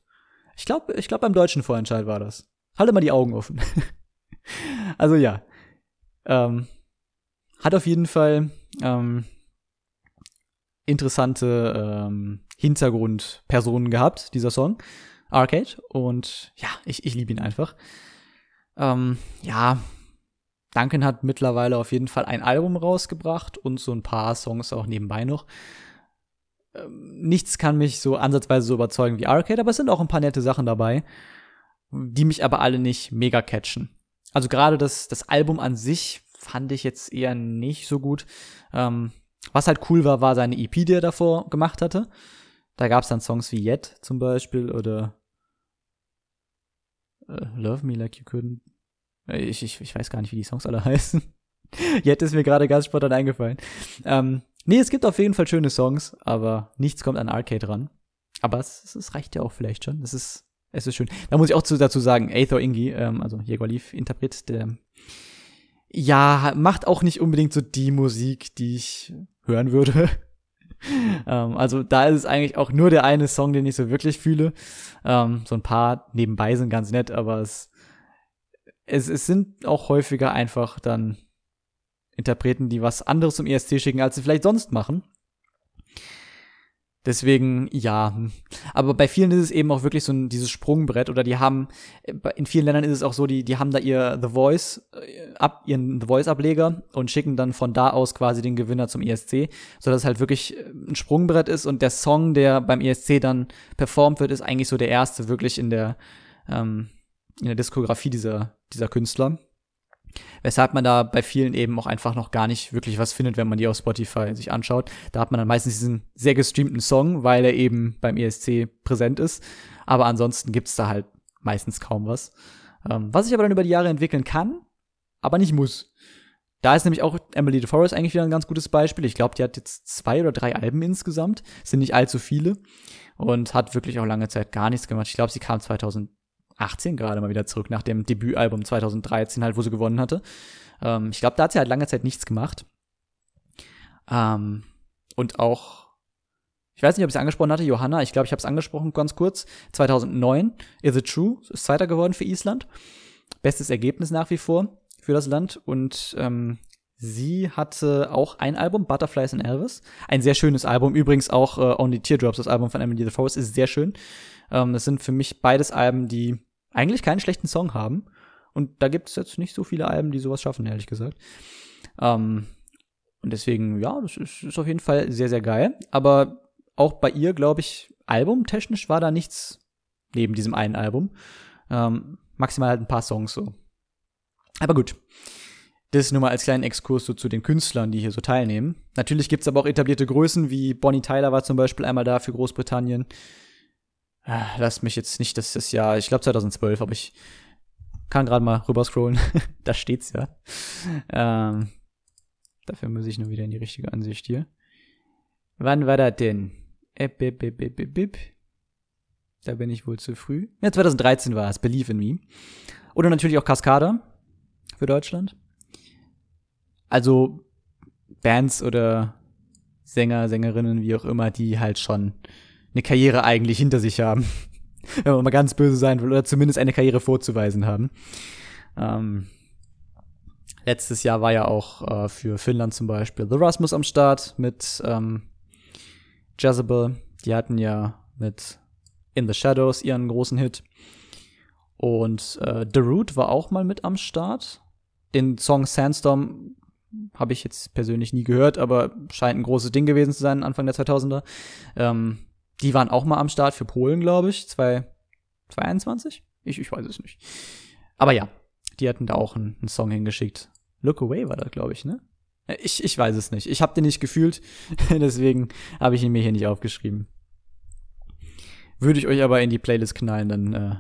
Ich glaube, ich glaube beim deutschen Vorentscheid war das. Halte mal die Augen offen. also ja. Ähm, hat auf jeden Fall ähm, interessante ähm, Hintergrundpersonen gehabt, dieser Song. Arcade. Und ja, ich, ich liebe ihn einfach. Ähm, ja, Duncan hat mittlerweile auf jeden Fall ein Album rausgebracht und so ein paar Songs auch nebenbei noch. Ähm, nichts kann mich so ansatzweise so überzeugen wie Arcade, aber es sind auch ein paar nette Sachen dabei, die mich aber alle nicht mega catchen. Also gerade das, das Album an sich fand ich jetzt eher nicht so gut. Ähm, was halt cool war, war seine EP, die er davor gemacht hatte. Da gab es dann Songs wie Yet zum Beispiel oder äh, Love Me Like You Couldn't. Ich, ich, ich weiß gar nicht, wie die Songs alle heißen. Yet ist mir gerade ganz spontan eingefallen. Ähm, nee, es gibt auf jeden Fall schöne Songs, aber nichts kommt an Arcade ran. Aber es, es reicht ja auch vielleicht schon. Es ist, es ist schön. Da muss ich auch zu, dazu sagen, Aethor Ingi, ähm, also Jäger Leaf, Interpret, der ja, macht auch nicht unbedingt so die Musik, die ich hören würde. ähm, also da ist es eigentlich auch nur der eine Song, den ich so wirklich fühle. Ähm, so ein paar nebenbei sind ganz nett, aber es, es, es sind auch häufiger einfach dann Interpreten, die was anderes zum ESC schicken, als sie vielleicht sonst machen. Deswegen, ja. Aber bei vielen ist es eben auch wirklich so ein, dieses Sprungbrett oder die haben, in vielen Ländern ist es auch so, die, die haben da ihr The Voice, äh, ab, ihren The Voice Ableger und schicken dann von da aus quasi den Gewinner zum ESC, sodass es halt wirklich äh, ein Sprungbrett ist und der Song, der beim ESC dann performt wird, ist eigentlich so der erste wirklich in der, ähm, in der Diskografie dieser, dieser Künstler. Weshalb man da bei vielen eben auch einfach noch gar nicht wirklich was findet, wenn man die auf Spotify sich anschaut. Da hat man dann meistens diesen sehr gestreamten Song, weil er eben beim ESC präsent ist. Aber ansonsten gibt's da halt meistens kaum was. Ähm, was sich aber dann über die Jahre entwickeln kann, aber nicht muss. Da ist nämlich auch Emily DeForest eigentlich wieder ein ganz gutes Beispiel. Ich glaube, die hat jetzt zwei oder drei Alben insgesamt. sind nicht allzu viele. Und hat wirklich auch lange Zeit gar nichts gemacht. Ich glaube, sie kam 2000 18 gerade mal wieder zurück nach dem Debütalbum 2013 halt, wo sie gewonnen hatte. Ähm, ich glaube, da hat sie halt lange Zeit nichts gemacht. Ähm, und auch, ich weiß nicht, ob ich es angesprochen hatte, Johanna, ich glaube, ich habe es angesprochen ganz kurz. 2009, Is It True, ist Zweiter geworden für Island. Bestes Ergebnis nach wie vor für das Land. Und ähm, sie hatte auch ein Album, Butterflies and Elvis. Ein sehr schönes Album. Übrigens auch äh, Only Teardrops, das Album von Emily the Forest, ist sehr schön. Ähm, das sind für mich beides Alben, die eigentlich keinen schlechten Song haben. Und da gibt es jetzt nicht so viele Alben, die sowas schaffen, ehrlich gesagt. Ähm, und deswegen, ja, das ist, ist auf jeden Fall sehr, sehr geil. Aber auch bei ihr, glaube ich, albumtechnisch war da nichts neben diesem einen Album. Ähm, maximal halt ein paar Songs so. Aber gut. Das nur mal als kleinen Exkurs so zu den Künstlern, die hier so teilnehmen. Natürlich gibt's aber auch etablierte Größen, wie Bonnie Tyler war zum Beispiel einmal da für Großbritannien. Ah, lass mich jetzt nicht, das ist das Jahr, ich glaube 2012, aber ich kann gerade mal rüberscrollen. da steht's ja. Ähm, dafür muss ich nur wieder in die richtige Ansicht hier. Wann war das denn? Ep, ep, ep, ep, ep, ep. Da bin ich wohl zu früh. Ja, 2013 war es, Believe in Me. Oder natürlich auch Cascada für Deutschland. Also Bands oder Sänger, Sängerinnen, wie auch immer, die halt schon eine Karriere eigentlich hinter sich haben. Wenn man mal ganz böse sein will, oder zumindest eine Karriere vorzuweisen haben. Ähm, letztes Jahr war ja auch äh, für Finnland zum Beispiel The Rasmus am Start mit ähm, Jezebel. Die hatten ja mit In the Shadows ihren großen Hit. Und äh, The Root war auch mal mit am Start. Den Song Sandstorm habe ich jetzt persönlich nie gehört, aber scheint ein großes Ding gewesen zu sein, Anfang der 2000er. Ähm, die waren auch mal am Start für Polen, glaube ich, 2021? Ich, ich weiß es nicht. Aber ja, die hatten da auch einen, einen Song hingeschickt. Look Away war das, glaube ich, ne? Ich, ich weiß es nicht. Ich habe den nicht gefühlt, deswegen habe ich ihn mir hier nicht aufgeschrieben. Würde ich euch aber in die Playlist knallen, dann äh,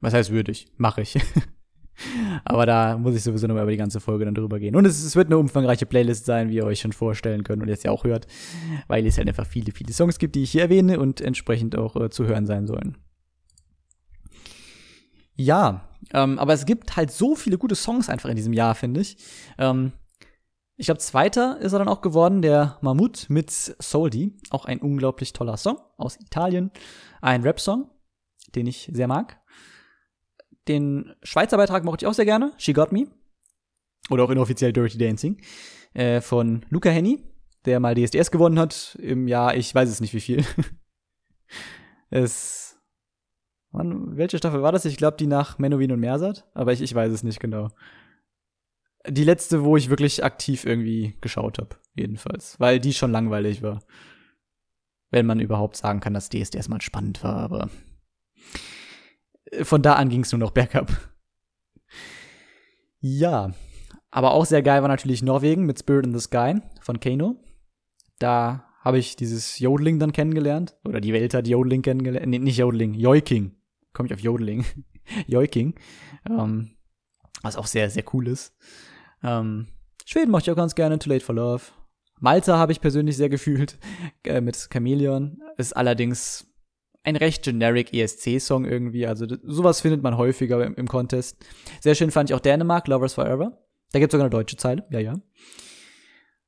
was heißt würdig? Mache ich. Aber da muss ich sowieso nochmal über die ganze Folge dann drüber gehen. Und es, es, wird eine umfangreiche Playlist sein, wie ihr euch schon vorstellen könnt und jetzt ja auch hört, weil es halt einfach viele, viele Songs gibt, die ich hier erwähne und entsprechend auch äh, zu hören sein sollen. Ja, ähm, aber es gibt halt so viele gute Songs einfach in diesem Jahr, finde ich. Ähm, ich glaube, zweiter ist er dann auch geworden, der Mammut mit Soldi. Auch ein unglaublich toller Song aus Italien. Ein Rap-Song, den ich sehr mag. Den Schweizer Beitrag mochte ich auch sehr gerne. She Got Me. Oder auch inoffiziell Dirty Dancing. Äh, von Luca Henny, der mal DSDS gewonnen hat. Im Jahr, ich weiß es nicht wie viel. es. Mann, welche Staffel war das? Ich glaube, die nach Menowin und Mersat. Aber ich, ich weiß es nicht genau. Die letzte, wo ich wirklich aktiv irgendwie geschaut habe, jedenfalls. Weil die schon langweilig war. Wenn man überhaupt sagen kann, dass DSDS mal spannend war, aber von da an ging es nur noch bergab. Ja, aber auch sehr geil war natürlich Norwegen mit Spirit in the Sky von Kano. Da habe ich dieses Jodeling dann kennengelernt. Oder die Welt hat Jodeling kennengelernt. Nee, nicht Jodeling, Joiking. Komme ich auf Jodeling. Joiking. Ähm, was auch sehr, sehr cool ist. Ähm, Schweden mochte ich auch ganz gerne, Too Late for Love. Malta habe ich persönlich sehr gefühlt äh, mit Chameleon. Ist allerdings ein recht generic ESC-Song irgendwie. Also sowas findet man häufiger im, im, Contest. Sehr schön fand ich auch Dänemark, Lovers Forever. Da gibt es sogar eine deutsche Zeile, ja, ja.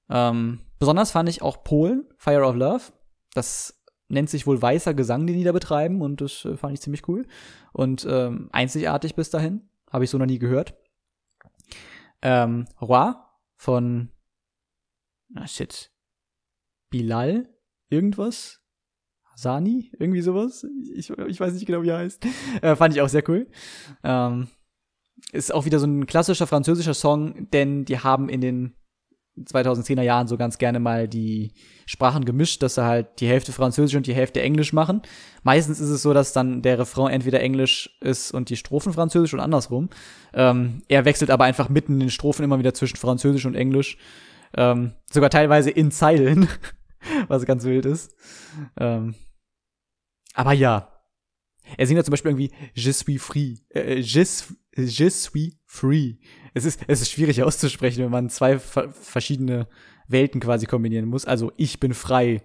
Ähm, besonders fand ich auch Polen, Fire of Love. Das nennt sich wohl weißer Gesang, den die da betreiben und das äh, fand ich ziemlich cool. Und ähm, einzigartig bis dahin. Habe ich so noch nie gehört. Ähm, Roi von, ah shit, Bilal, irgendwas, Sani, irgendwie sowas. Ich, ich weiß nicht genau, wie er heißt. Äh, fand ich auch sehr cool. Ähm, ist auch wieder so ein klassischer französischer Song, denn die haben in den 2010er Jahren so ganz gerne mal die Sprachen gemischt, dass sie halt die Hälfte Französisch und die Hälfte Englisch machen. Meistens ist es so, dass dann der Refrain entweder Englisch ist und die Strophen Französisch und andersrum. Ähm, er wechselt aber einfach mitten in den Strophen immer wieder zwischen Französisch und Englisch. Ähm, sogar teilweise in Zeilen, was ganz wild ist. Ähm, aber ja. Er singt ja zum Beispiel irgendwie Je suis free. Äh, je, je suis free. Es ist, es ist schwierig auszusprechen, wenn man zwei verschiedene Welten quasi kombinieren muss. Also ich bin frei.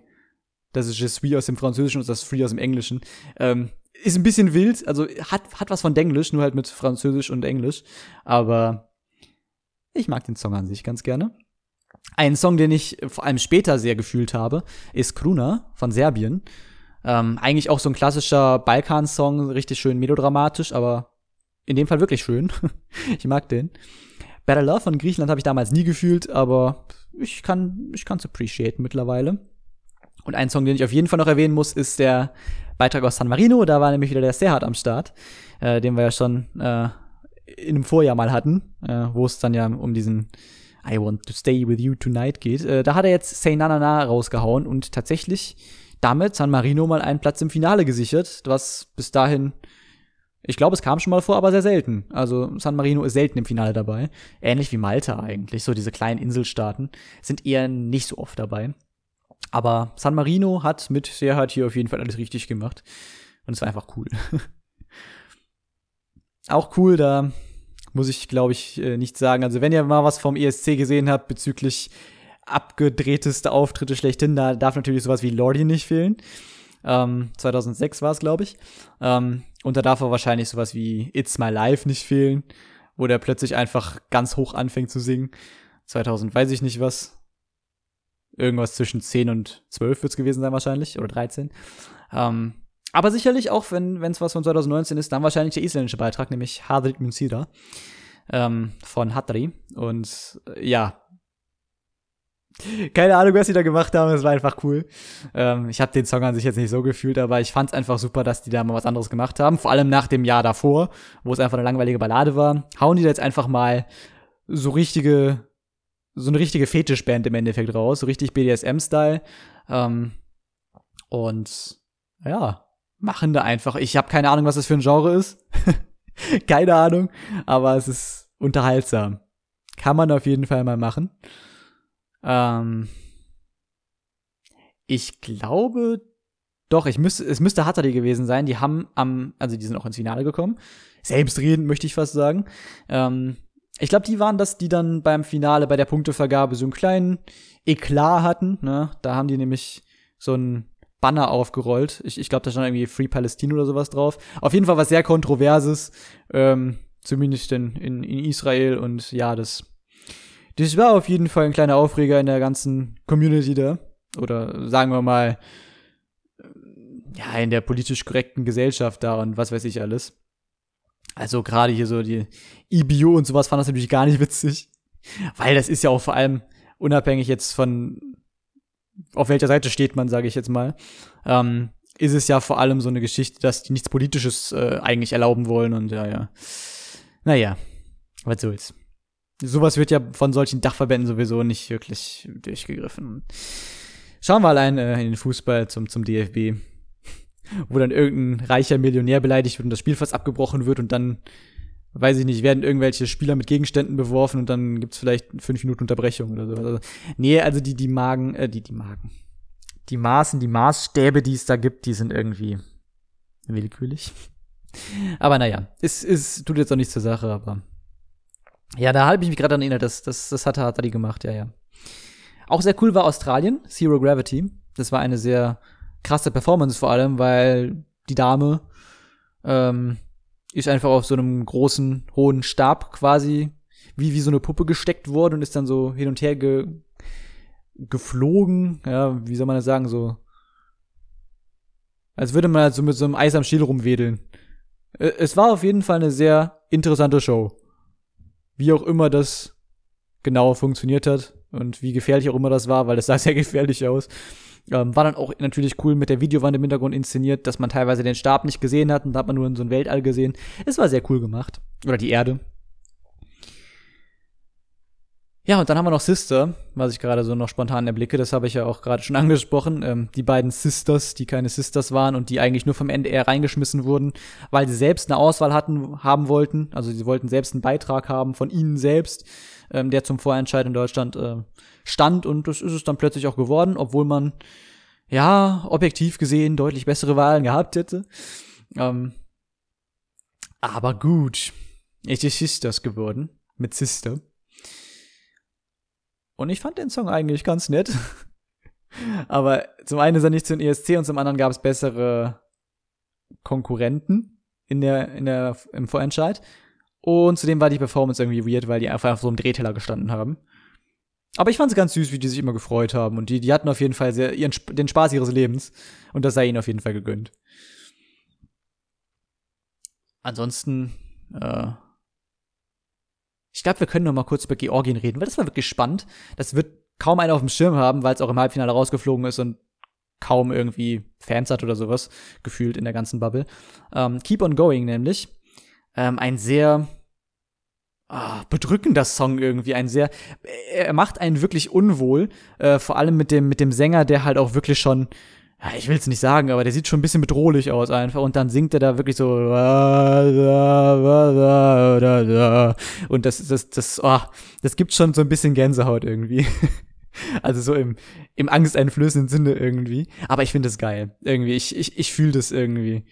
Das ist Je suis aus dem Französischen und das Free aus dem Englischen. Ähm, ist ein bisschen wild, also hat, hat was von Denglisch, nur halt mit Französisch und Englisch. Aber ich mag den Song an sich ganz gerne. Ein Song, den ich vor allem später sehr gefühlt habe, ist Kruna von Serbien. Ähm, eigentlich auch so ein klassischer Balkan-Song, richtig schön melodramatisch, aber in dem Fall wirklich schön. ich mag den. Better Love von Griechenland habe ich damals nie gefühlt, aber ich kann ich kann's appreciaten mittlerweile. Und ein Song, den ich auf jeden Fall noch erwähnen muss, ist der Beitrag aus San Marino. Da war nämlich wieder der Serhat am Start, äh, den wir ja schon äh, einem Vorjahr mal hatten, äh, wo es dann ja um diesen I Want to Stay With You Tonight geht. Äh, da hat er jetzt Say Na Na Na rausgehauen und tatsächlich damit San Marino mal einen Platz im Finale gesichert, was bis dahin, ich glaube, es kam schon mal vor, aber sehr selten. Also San Marino ist selten im Finale dabei. Ähnlich wie Malta eigentlich. So diese kleinen Inselstaaten sind eher nicht so oft dabei. Aber San Marino hat mit Serhat hier auf jeden Fall alles richtig gemacht. Und es war einfach cool. Auch cool, da muss ich, glaube ich, äh, nicht sagen. Also, wenn ihr mal was vom ESC gesehen habt bezüglich abgedrehteste Auftritte schlechthin. Da darf natürlich sowas wie Lordi nicht fehlen. Ähm, 2006 war es, glaube ich. Ähm, und da darf auch wahrscheinlich sowas wie It's My Life nicht fehlen, wo der plötzlich einfach ganz hoch anfängt zu singen. 2000 weiß ich nicht was. Irgendwas zwischen 10 und 12 wird es gewesen sein wahrscheinlich, oder 13. Ähm, aber sicherlich auch, wenn es was von 2019 ist, dann wahrscheinlich der isländische Beitrag, nämlich Hadrit Munsira ähm, von Hatri. Und äh, ja, keine Ahnung, was sie da gemacht haben, es war einfach cool. Ähm, ich habe den Song an sich jetzt nicht so gefühlt, aber ich fand es einfach super, dass die da mal was anderes gemacht haben. Vor allem nach dem Jahr davor, wo es einfach eine langweilige Ballade war. Hauen die da jetzt einfach mal so richtige so eine richtige Fetischband im Endeffekt raus, so richtig BDSM-Style. Ähm, und ja, machen da einfach. Ich habe keine Ahnung, was das für ein Genre ist. keine Ahnung, aber es ist unterhaltsam. Kann man auf jeden Fall mal machen. Ähm, ich glaube, doch, ich müsste, es müsste Hatterly gewesen sein. Die haben am, also die sind auch ins Finale gekommen. Selbstredend möchte ich fast sagen. Ähm, ich glaube, die waren das, die dann beim Finale bei der Punktevergabe so einen kleinen Eklat hatten. Ne? Da haben die nämlich so ein Banner aufgerollt. Ich, ich glaube, da stand irgendwie Free Palestine oder sowas drauf. Auf jeden Fall was sehr Kontroverses. Ähm, zumindest in, in, in Israel. Und ja, das, das war auf jeden Fall ein kleiner Aufreger in der ganzen Community da. Oder sagen wir mal, ja, in der politisch korrekten Gesellschaft da und was weiß ich alles. Also gerade hier so die IBU und sowas fand das natürlich gar nicht witzig. Weil das ist ja auch vor allem unabhängig jetzt von auf welcher Seite steht man, sage ich jetzt mal, ähm, ist es ja vor allem so eine Geschichte, dass die nichts Politisches äh, eigentlich erlauben wollen und ja, ja. Naja, was soll's. Sowas wird ja von solchen Dachverbänden sowieso nicht wirklich durchgegriffen. Schauen wir allein äh, in den Fußball zum, zum DFB, wo dann irgendein reicher Millionär beleidigt wird und das Spiel fast abgebrochen wird und dann weiß ich nicht, werden irgendwelche Spieler mit Gegenständen beworfen und dann gibt's vielleicht fünf Minuten Unterbrechung oder so. Also, nee, also die, die Magen, äh, die, die Magen. Die Maßen, die Maßstäbe, die es da gibt, die sind irgendwie willkürlich. Aber naja, es, es tut jetzt auch nichts zur Sache, aber. Ja, da habe ich mich gerade daran erinnert, das, das, das hat Hatari gemacht, ja, ja. Auch sehr cool war Australien, Zero Gravity. Das war eine sehr krasse Performance vor allem, weil die Dame ähm, ist einfach auf so einem großen, hohen Stab quasi wie, wie so eine Puppe gesteckt worden und ist dann so hin und her ge, geflogen. Ja, wie soll man das sagen? So. Als würde man halt so mit so einem Eis am Stiel rumwedeln. Äh, es war auf jeden Fall eine sehr interessante Show. Wie auch immer das genau funktioniert hat und wie gefährlich auch immer das war, weil das sah sehr gefährlich aus. Ähm, war dann auch natürlich cool mit der Videowand im Hintergrund inszeniert, dass man teilweise den Stab nicht gesehen hat und da hat man nur in so ein Weltall gesehen. Es war sehr cool gemacht. Oder die Erde. Ja, und dann haben wir noch Sister, was ich gerade so noch spontan erblicke. Das habe ich ja auch gerade schon angesprochen. Ähm, die beiden Sisters, die keine Sisters waren und die eigentlich nur vom NDR reingeschmissen wurden, weil sie selbst eine Auswahl hatten, haben wollten. Also sie wollten selbst einen Beitrag haben von ihnen selbst, ähm, der zum Vorentscheid in Deutschland äh, stand. Und das ist es dann plötzlich auch geworden, obwohl man, ja, objektiv gesehen deutlich bessere Wahlen gehabt hätte. Ähm, aber gut, es ist Sisters geworden. Mit Sister. Und ich fand den Song eigentlich ganz nett. Aber zum einen ist er nicht zu den ESC und zum anderen gab es bessere Konkurrenten in der, in der, im Vorentscheid. Und zudem war die Performance irgendwie weird, weil die einfach auf so einem Drehteller gestanden haben. Aber ich fand es ganz süß, wie die sich immer gefreut haben. Und die, die hatten auf jeden Fall sehr, ihren, den Spaß ihres Lebens. Und das sei ihnen auf jeden Fall gegönnt. Ansonsten, äh, ich glaube, wir können noch mal kurz über Georgien reden, weil das war wirklich spannend. Das wird kaum einer auf dem Schirm haben, weil es auch im Halbfinale rausgeflogen ist und kaum irgendwie Fans hat oder sowas, gefühlt in der ganzen Bubble. Ähm, Keep on Going nämlich. Ähm, ein sehr ah, bedrückender Song irgendwie, ein sehr, er macht einen wirklich unwohl, äh, vor allem mit dem, mit dem Sänger, der halt auch wirklich schon ja, ich will es nicht sagen, aber der sieht schon ein bisschen bedrohlich aus einfach und dann singt er da wirklich so und das das das oh, das gibt schon so ein bisschen Gänsehaut irgendwie. Also so im im angsteinflößenden Sinne irgendwie, aber ich finde das geil. Irgendwie ich ich ich fühle das irgendwie.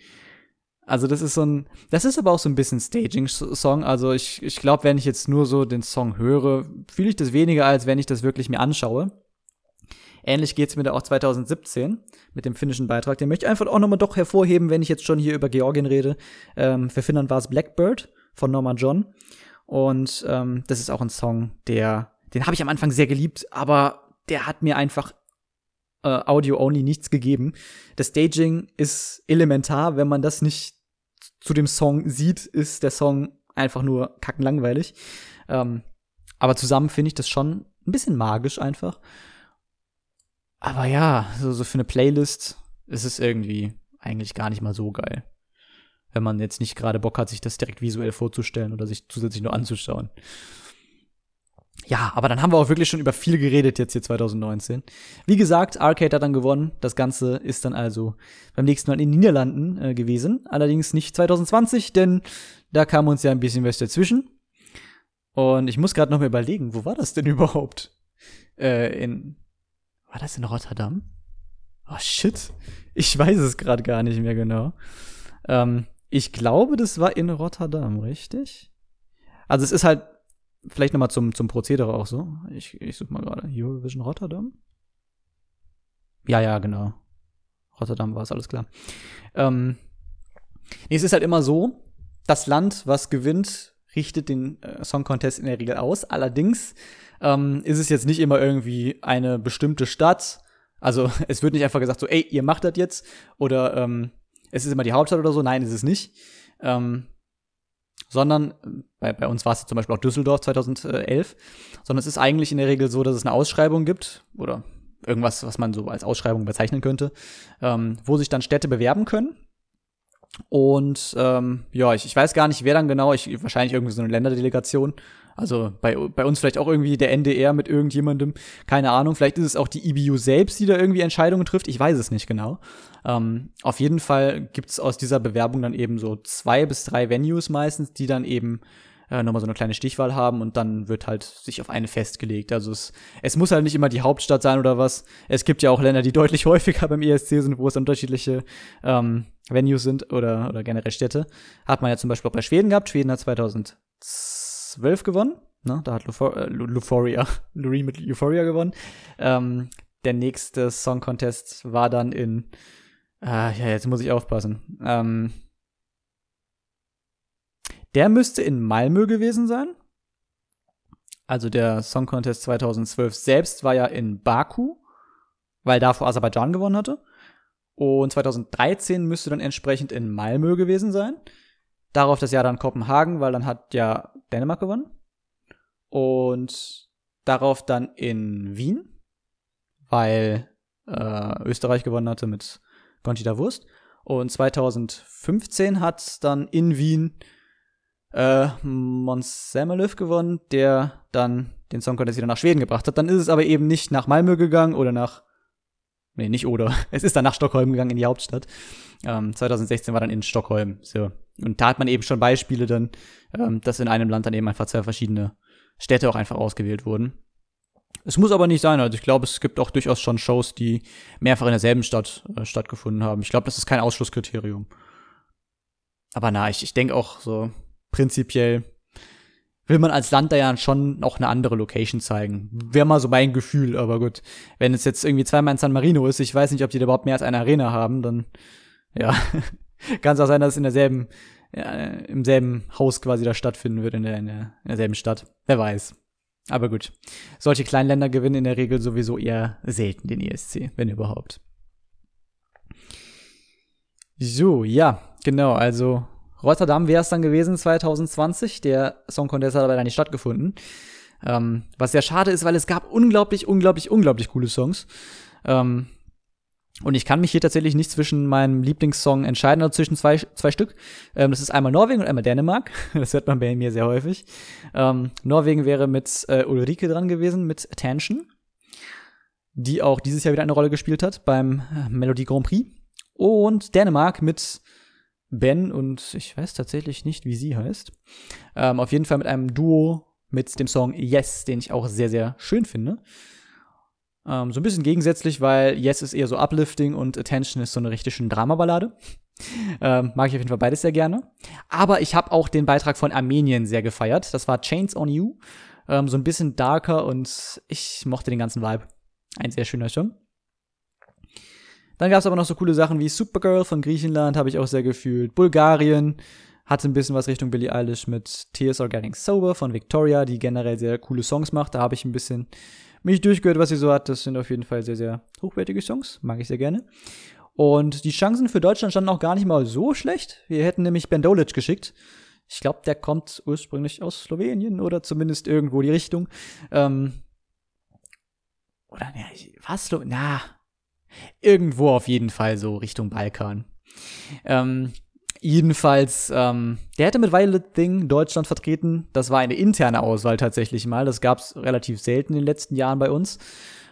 Also das ist so ein das ist aber auch so ein bisschen Staging Song, also ich ich glaube, wenn ich jetzt nur so den Song höre, fühle ich das weniger als wenn ich das wirklich mir anschaue. Ähnlich geht's mir da auch 2017 mit dem finnischen Beitrag. Den möchte ich einfach auch nochmal doch hervorheben, wenn ich jetzt schon hier über Georgien rede. Ähm, für Finnland war es Blackbird von Norman John. Und ähm, das ist auch ein Song, der, den habe ich am Anfang sehr geliebt, aber der hat mir einfach äh, Audio-only nichts gegeben. Das Staging ist elementar. Wenn man das nicht zu dem Song sieht, ist der Song einfach nur kackenlangweilig. Ähm, aber zusammen finde ich das schon ein bisschen magisch einfach. Aber ja, so, so für eine Playlist ist es irgendwie eigentlich gar nicht mal so geil. Wenn man jetzt nicht gerade Bock hat, sich das direkt visuell vorzustellen oder sich zusätzlich nur anzuschauen. ja, aber dann haben wir auch wirklich schon über viel geredet jetzt hier 2019. Wie gesagt, Arcade hat dann gewonnen. Das Ganze ist dann also beim nächsten Mal in den Niederlanden äh, gewesen. Allerdings nicht 2020, denn da kam uns ja ein bisschen was dazwischen. Und ich muss gerade noch mal überlegen, wo war das denn überhaupt? Äh, in war das in Rotterdam? Oh shit, ich weiß es gerade gar nicht mehr genau. Ähm, ich glaube, das war in Rotterdam, richtig? Also es ist halt vielleicht noch mal zum zum Prozedere auch so. Ich ich suche mal gerade Eurovision Rotterdam. Ja, ja, genau. Rotterdam war es, alles klar. Ähm, nee, es ist halt immer so, das Land, was gewinnt, richtet den äh, Song Contest in der Regel aus. Allerdings ähm, ist es jetzt nicht immer irgendwie eine bestimmte Stadt. Also es wird nicht einfach gesagt so, ey, ihr macht das jetzt oder ähm, es ist immer die Hauptstadt oder so. Nein, ist es nicht. Ähm, sondern bei, bei uns war es zum Beispiel auch Düsseldorf 2011, sondern es ist eigentlich in der Regel so, dass es eine Ausschreibung gibt oder irgendwas, was man so als Ausschreibung bezeichnen könnte, ähm, wo sich dann Städte bewerben können und ähm, ja, ich, ich weiß gar nicht, wer dann genau, ich, wahrscheinlich irgendwie so eine Länderdelegation. Also bei, bei uns vielleicht auch irgendwie der NDR mit irgendjemandem, keine Ahnung. Vielleicht ist es auch die IBU selbst, die da irgendwie Entscheidungen trifft. Ich weiß es nicht genau. Ähm, auf jeden Fall gibt es aus dieser Bewerbung dann eben so zwei bis drei Venues meistens, die dann eben äh, nochmal so eine kleine Stichwahl haben und dann wird halt sich auf eine festgelegt. Also es, es muss halt nicht immer die Hauptstadt sein oder was. Es gibt ja auch Länder, die deutlich häufiger beim ESC sind, wo es unterschiedliche ähm, Venues sind oder, oder generell Städte. Hat man ja zum Beispiel auch bei Schweden gehabt. Schweden hat 2012 gewonnen. Ne? Da hat Lufor äh, Luforia, Loreen mit Euphoria gewonnen. Ähm, der nächste Song Contest war dann in, äh, ja, jetzt muss ich aufpassen. Ähm, der müsste in Malmö gewesen sein. Also der Song Contest 2012 selbst war ja in Baku, weil davor Aserbaidschan gewonnen hatte. Und 2013 müsste dann entsprechend in Malmö gewesen sein. Darauf das Jahr dann Kopenhagen, weil dann hat ja Dänemark gewonnen. Und darauf dann in Wien, weil äh, Österreich gewonnen hatte mit Conchita Wurst. Und 2015 hat dann in Wien äh, Mons gewonnen, der dann den Song Contest wieder nach Schweden gebracht hat. Dann ist es aber eben nicht nach Malmö gegangen oder nach Nee, nicht oder. Es ist dann nach Stockholm gegangen in die Hauptstadt. Ähm, 2016 war dann in Stockholm. So. Und da hat man eben schon Beispiele dann, ähm, dass in einem Land dann eben einfach zwei verschiedene Städte auch einfach ausgewählt wurden. Es muss aber nicht sein. Also ich glaube, es gibt auch durchaus schon Shows, die mehrfach in derselben Stadt äh, stattgefunden haben. Ich glaube, das ist kein Ausschlusskriterium. Aber na, ich, ich denke auch so, prinzipiell will man als Land da ja schon noch eine andere Location zeigen. Wäre mal so mein Gefühl, aber gut. Wenn es jetzt irgendwie zweimal in San Marino ist, ich weiß nicht, ob die da überhaupt mehr als eine Arena haben, dann, ja, kann es auch sein, dass es in derselben, ja, im selben Haus quasi da stattfinden wird, in, der, in, der, in derselben Stadt. Wer weiß. Aber gut. Solche kleinen Länder gewinnen in der Regel sowieso eher selten den ESC, wenn überhaupt. So, ja, genau, also Rotterdam wäre es dann gewesen 2020. Der Song Contest hat aber dann nicht stattgefunden. Ähm, was sehr schade ist, weil es gab unglaublich, unglaublich, unglaublich coole Songs. Ähm, und ich kann mich hier tatsächlich nicht zwischen meinem Lieblingssong entscheiden, oder zwischen zwei, zwei Stück. Ähm, das ist einmal Norwegen und einmal Dänemark. Das hört man bei mir sehr häufig. Ähm, Norwegen wäre mit äh, Ulrike dran gewesen, mit Attention, die auch dieses Jahr wieder eine Rolle gespielt hat beim äh, Melodie Grand Prix. Und Dänemark mit Ben und ich weiß tatsächlich nicht, wie sie heißt. Ähm, auf jeden Fall mit einem Duo mit dem Song Yes, den ich auch sehr, sehr schön finde. Ähm, so ein bisschen gegensätzlich, weil Yes ist eher so uplifting und Attention ist so eine richtige Dramaballade. ähm, mag ich auf jeden Fall beides sehr gerne. Aber ich habe auch den Beitrag von Armenien sehr gefeiert. Das war Chains on You. Ähm, so ein bisschen darker und ich mochte den ganzen Vibe. Ein sehr schöner Song. Dann gab es aber noch so coole Sachen wie Supergirl von Griechenland, habe ich auch sehr gefühlt. Bulgarien hatte ein bisschen was Richtung Billie Eilish mit Tears Are Getting Sober von Victoria, die generell sehr coole Songs macht. Da habe ich ein bisschen mich durchgehört, was sie so hat. Das sind auf jeden Fall sehr, sehr hochwertige Songs. Mag ich sehr gerne. Und die Chancen für Deutschland standen auch gar nicht mal so schlecht. Wir hätten nämlich Ben Dolic geschickt. Ich glaube, der kommt ursprünglich aus Slowenien oder zumindest irgendwo die Richtung. Ähm, oder, ne, was? Na, Irgendwo auf jeden Fall so Richtung Balkan. Ähm, Jedenfalls, ähm, der hätte mit Violet Thing Deutschland vertreten. Das war eine interne Auswahl tatsächlich mal. Das gab es relativ selten in den letzten Jahren bei uns.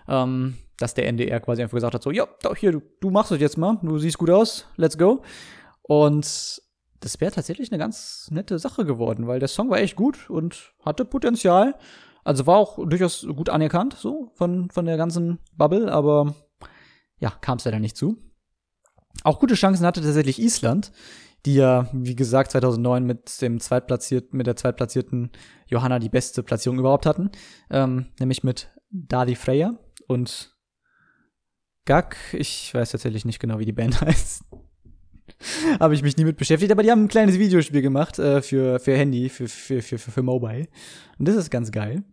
Ähm, dass der NDR quasi einfach gesagt hat: so, ja, hier, du, du machst es jetzt mal, du siehst gut aus, let's go. Und das wäre tatsächlich eine ganz nette Sache geworden, weil der Song war echt gut und hatte Potenzial. Also war auch durchaus gut anerkannt, so von, von der ganzen Bubble, aber ja, kam es leider nicht zu. Auch gute Chancen hatte tatsächlich Island, die ja, wie gesagt, 2009 mit dem zweitplatzierten, mit der zweitplatzierten Johanna die beste Platzierung überhaupt hatten, ähm, nämlich mit Dadi Freya und Gag. Ich weiß tatsächlich nicht genau, wie die Band heißt. habe ich mich nie mit beschäftigt, aber die haben ein kleines Videospiel gemacht äh, für, für Handy, für, für, für, für, für Mobile. Und das ist ganz geil.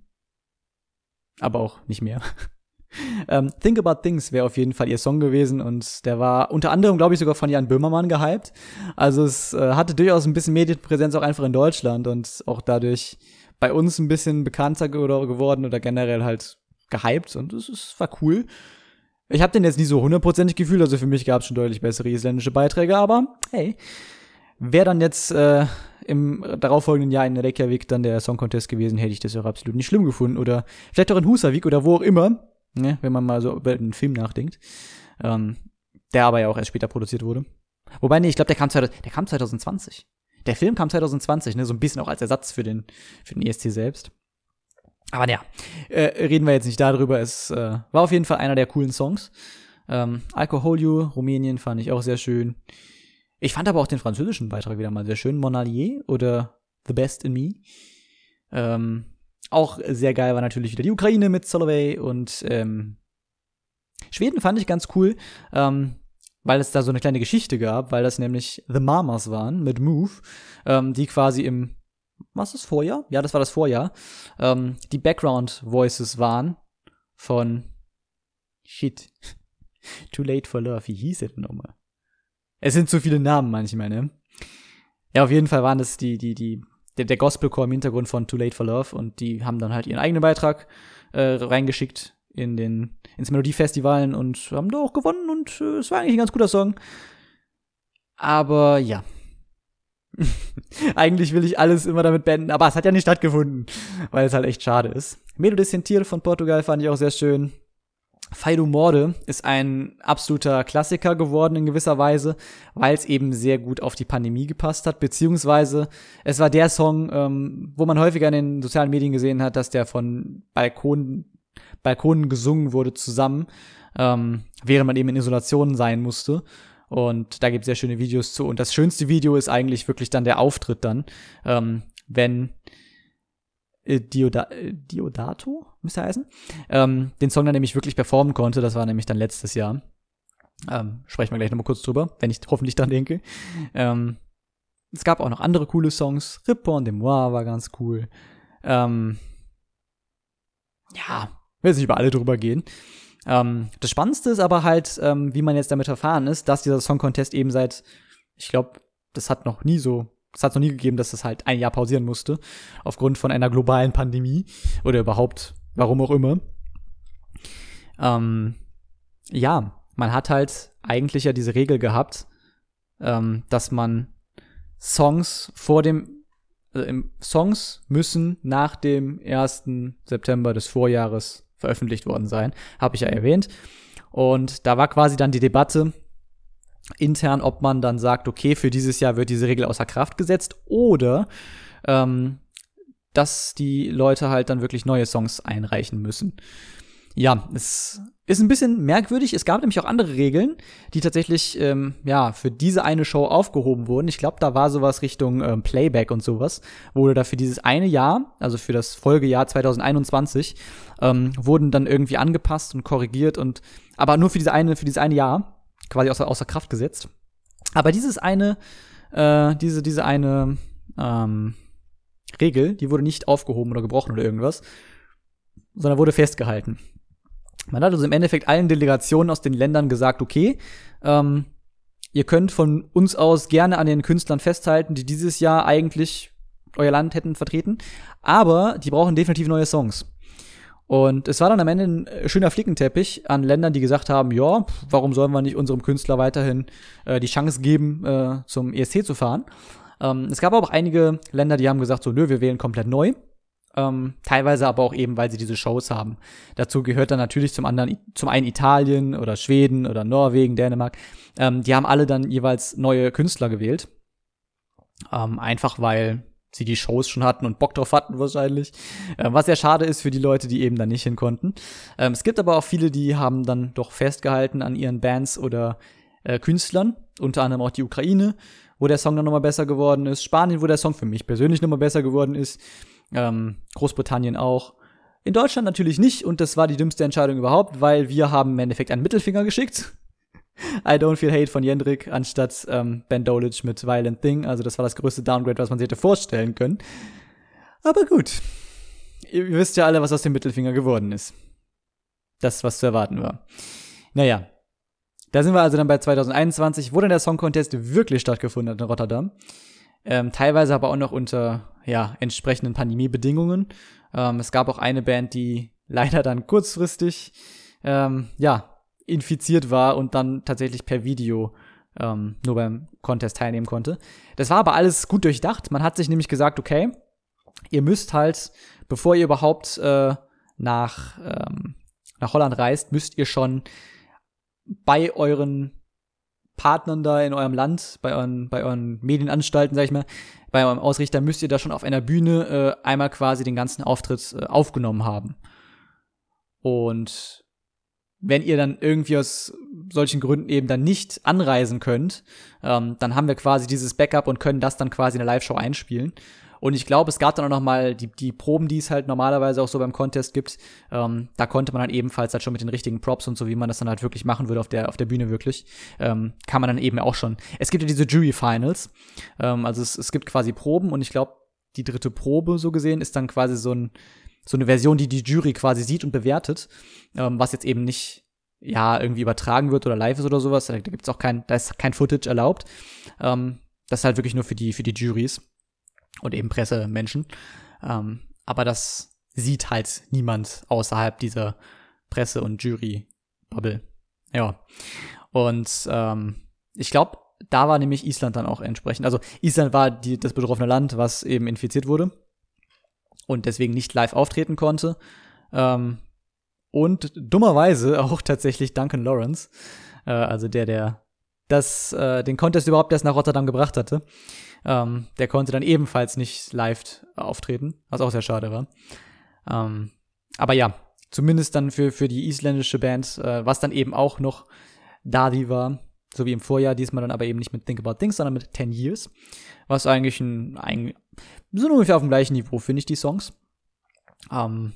Aber auch nicht mehr. ähm, Think About Things wäre auf jeden Fall ihr Song gewesen und der war unter anderem, glaube ich, sogar von Jan Böhmermann gehypt. Also es äh, hatte durchaus ein bisschen Medienpräsenz auch einfach in Deutschland und auch dadurch bei uns ein bisschen bekannter geworden oder generell halt gehypt und es war cool. Ich habe den jetzt nie so hundertprozentig gefühlt, also für mich gab es schon deutlich bessere isländische Beiträge, aber hey, wäre dann jetzt äh, im darauffolgenden Jahr in Reykjavik dann der Song Contest gewesen, hätte ich das auch absolut nicht schlimm gefunden oder vielleicht auch in Husavik oder wo auch immer, ne, wenn man mal so über einen Film nachdenkt, ähm, der aber ja auch erst später produziert wurde. Wobei, nee, ich glaube, der kam, der kam 2020. Der Film kam 2020, ne, so ein bisschen auch als Ersatz für den, für den ESC selbst. Aber ja, äh, reden wir jetzt nicht darüber. Es äh, war auf jeden Fall einer der coolen Songs. Ähm, Alcohol You, Rumänien fand ich auch sehr schön. Ich fand aber auch den französischen Beitrag wieder mal sehr schön. Monalier oder The Best in Me. Ähm, auch sehr geil war natürlich wieder die Ukraine mit Soloway und ähm, Schweden fand ich ganz cool, ähm, weil es da so eine kleine Geschichte gab, weil das nämlich The Mamas waren mit Move, ähm, die quasi im was das Vorjahr? Ja, das war das Vorjahr. Ähm, die Background Voices waren von Shit. Too Late for Love. Wie hieß er denn nochmal? Es sind zu viele Namen manchmal, ne? Ja, auf jeden Fall waren das die, die, die, der, der Gospelchor im Hintergrund von Too Late for Love und die haben dann halt ihren eigenen Beitrag äh, reingeschickt in den, ins Melodiefestivalen und haben da auch gewonnen und äh, es war eigentlich ein ganz guter Song. Aber ja, Eigentlich will ich alles immer damit beenden, aber es hat ja nicht stattgefunden, weil es halt echt schade ist. Medo de Sentir von Portugal fand ich auch sehr schön. Feido Morde ist ein absoluter Klassiker geworden in gewisser Weise, weil es eben sehr gut auf die Pandemie gepasst hat, beziehungsweise es war der Song, ähm, wo man häufiger in den sozialen Medien gesehen hat, dass der von Balkonen, Balkonen gesungen wurde zusammen, ähm, während man eben in Isolation sein musste. Und da gibt es sehr schöne Videos zu. Und das schönste Video ist eigentlich wirklich dann der Auftritt dann, ähm, wenn äh, Dioda äh, Diodato, müsste er heißen, ähm, den Song dann nämlich wirklich performen konnte. Das war nämlich dann letztes Jahr. Ähm, sprechen wir gleich nochmal kurz drüber, wenn ich hoffentlich dran denke. Ähm, es gab auch noch andere coole Songs. Ripon de Moi war ganz cool. Ähm, ja, will jetzt nicht über alle drüber gehen. Ähm, das Spannendste ist aber halt, ähm, wie man jetzt damit verfahren ist, dass dieser Song Contest eben seit, ich glaube, das hat noch nie so, es hat noch nie gegeben, dass das halt ein Jahr pausieren musste, aufgrund von einer globalen Pandemie oder überhaupt, warum auch immer. Ähm, ja, man hat halt eigentlich ja diese Regel gehabt, ähm, dass man Songs vor dem, äh, Songs müssen nach dem 1. September des Vorjahres veröffentlicht worden sein, habe ich ja erwähnt. Und da war quasi dann die Debatte intern, ob man dann sagt, okay, für dieses Jahr wird diese Regel außer Kraft gesetzt oder ähm, dass die Leute halt dann wirklich neue Songs einreichen müssen. Ja, es ist ein bisschen merkwürdig. Es gab nämlich auch andere Regeln, die tatsächlich ähm, ja für diese eine Show aufgehoben wurden. Ich glaube, da war sowas Richtung ähm, Playback und sowas. Wurde da für dieses eine Jahr, also für das Folgejahr 2021, ähm, wurden dann irgendwie angepasst und korrigiert und aber nur für diese eine für dieses eine Jahr quasi außer, außer Kraft gesetzt. Aber dieses eine, äh, diese diese eine ähm, Regel, die wurde nicht aufgehoben oder gebrochen oder irgendwas, sondern wurde festgehalten. Man hat also im Endeffekt allen Delegationen aus den Ländern gesagt, okay, ähm, ihr könnt von uns aus gerne an den Künstlern festhalten, die dieses Jahr eigentlich euer Land hätten vertreten, aber die brauchen definitiv neue Songs. Und es war dann am Ende ein äh, schöner Flickenteppich an Ländern, die gesagt haben, ja, warum sollen wir nicht unserem Künstler weiterhin äh, die Chance geben, äh, zum ESC zu fahren. Ähm, es gab aber auch einige Länder, die haben gesagt, so, nö, wir wählen komplett neu. Ähm, teilweise aber auch eben, weil sie diese Shows haben. Dazu gehört dann natürlich zum anderen, zum einen Italien oder Schweden oder Norwegen, Dänemark. Ähm, die haben alle dann jeweils neue Künstler gewählt. Ähm, einfach weil sie die Shows schon hatten und Bock drauf hatten wahrscheinlich. Ähm, was sehr schade ist für die Leute, die eben da nicht hin konnten. Ähm, es gibt aber auch viele, die haben dann doch festgehalten an ihren Bands oder äh, Künstlern, unter anderem auch die Ukraine, wo der Song dann nochmal besser geworden ist. Spanien, wo der Song für mich persönlich nochmal besser geworden ist. Ähm, Großbritannien auch. In Deutschland natürlich nicht und das war die dümmste Entscheidung überhaupt, weil wir haben im Endeffekt einen Mittelfinger geschickt. I Don't Feel Hate von Jendrik anstatt ähm, Ben Dolic mit Violent Thing. Also das war das größte Downgrade, was man sich hätte vorstellen können. Aber gut. Ihr wisst ja alle, was aus dem Mittelfinger geworden ist. Das, was zu erwarten war. Naja. Da sind wir also dann bei 2021, wo dann der Song Contest wirklich stattgefunden hat in Rotterdam. Ähm, teilweise aber auch noch unter ja, entsprechenden Pandemiebedingungen. Ähm, es gab auch eine Band, die leider dann kurzfristig ähm, ja, infiziert war und dann tatsächlich per Video ähm, nur beim Contest teilnehmen konnte. Das war aber alles gut durchdacht. Man hat sich nämlich gesagt, okay, ihr müsst halt, bevor ihr überhaupt äh, nach, ähm, nach Holland reist, müsst ihr schon bei euren Partnern da in eurem Land, bei euren, bei euren Medienanstalten, sag ich mal, bei eurem Ausrichter müsst ihr da schon auf einer Bühne äh, einmal quasi den ganzen Auftritt äh, aufgenommen haben. Und wenn ihr dann irgendwie aus solchen Gründen eben dann nicht anreisen könnt, ähm, dann haben wir quasi dieses Backup und können das dann quasi in der Live-Show einspielen. Und ich glaube, es gab dann auch noch mal die, die Proben, die es halt normalerweise auch so beim Contest gibt. Ähm, da konnte man dann ebenfalls halt schon mit den richtigen Props und so, wie man das dann halt wirklich machen würde auf der, auf der Bühne wirklich, ähm, kann man dann eben auch schon. Es gibt ja diese Jury Finals. Ähm, also es, es gibt quasi Proben und ich glaube, die dritte Probe so gesehen ist dann quasi so ein, so eine Version, die die Jury quasi sieht und bewertet, ähm, was jetzt eben nicht ja irgendwie übertragen wird oder live ist oder sowas. Da gibt's auch kein, da ist kein Footage erlaubt. Ähm, das ist halt wirklich nur für die für die Juries und eben Pressemenschen. Ähm, aber das sieht halt niemand außerhalb dieser Presse- und Jury-Bubble. Ja. Und ähm, ich glaube, da war nämlich Island dann auch entsprechend. Also Island war die, das betroffene Land, was eben infiziert wurde und deswegen nicht live auftreten konnte. Ähm, und dummerweise auch tatsächlich Duncan Lawrence, äh, also der, der das, äh, den Contest überhaupt erst nach Rotterdam gebracht hatte. Ähm, der konnte dann ebenfalls nicht live auftreten, was auch sehr schade war. Ähm, aber ja, zumindest dann für, für die isländische Band, äh, was dann eben auch noch Dadi war, so wie im Vorjahr, diesmal dann aber eben nicht mit Think About Things, sondern mit 10 Years. Was eigentlich ein, ein sind ungefähr auf dem gleichen Niveau, finde ich, die Songs. Ähm,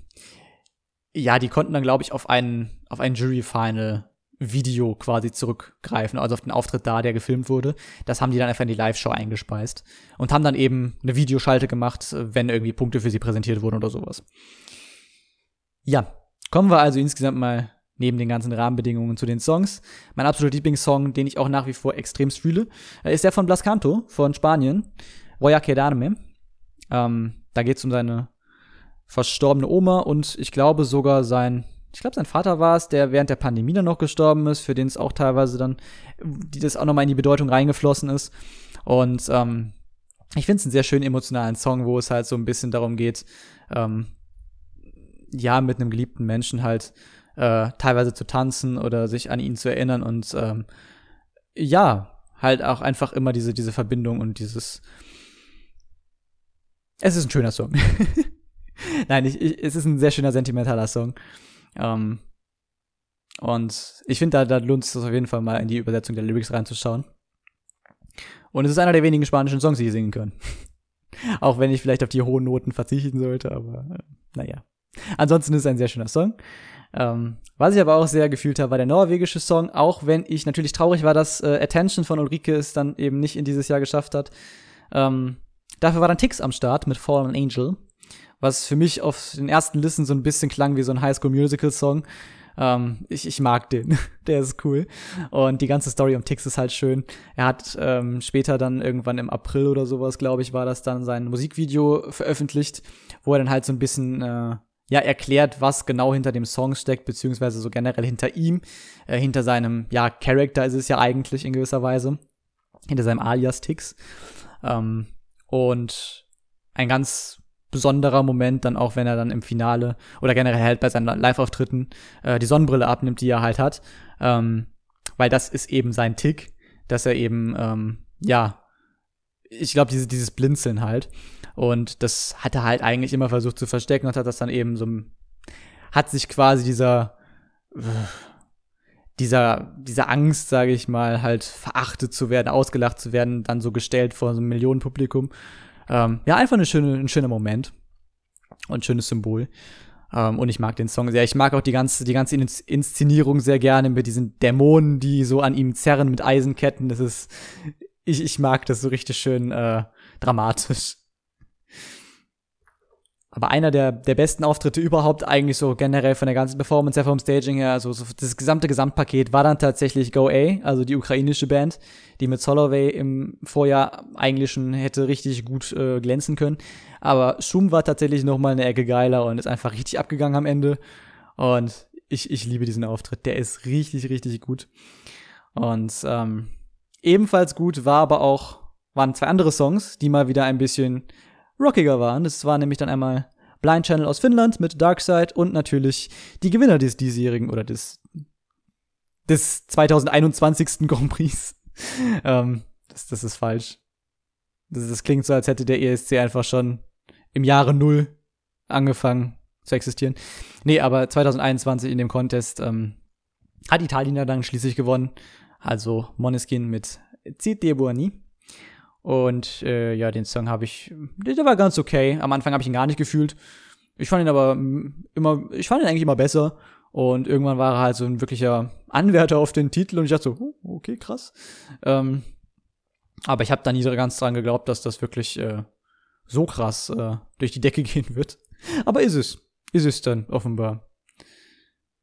ja, die konnten dann, glaube ich, auf einen, auf ein Jury-Final Video quasi zurückgreifen, also auf den Auftritt da, der gefilmt wurde. Das haben die dann einfach in die Live-Show eingespeist und haben dann eben eine Videoschalte gemacht, wenn irgendwie Punkte für sie präsentiert wurden oder sowas. Ja, kommen wir also insgesamt mal neben den ganzen Rahmenbedingungen zu den Songs. Mein absoluter Lieblingssong, den ich auch nach wie vor extremst fühle, äh, ist der von Blas Canto von Spanien, Voy a quedarme. Ähm, da geht es um seine verstorbene Oma und ich glaube sogar sein, ich glaube sein Vater war es, der während der Pandemie dann noch gestorben ist, für den es auch teilweise dann, die das auch nochmal in die Bedeutung reingeflossen ist. Und ähm, ich finde es einen sehr schönen emotionalen Song, wo es halt so ein bisschen darum geht, ähm, ja, mit einem geliebten Menschen halt äh, teilweise zu tanzen oder sich an ihn zu erinnern und ähm, ja, halt auch einfach immer diese, diese Verbindung und dieses. Es ist ein schöner Song. Nein, ich, ich, es ist ein sehr schöner sentimentaler Song. Ähm, und ich finde, da, da lohnt es auf jeden Fall mal in die Übersetzung der Lyrics reinzuschauen. Und es ist einer der wenigen spanischen Songs, die ich singen können. Auch wenn ich vielleicht auf die hohen Noten verzichten sollte, aber äh, naja. Ansonsten ist es ein sehr schöner Song. Ähm, was ich aber auch sehr gefühlt habe, war der norwegische Song, auch wenn ich natürlich traurig war, dass äh, Attention von Ulrike es dann eben nicht in dieses Jahr geschafft hat. Ähm, dafür war dann Tix am Start mit Fallen Angel was für mich auf den ersten Listen so ein bisschen klang wie so ein Highschool Musical Song. Ähm, ich, ich mag den, der ist cool. Und die ganze Story um Tix ist halt schön. Er hat ähm, später dann irgendwann im April oder sowas, glaube ich, war das dann sein Musikvideo veröffentlicht, wo er dann halt so ein bisschen, äh, ja, erklärt, was genau hinter dem Song steckt, beziehungsweise so generell hinter ihm, äh, hinter seinem, ja, Charakter ist es ja eigentlich in gewisser Weise, hinter seinem Alias Tix. Ähm, und ein ganz besonderer Moment dann auch, wenn er dann im Finale oder generell halt bei seinen Live-Auftritten äh, die Sonnenbrille abnimmt, die er halt hat. Ähm, weil das ist eben sein Tick, dass er eben, ähm, ja, ich glaube, diese, dieses Blinzeln halt. Und das hat er halt eigentlich immer versucht zu verstecken und hat das dann eben so, hat sich quasi dieser, dieser, dieser Angst, sage ich mal, halt verachtet zu werden, ausgelacht zu werden, dann so gestellt vor so einem Millionenpublikum. Ähm, ja, einfach eine schöne, ein schöner Moment und ein schönes Symbol. Um, und ich mag den Song sehr. Ich mag auch die ganze, die ganze Inszenierung sehr gerne mit diesen Dämonen, die so an ihm zerren mit Eisenketten. Das ist, ich, ich mag das so richtig schön äh, dramatisch. Aber einer der, der besten Auftritte überhaupt, eigentlich so generell von der ganzen Performance her, vom Staging her, also so das gesamte Gesamtpaket war dann tatsächlich Go A, also die ukrainische Band, die mit Solovey im Vorjahr eigentlich schon hätte richtig gut äh, glänzen können. Aber Schum war tatsächlich noch mal eine Ecke geiler und ist einfach richtig abgegangen am Ende. Und ich, ich liebe diesen Auftritt. Der ist richtig, richtig gut. Und ähm, ebenfalls gut war aber auch, waren zwei andere Songs, die mal wieder ein bisschen rockiger waren. Das war nämlich dann einmal Blind Channel aus Finnland mit Darkside und natürlich die Gewinner des diesjährigen oder des, des 2021. Grand Prix. ähm, das, das ist falsch. Das, das klingt so, als hätte der ESC einfach schon im Jahre Null angefangen zu existieren. Nee, aber 2021 in dem Contest ähm, hat Italien dann schließlich gewonnen. Also Moneskin mit Zite Buoni. Und äh, ja, den Song habe ich, der war ganz okay. Am Anfang habe ich ihn gar nicht gefühlt. Ich fand ihn aber immer, ich fand ihn eigentlich immer besser. Und irgendwann war er halt so ein wirklicher Anwärter auf den Titel und ich dachte so, oh, okay, krass. Ähm, aber ich habe da nie so ganz dran geglaubt, dass das wirklich äh, so krass äh, durch die Decke gehen wird. Aber ist es. Ist es dann, offenbar.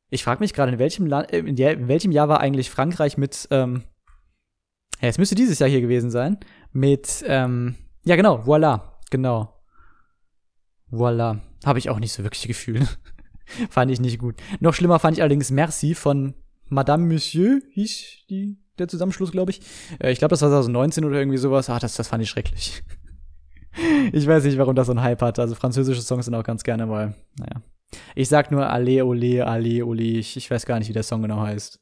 Ich frage mich gerade, in welchem Land, äh, in, in, welchem Jahr war eigentlich Frankreich mit, ähm, ja, es müsste dieses Jahr hier gewesen sein, mit, ähm, ja genau, voilà, genau. Voilà. Habe ich auch nicht so wirklich Gefühl. fand ich nicht gut. Noch schlimmer fand ich allerdings Merci von Madame Monsieur, hieß die, der Zusammenschluss, glaube ich. Äh, ich glaube, das war 2019 oder irgendwie sowas. Ah, das, das fand ich schrecklich ich weiß nicht, warum das so ein Hype hat. Also französische Songs sind auch ganz gerne mal, naja. Ich sag nur Alle, Ole, Ale, Ole. Ich, ich weiß gar nicht, wie der Song genau heißt.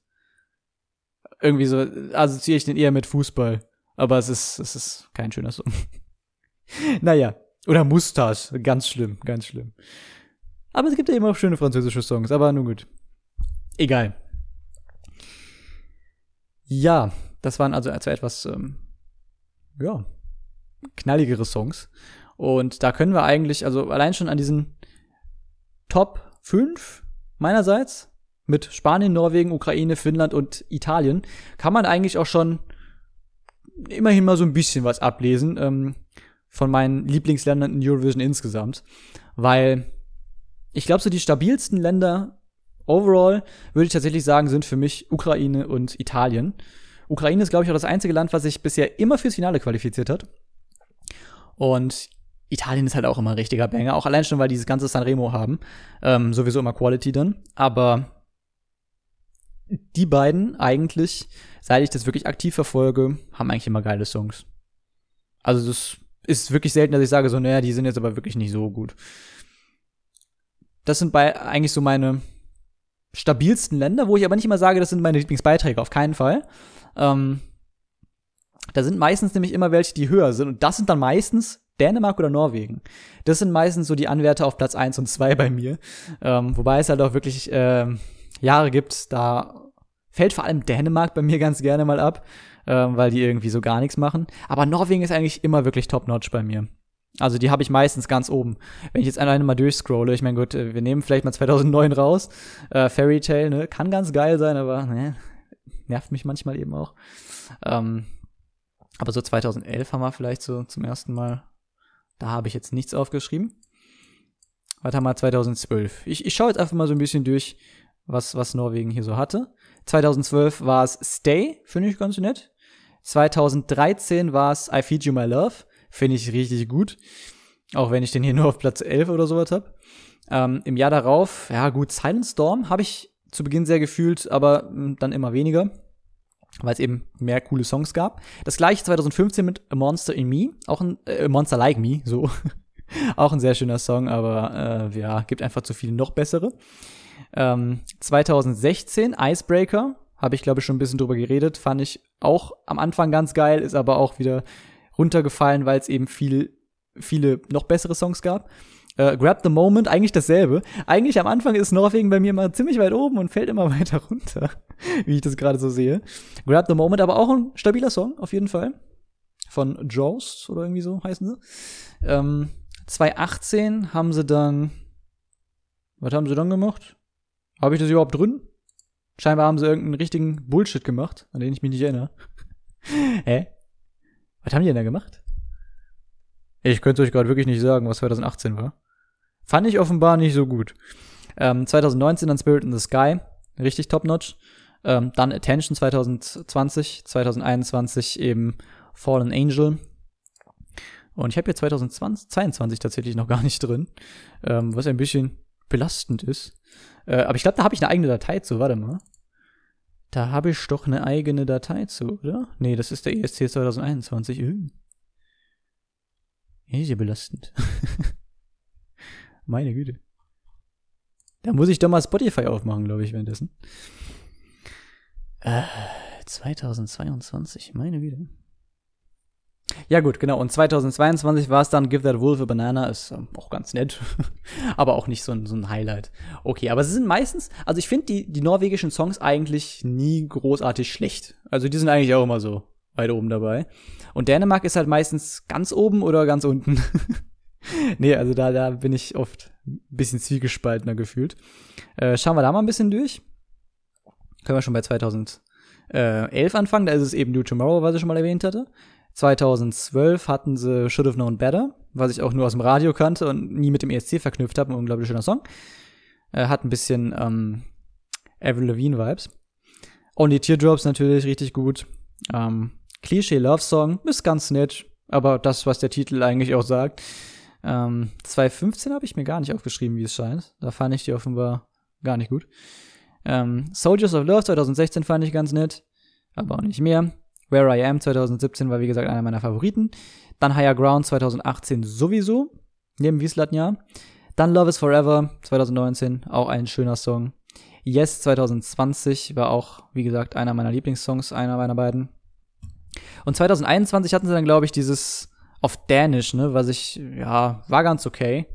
Irgendwie so assoziiere ich den eher mit Fußball. Aber es ist, es ist kein schöner Song. naja. Oder Mustache. Ganz schlimm, ganz schlimm. Aber es gibt ja immer auch schöne französische Songs. Aber nun gut. Egal. Ja, das waren also, also etwas, ähm, ja, knalligere Songs. Und da können wir eigentlich, also allein schon an diesen Top 5 meinerseits mit Spanien, Norwegen, Ukraine, Finnland und Italien kann man eigentlich auch schon immerhin mal so ein bisschen was ablesen ähm, von meinen Lieblingsländern in Eurovision insgesamt. Weil ich glaube, so die stabilsten Länder overall, würde ich tatsächlich sagen, sind für mich Ukraine und Italien. Ukraine ist, glaube ich, auch das einzige Land, was sich bisher immer fürs Finale qualifiziert hat. Und Italien ist halt auch immer ein richtiger Banger, auch allein schon, weil die dieses ganze Sanremo haben. Ähm, sowieso immer Quality dann. Aber die beiden eigentlich, seit ich das wirklich aktiv verfolge, haben eigentlich immer geile Songs. Also das ist wirklich selten, dass ich sage so, naja, die sind jetzt aber wirklich nicht so gut. Das sind bei eigentlich so meine stabilsten Länder, wo ich aber nicht immer sage, das sind meine Lieblingsbeiträge, auf keinen Fall. Ähm, da sind meistens nämlich immer welche, die höher sind. Und das sind dann meistens Dänemark oder Norwegen. Das sind meistens so die Anwärter auf Platz 1 und 2 bei mir. Ähm, wobei es halt auch wirklich äh, Jahre gibt, da fällt vor allem Dänemark bei mir ganz gerne mal ab, ähm, weil die irgendwie so gar nichts machen. Aber Norwegen ist eigentlich immer wirklich top-notch bei mir. Also die habe ich meistens ganz oben. Wenn ich jetzt alleine mal durchscrolle, ich meine, gut, äh, wir nehmen vielleicht mal 2009 raus. Äh, Fairy Tale, ne, kann ganz geil sein, aber ne, nervt mich manchmal eben auch. Ähm, aber so 2011 haben wir vielleicht so zum ersten Mal, da habe ich jetzt nichts aufgeschrieben. Haben wir 2012? Ich, ich schaue jetzt einfach mal so ein bisschen durch, was, was Norwegen hier so hatte. 2012 war es Stay, finde ich ganz nett. 2013 war es I Feed You My Love, finde ich richtig gut. Auch wenn ich den hier nur auf Platz 11 oder sowas habe. Ähm, Im Jahr darauf, ja gut, Silent Storm habe ich zu Beginn sehr gefühlt, aber mh, hm, dann immer weniger, weil es eben mehr coole Songs gab. Das gleiche 2015 mit A Monster in Me, auch ein äh, Monster Like Me, so. auch ein sehr schöner Song, aber äh, ja, gibt einfach zu viele noch bessere. Ähm, 2016 Icebreaker, habe ich glaube ich schon ein bisschen drüber geredet, fand ich auch am Anfang ganz geil, ist aber auch wieder runtergefallen, weil es eben viel, viele noch bessere Songs gab. Äh, Grab the Moment, eigentlich dasselbe. Eigentlich am Anfang ist Norwegen bei mir mal ziemlich weit oben und fällt immer weiter runter, wie ich das gerade so sehe. Grab the Moment, aber auch ein stabiler Song, auf jeden Fall. Von Jaws oder irgendwie so heißen sie. Ähm, 2018 haben sie dann. Was haben sie dann gemacht? Habe ich das überhaupt drin? Scheinbar haben sie irgendeinen richtigen Bullshit gemacht, an den ich mich nicht erinnere. Hä? Was haben die denn da gemacht? Ich könnte euch gerade wirklich nicht sagen, was 2018 war. Fand ich offenbar nicht so gut. Ähm, 2019 dann Spirit in the Sky, richtig top-notch. Ähm, dann Attention 2020, 2021 eben Fallen Angel. Und ich habe hier 2022 tatsächlich noch gar nicht drin, ähm, was ein bisschen belastend ist. Äh, aber ich glaube, da habe ich eine eigene Datei zu. Warte mal. Da habe ich doch eine eigene Datei zu, oder? Nee, das ist der ESC 2021. Äh. Ja belastend. Meine Güte. Da muss ich doch mal Spotify aufmachen, glaube ich, währenddessen. Äh, 2022, meine Güte. Ja gut, genau. Und 2022 war es dann Give That Wolf a Banana. Ist ähm, auch ganz nett, aber auch nicht so ein, so ein Highlight. Okay, aber sie sind meistens, also ich finde die, die norwegischen Songs eigentlich nie großartig schlecht. Also die sind eigentlich auch immer so weit oben dabei. Und Dänemark ist halt meistens ganz oben oder ganz unten. nee, also da, da bin ich oft ein bisschen zwiegespaltener gefühlt. Äh, schauen wir da mal ein bisschen durch. Können wir schon bei 2011 anfangen. Da ist es eben New Tomorrow, was ich schon mal erwähnt hatte. 2012 hatten sie Should Have Known Better, was ich auch nur aus dem Radio kannte und nie mit dem ESC verknüpft habe. Ein unglaublich schöner Song. Äh, hat ein bisschen ähm, Avril Lavigne Vibes. Only Teardrops natürlich richtig gut. Ähm, Klischee Love Song ist ganz nett, aber das, was der Titel eigentlich auch sagt. Ähm, 2015 habe ich mir gar nicht aufgeschrieben, wie es scheint. Da fand ich die offenbar gar nicht gut. Ähm, Soldiers of Love 2016 fand ich ganz nett, aber auch nicht mehr. Where I Am 2017 war wie gesagt einer meiner Favoriten. Dann Higher Ground 2018 sowieso, neben Wieslatnia. Dann Love is Forever 2019, auch ein schöner Song. Yes 2020 war auch, wie gesagt, einer meiner Lieblingssongs, einer meiner beiden. Und 2021 hatten sie dann, glaube ich, dieses auf Dänisch, ne, was ich, ja, war ganz okay.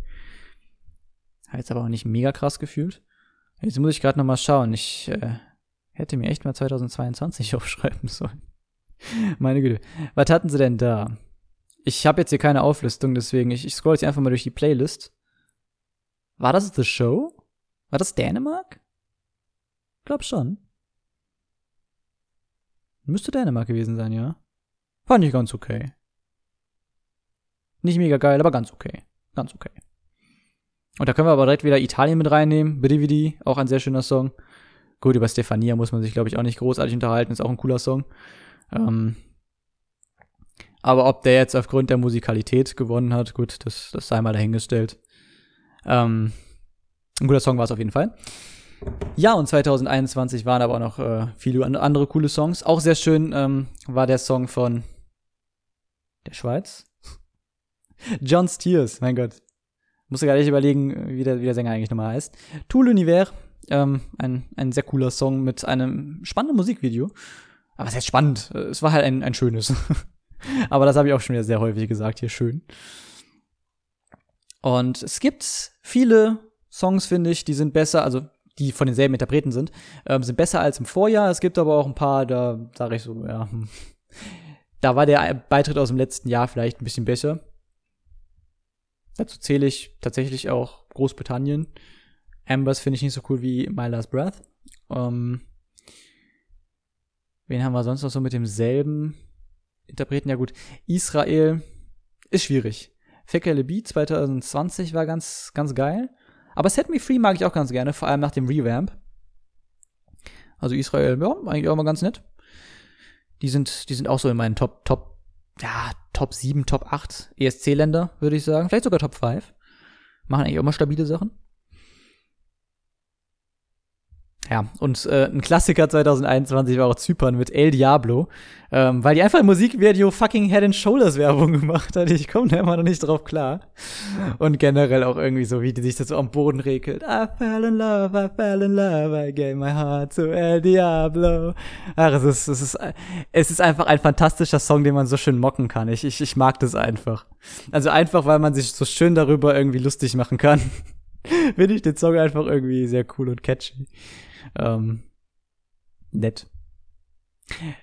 Hat jetzt aber auch nicht mega krass gefühlt. Jetzt muss ich gerade noch mal schauen. Ich äh, hätte mir echt mal 2022 aufschreiben sollen. Meine Güte. Was hatten sie denn da? Ich habe jetzt hier keine Auflistung, deswegen ich, ich scroll jetzt einfach mal durch die Playlist. War das The Show? War das Dänemark? Glaub schon. Müsste Dänemark gewesen sein, ja. Fand ich ganz okay. Nicht mega geil, aber ganz okay. Ganz okay. Und da können wir aber direkt wieder Italien mit reinnehmen. Brividi, auch ein sehr schöner Song. Gut, über Stefania muss man sich, glaube ich, auch nicht großartig unterhalten. Ist auch ein cooler Song. Ähm, aber ob der jetzt aufgrund der Musikalität gewonnen hat, gut, das, das sei mal dahingestellt. Ähm, ein guter Song war es auf jeden Fall. Ja, und 2021 waren aber auch noch äh, viele andere coole Songs. Auch sehr schön ähm, war der Song von der Schweiz. John Steers, mein Gott. Musste gar nicht überlegen, wie der, wie der Sänger eigentlich nochmal heißt. Tout l'univers, ähm, ein, ein sehr cooler Song mit einem spannenden Musikvideo. Aber es ist spannend. Es war halt ein, ein schönes. Aber das habe ich auch schon wieder sehr häufig gesagt, hier schön. Und es gibt viele Songs, finde ich, die sind besser, also die von denselben Interpreten sind, ähm, sind besser als im Vorjahr. Es gibt aber auch ein paar, da sage ich so, ja, hm. da war der Beitritt aus dem letzten Jahr vielleicht ein bisschen besser. Dazu zähle ich tatsächlich auch Großbritannien. Ambers finde ich nicht so cool wie My Last Breath. Ähm, Wen haben wir sonst noch so mit demselben Interpreten? Ja gut, Israel ist schwierig. Fekele Beat 2020 war ganz, ganz geil. Aber Set Me Free mag ich auch ganz gerne, vor allem nach dem Revamp. Also Israel, ja, eigentlich auch mal ganz nett. Die sind, die sind auch so in meinen Top, Top, ja, Top 7, Top 8 ESC-Länder, würde ich sagen. Vielleicht sogar Top 5. Machen eigentlich auch mal stabile Sachen. Ja, und äh, ein Klassiker 2021 war auch Zypern mit El Diablo, ähm, weil die einfach im Musikvideo fucking Head and Shoulders Werbung gemacht hat. Ich komme da immer noch nicht drauf klar. Und generell auch irgendwie so, wie die sich das so am Boden regelt. I fell in love, I fell in love, I gave my heart to El Diablo. Ach, es ist, es ist, es ist einfach ein fantastischer Song, den man so schön mocken kann. Ich, ich, ich mag das einfach. Also einfach, weil man sich so schön darüber irgendwie lustig machen kann. Finde ich den Song einfach irgendwie sehr cool und catchy. Ähm, nett.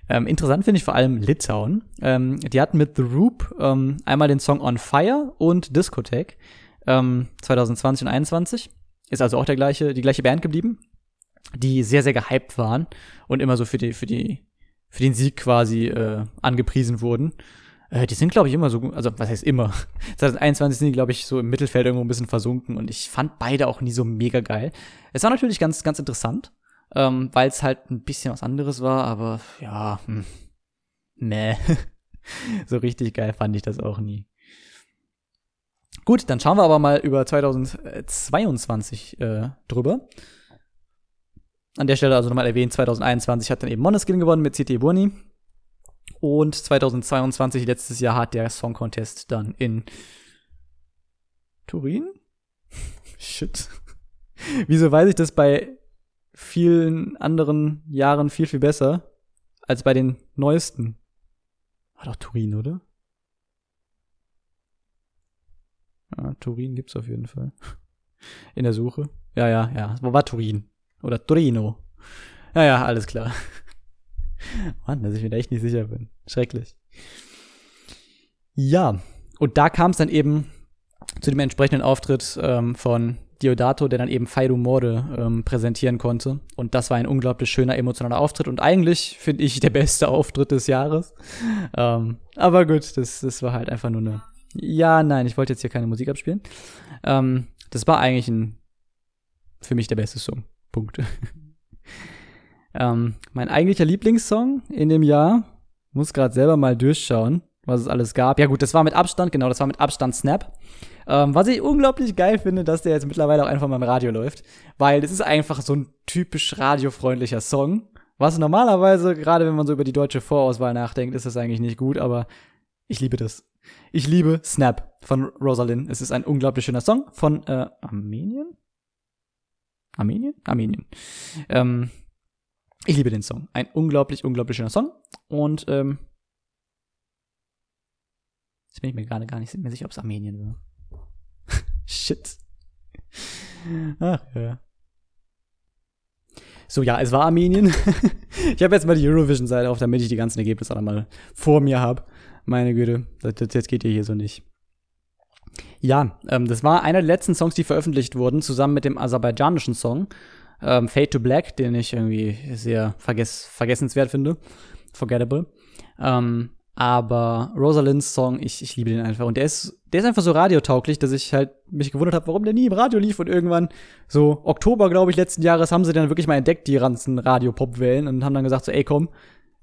Ähm, interessant finde ich vor allem Litauen. Ähm, die hatten mit The Roop ähm, einmal den Song On Fire und Discotheque 2020 ähm, und 2021. Ist also auch der gleiche, die gleiche Band geblieben, die sehr, sehr gehypt waren und immer so für die, für die, für den Sieg quasi äh, angepriesen wurden. Äh, die sind, glaube ich, immer so, also was heißt immer? 2021 sind die, glaube ich, so im Mittelfeld irgendwo ein bisschen versunken und ich fand beide auch nie so mega geil. Es war natürlich ganz, ganz interessant, ähm, weil es halt ein bisschen was anderes war, aber ja, hm, nee. so richtig geil fand ich das auch nie. Gut, dann schauen wir aber mal über 2022 äh, drüber. An der Stelle also nochmal erwähnt, 2021 hat dann eben Moneskin gewonnen mit CT Burni. Und 2022, letztes Jahr, hat der Song Contest dann in Turin? Shit. Wieso weiß ich das bei vielen anderen Jahren viel, viel besser als bei den neuesten? War doch Turin, oder? Ja, Turin gibt's auf jeden Fall. In der Suche. Ja, ja, ja. Wo war Turin? Oder Torino? Ja, ja, alles klar. Mann, dass ich mir da echt nicht sicher bin. Schrecklich. Ja, und da kam es dann eben zu dem entsprechenden Auftritt ähm, von Diodato, der dann eben Faido Morde ähm, präsentieren konnte. Und das war ein unglaublich schöner, emotionaler Auftritt und eigentlich finde ich der beste Auftritt des Jahres. Ähm, aber gut, das, das war halt einfach nur eine. Ja, nein, ich wollte jetzt hier keine Musik abspielen. Ähm, das war eigentlich ein, für mich der beste Song. Punkt. Ähm, mein eigentlicher Lieblingssong in dem Jahr, muss gerade selber mal durchschauen, was es alles gab. Ja gut, das war mit Abstand, genau, das war mit Abstand Snap. Ähm, was ich unglaublich geil finde, dass der jetzt mittlerweile auch einfach mal im Radio läuft, weil es ist einfach so ein typisch radiofreundlicher Song. Was normalerweise, gerade wenn man so über die deutsche Vorauswahl nachdenkt, ist das eigentlich nicht gut, aber ich liebe das. Ich liebe Snap von Rosalind. Es ist ein unglaublich schöner Song von äh, Armenien? Armenien? Armenien. Ähm, ich liebe den Song. Ein unglaublich, unglaublich schöner Song. Und ähm, jetzt bin ich mir gerade gar nicht mehr sicher, ob es Armenien war. Shit. Ach ja. So, ja, es war Armenien. ich habe jetzt mal die Eurovision-Seite auf, damit ich die ganzen Ergebnisse auch mal vor mir habe. Meine Güte, das, geht ja hier so nicht. Ja, ähm, das war einer der letzten Songs, die veröffentlicht wurden, zusammen mit dem aserbaidschanischen Song ähm, Fade to Black, den ich irgendwie sehr vergess vergessenswert finde. Forgettable. Ähm, aber Rosalinds Song, ich, ich liebe den einfach. Und der ist, der ist einfach so radiotauglich, dass ich halt mich gewundert habe, warum der nie im Radio lief. Und irgendwann, so Oktober, glaube ich, letzten Jahres, haben sie dann wirklich mal entdeckt, die ganzen Radio-Pop-Wellen, und haben dann gesagt, so, ey, komm,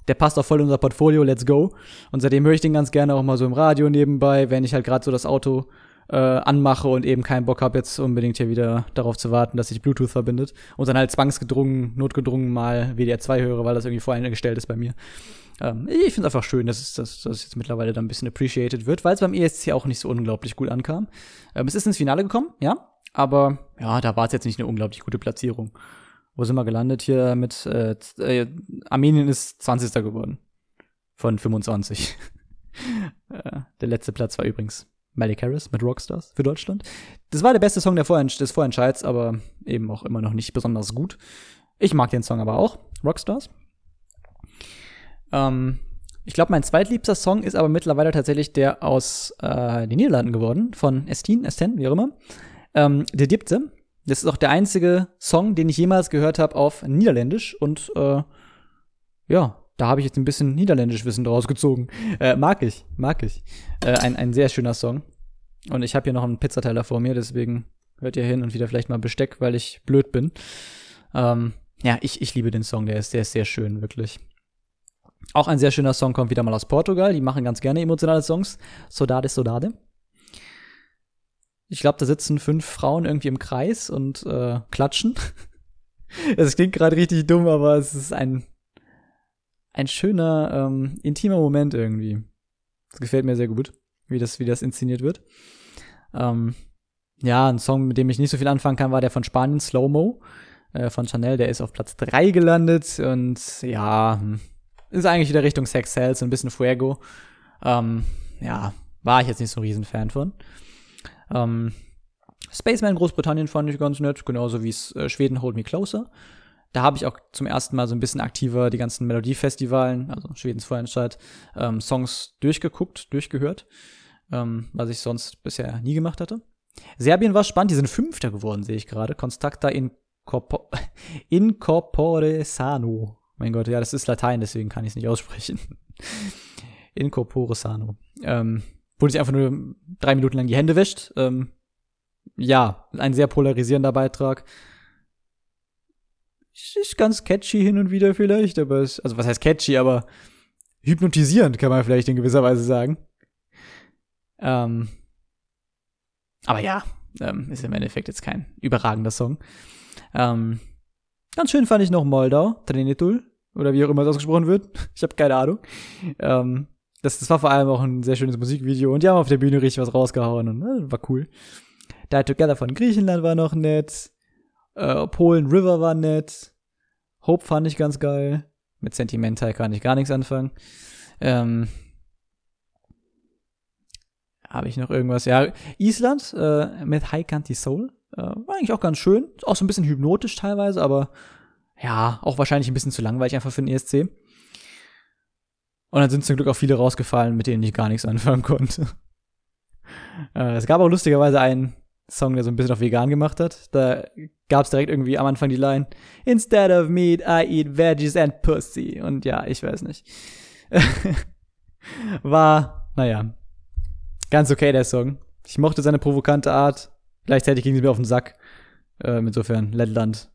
der passt auch voll in unser Portfolio, let's go. Und seitdem höre ich den ganz gerne auch mal so im Radio nebenbei, wenn ich halt gerade so das Auto äh, anmache und eben keinen Bock habe, jetzt unbedingt hier wieder darauf zu warten, dass sich Bluetooth verbindet. Und dann halt zwangsgedrungen, notgedrungen mal WDR 2 höre, weil das irgendwie voreingestellt ist bei mir. Ähm, ich finde es einfach schön, dass es, dass, dass es jetzt mittlerweile dann ein bisschen appreciated wird, weil es beim ESC auch nicht so unglaublich gut ankam. Ähm, es ist ins Finale gekommen, ja, aber ja, da war es jetzt nicht eine unglaublich gute Platzierung. Wo sind wir gelandet hier mit äh, äh, Armenien ist 20. geworden. Von 25. äh, der letzte Platz war übrigens Malik Harris mit Rockstars für Deutschland. Das war der beste Song der Vorentsch des Vorentscheids, aber eben auch immer noch nicht besonders gut. Ich mag den Song aber auch, Rockstars. Ähm, ich glaube, mein zweitliebster Song ist aber mittlerweile tatsächlich der aus äh, den Niederlanden geworden, von Estin, Esten, wie auch immer. Ähm, der Diepte. Das ist auch der einzige Song, den ich jemals gehört habe auf Niederländisch und äh, ja, da habe ich jetzt ein bisschen niederländisch Wissen draus gezogen. Äh, mag ich, mag ich. Äh, ein, ein sehr schöner Song. Und ich habe hier noch einen Pizzateiler vor mir, deswegen hört ihr hin und wieder vielleicht mal Besteck, weil ich blöd bin. Ähm, ja, ich, ich liebe den Song, der ist, der ist sehr schön, wirklich. Auch ein sehr schöner Song kommt wieder mal aus Portugal. Die machen ganz gerne emotionale Songs. Sodade, Sodade. Ich glaube, da sitzen fünf Frauen irgendwie im Kreis und äh, klatschen. Es klingt gerade richtig dumm, aber es ist ein, ein schöner, ähm, intimer Moment irgendwie. Das gefällt mir sehr gut, wie das, wie das inszeniert wird. Ähm, ja, ein Song, mit dem ich nicht so viel anfangen kann, war der von Spanien, Slow Mo, äh, von Chanel. Der ist auf Platz 3 gelandet und ja, hm, ist eigentlich wieder Richtung Sex Cells, ein bisschen Fuego. Ähm, ja, war ich jetzt nicht so ein Riesenfan von. Ähm, Spaceman Großbritannien fand ich ganz nett, genauso wie äh, Schweden Hold Me Closer. Da habe ich auch zum ersten Mal so ein bisschen aktiver die ganzen Melodiefestivalen, also Schwedens Vorentscheid, ähm, Songs durchgeguckt, durchgehört, ähm, was ich sonst bisher nie gemacht hatte. Serbien war spannend, die sind Fünfter geworden, sehe ich gerade. Constacta Incorpo Incorpore Sano. Mein Gott, ja, das ist Latein, deswegen kann ich es nicht aussprechen. Incorpore Sano. Ähm, wo sich einfach nur drei Minuten lang die Hände wäscht. Ähm, ja, ein sehr polarisierender Beitrag. Ist ganz catchy hin und wieder vielleicht, aber es, also was heißt catchy, aber hypnotisierend kann man vielleicht in gewisser Weise sagen. Ähm, aber ja, ähm, ist im Endeffekt jetzt kein überragender Song. Ähm, ganz schön fand ich noch Moldau, Trinitul, oder wie auch immer das ausgesprochen wird. Ich habe keine Ahnung. Ähm, das, das war vor allem auch ein sehr schönes Musikvideo und die haben auf der Bühne richtig was rausgehauen und äh, war cool. Die Together von Griechenland war noch nett. Äh, Polen River war nett. Hope fand ich ganz geil. Mit Sentimental kann ich gar nichts anfangen. Ähm, Habe ich noch irgendwas? Ja, Island äh, mit High Canty Soul. Äh, war eigentlich auch ganz schön. Auch so ein bisschen hypnotisch teilweise, aber ja, auch wahrscheinlich ein bisschen zu langweilig einfach für den ESC. Und dann sind zum Glück auch viele rausgefallen, mit denen ich gar nichts anfangen konnte. äh, es gab auch lustigerweise einen Song, der so ein bisschen auf vegan gemacht hat. Da gab es direkt irgendwie am Anfang die Line Instead of meat, I eat veggies and pussy. Und ja, ich weiß nicht. War, naja, ganz okay der Song. Ich mochte seine provokante Art. Gleichzeitig ging sie mir auf den Sack. Ähm, insofern, Lettland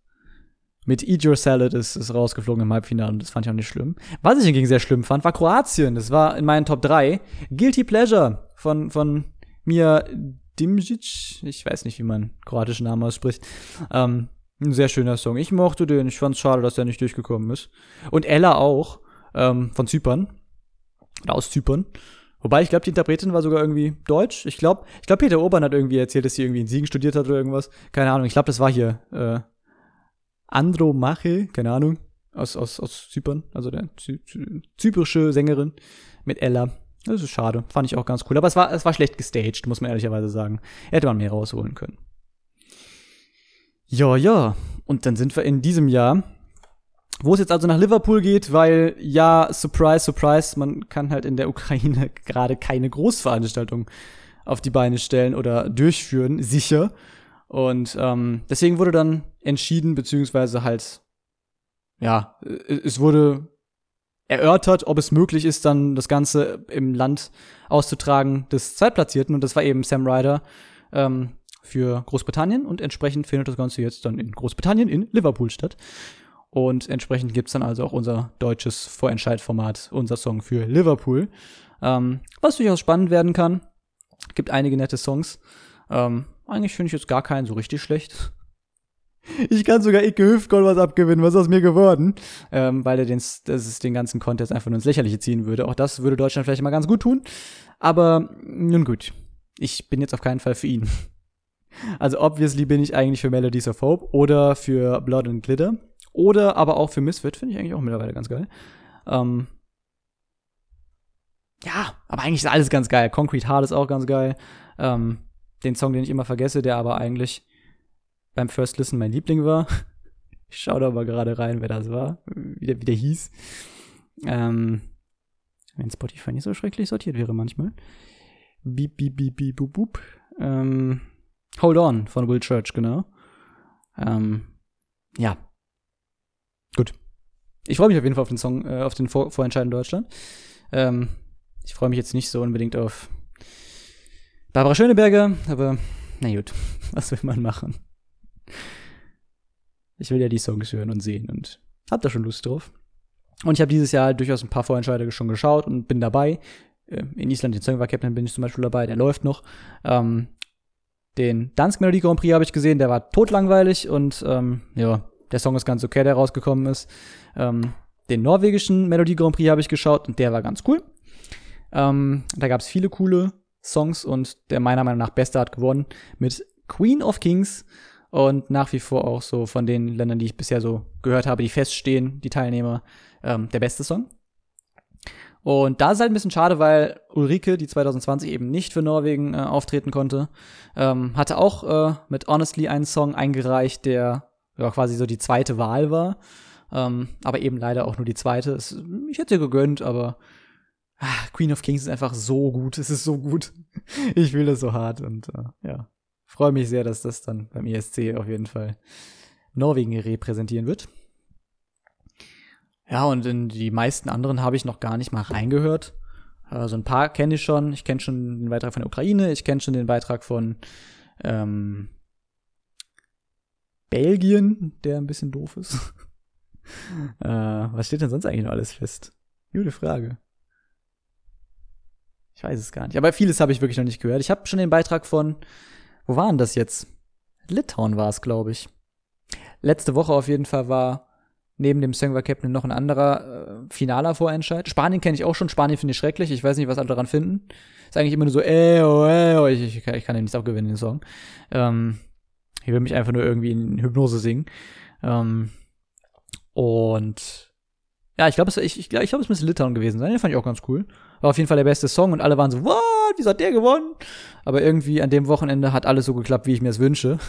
mit Eat Your Salad ist, ist rausgeflogen im Halbfinale und das fand ich auch nicht schlimm. Was ich hingegen sehr schlimm fand, war Kroatien. Das war in meinen Top 3. Guilty Pleasure von, von mir Dimjic, ich weiß nicht, wie man kroatischen Namen ausspricht. Ähm, ein sehr schöner Song. Ich mochte den. Ich fand's schade, dass er nicht durchgekommen ist. Und Ella auch, ähm, von Zypern. Oder aus Zypern. Wobei, ich glaube, die Interpretin war sogar irgendwie deutsch. Ich glaube, ich glaube, Peter Urban hat irgendwie erzählt, dass sie irgendwie in Siegen studiert hat oder irgendwas. Keine Ahnung. Ich glaube, das war hier äh, Andromache, keine Ahnung, aus, aus, aus Zypern. Also der Zy Zy zyprische Sängerin mit Ella. Das ist schade. Fand ich auch ganz cool. Aber es war, es war schlecht gestaged, muss man ehrlicherweise sagen. Hätte man mehr rausholen können. Ja, ja. Und dann sind wir in diesem Jahr, wo es jetzt also nach Liverpool geht, weil ja, surprise, surprise, man kann halt in der Ukraine gerade keine Großveranstaltung auf die Beine stellen oder durchführen, sicher. Und ähm, deswegen wurde dann entschieden, beziehungsweise halt, ja, es wurde erörtert, ob es möglich ist, dann das Ganze im Land auszutragen des Zweitplatzierten. Und das war eben Sam Ryder ähm, für Großbritannien. Und entsprechend findet das Ganze jetzt dann in Großbritannien, in Liverpool statt. Und entsprechend gibt's dann also auch unser deutsches Vorentscheidformat, unser Song für Liverpool. Ähm, was durchaus spannend werden kann. Gibt einige nette Songs. Ähm, eigentlich finde ich jetzt gar keinen so richtig schlecht. Ich kann sogar Icke Hüftgold was abgewinnen. Was ist aus mir geworden? Ähm, weil er den, das ist den ganzen Contest einfach nur ins Lächerliche ziehen würde. Auch das würde Deutschland vielleicht mal ganz gut tun. Aber nun gut. Ich bin jetzt auf keinen Fall für ihn. Also obviously bin ich eigentlich für Melodies of Hope oder für Blood and Glitter. Oder aber auch für Misfit, finde ich eigentlich auch mittlerweile ganz geil. Ähm, ja, aber eigentlich ist alles ganz geil. Concrete Heart ist auch ganz geil. Ähm, den Song, den ich immer vergesse, der aber eigentlich beim First Listen mein Liebling war. Ich schaue da mal gerade rein, wer das war, wie der, wie der hieß. Ähm, wenn Spotify nicht so schrecklich sortiert wäre manchmal. Beep, beep, beep, beep, boop, boop. Ähm, Hold On von Will Church, genau. Ähm, ja. Gut. Ich freue mich auf jeden Fall auf den Song, äh, auf den Vor Vorentscheid in Deutschland. Ähm, ich freue mich jetzt nicht so unbedingt auf Barbara Schöneberger, aber na gut, was will man machen? Ich will ja die Songs hören und sehen und hab da schon Lust drauf. Und ich habe dieses Jahr durchaus ein paar Vorentscheide schon geschaut und bin dabei. Äh, in Island, den Song Captain bin ich zum Beispiel dabei, der läuft noch. Ähm, den Dansk Melodie Grand Prix habe ich gesehen, der war totlangweilig und ähm, ja, der Song ist ganz okay, der rausgekommen ist. Ähm, den norwegischen Melodie Grand Prix habe ich geschaut und der war ganz cool. Ähm, da gab es viele coole Songs und der meiner Meinung nach beste hat gewonnen mit Queen of Kings und nach wie vor auch so von den Ländern, die ich bisher so gehört habe, die feststehen, die Teilnehmer, ähm, der beste Song. Und da ist halt ein bisschen schade, weil Ulrike, die 2020 eben nicht für Norwegen äh, auftreten konnte, ähm, hatte auch äh, mit Honestly einen Song eingereicht, der ja quasi so die zweite Wahl war. Ähm, aber eben leider auch nur die zweite. Es, ich hätte gegönnt, aber ah, Queen of Kings ist einfach so gut. Es ist so gut. ich fühle das so hart und äh, ja, freue mich sehr, dass das dann beim ESC auf jeden Fall Norwegen repräsentieren wird. Ja, und in die meisten anderen habe ich noch gar nicht mal reingehört. Also ein paar kenne ich schon. Ich kenne schon den Beitrag von der Ukraine, ich kenne schon den Beitrag von ähm, Belgien, der ein bisschen doof ist. äh, was steht denn sonst eigentlich noch alles fest? Gute Frage. Ich weiß es gar nicht. Aber vieles habe ich wirklich noch nicht gehört. Ich habe schon den Beitrag von, wo war denn das jetzt? Litauen war es, glaube ich. Letzte Woche auf jeden Fall war neben dem Sangwa Captain noch ein anderer äh, finaler Vorentscheid. Spanien kenne ich auch schon. Spanien finde ich schrecklich. Ich weiß nicht, was alle daran finden. Ist eigentlich immer nur so, ey, oh, ey, oh. Ich, ich, ich kann den nicht abgewinnen, den Song. Ähm, ich will mich einfach nur irgendwie in Hypnose singen. Ähm, und ja, ich glaube, ich, ich, ich glaube, es müsste Litauen gewesen sein. Den fand ich auch ganz cool. War auf jeden Fall der beste Song und alle waren so, what? Wieso hat der gewonnen? Aber irgendwie an dem Wochenende hat alles so geklappt, wie ich mir es wünsche.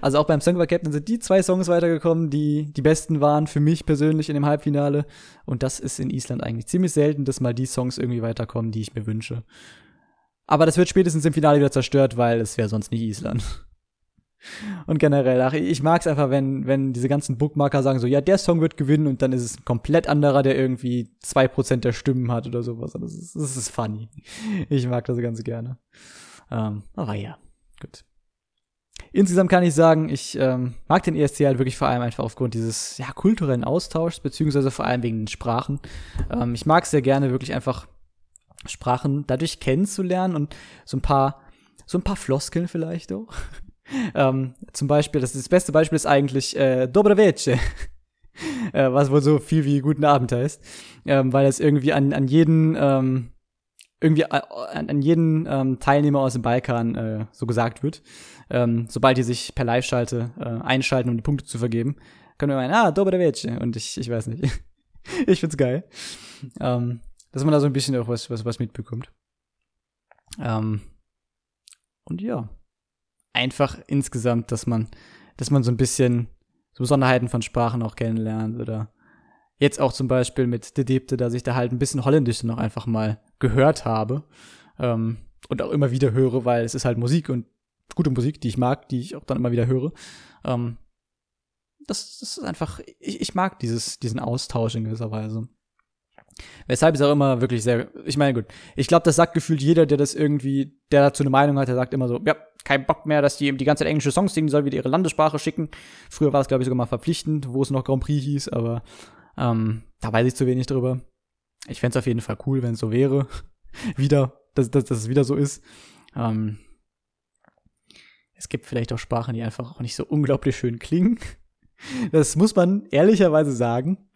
Also auch beim Song by Captain sind die zwei Songs weitergekommen, die die besten waren für mich persönlich in dem Halbfinale. Und das ist in Island eigentlich ziemlich selten, dass mal die Songs irgendwie weiterkommen, die ich mir wünsche. Aber das wird spätestens im Finale wieder zerstört, weil es wäre sonst nicht Island. Und generell, ach, ich mag es einfach, wenn, wenn diese ganzen Bookmarker sagen so, ja, der Song wird gewinnen und dann ist es ein komplett anderer, der irgendwie zwei Prozent der Stimmen hat oder sowas. Das ist, das ist funny. Ich mag das ganz gerne. Ähm, aber ja, gut. Insgesamt kann ich sagen, ich ähm, mag den ESC halt wirklich vor allem einfach aufgrund dieses ja, kulturellen Austauschs, beziehungsweise vor allem wegen den Sprachen. Ähm, ich mag es sehr gerne, wirklich einfach Sprachen dadurch kennenzulernen und so ein paar, so ein paar Floskeln vielleicht auch. Ähm, zum Beispiel, das, das beste Beispiel ist eigentlich äh, Dobre Vece. äh, was wohl so viel wie guten Abend heißt. Ähm, weil es irgendwie an, an jeden, ähm, irgendwie an, an jeden ähm, Teilnehmer aus dem Balkan äh, so gesagt wird. Ähm, sobald die sich per Live-Schalte äh, einschalten, um die Punkte zu vergeben, können wir meinen, ah, Dobre Vece. Und ich, ich weiß nicht. ich find's geil. Ähm, dass man da so ein bisschen auch was, was, was mitbekommt. Ähm, und ja, einfach insgesamt, dass man, dass man so ein bisschen so Besonderheiten von Sprachen auch kennenlernt oder jetzt auch zum Beispiel mit De Debte, dass ich da halt ein bisschen Holländisch noch einfach mal gehört habe ähm, und auch immer wieder höre, weil es ist halt Musik und gute Musik, die ich mag, die ich auch dann immer wieder höre. Ähm, das, das ist einfach, ich, ich mag dieses, diesen Austausch in gewisser Weise. Weshalb es auch immer wirklich sehr, ich meine, gut, ich glaube, das sagt gefühlt jeder, der das irgendwie, der dazu eine Meinung hat, der sagt immer so, ja, kein Bock mehr, dass die die ganze Zeit englische Songs singen, soll wieder ihre Landessprache schicken. Früher war es, glaube ich, sogar mal verpflichtend, wo es noch Grand Prix hieß, aber ähm, da weiß ich zu wenig drüber. Ich fände es auf jeden Fall cool, wenn es so wäre. wieder, dass, dass, dass es wieder so ist. Ähm, es gibt vielleicht auch Sprachen, die einfach auch nicht so unglaublich schön klingen. Das muss man ehrlicherweise sagen.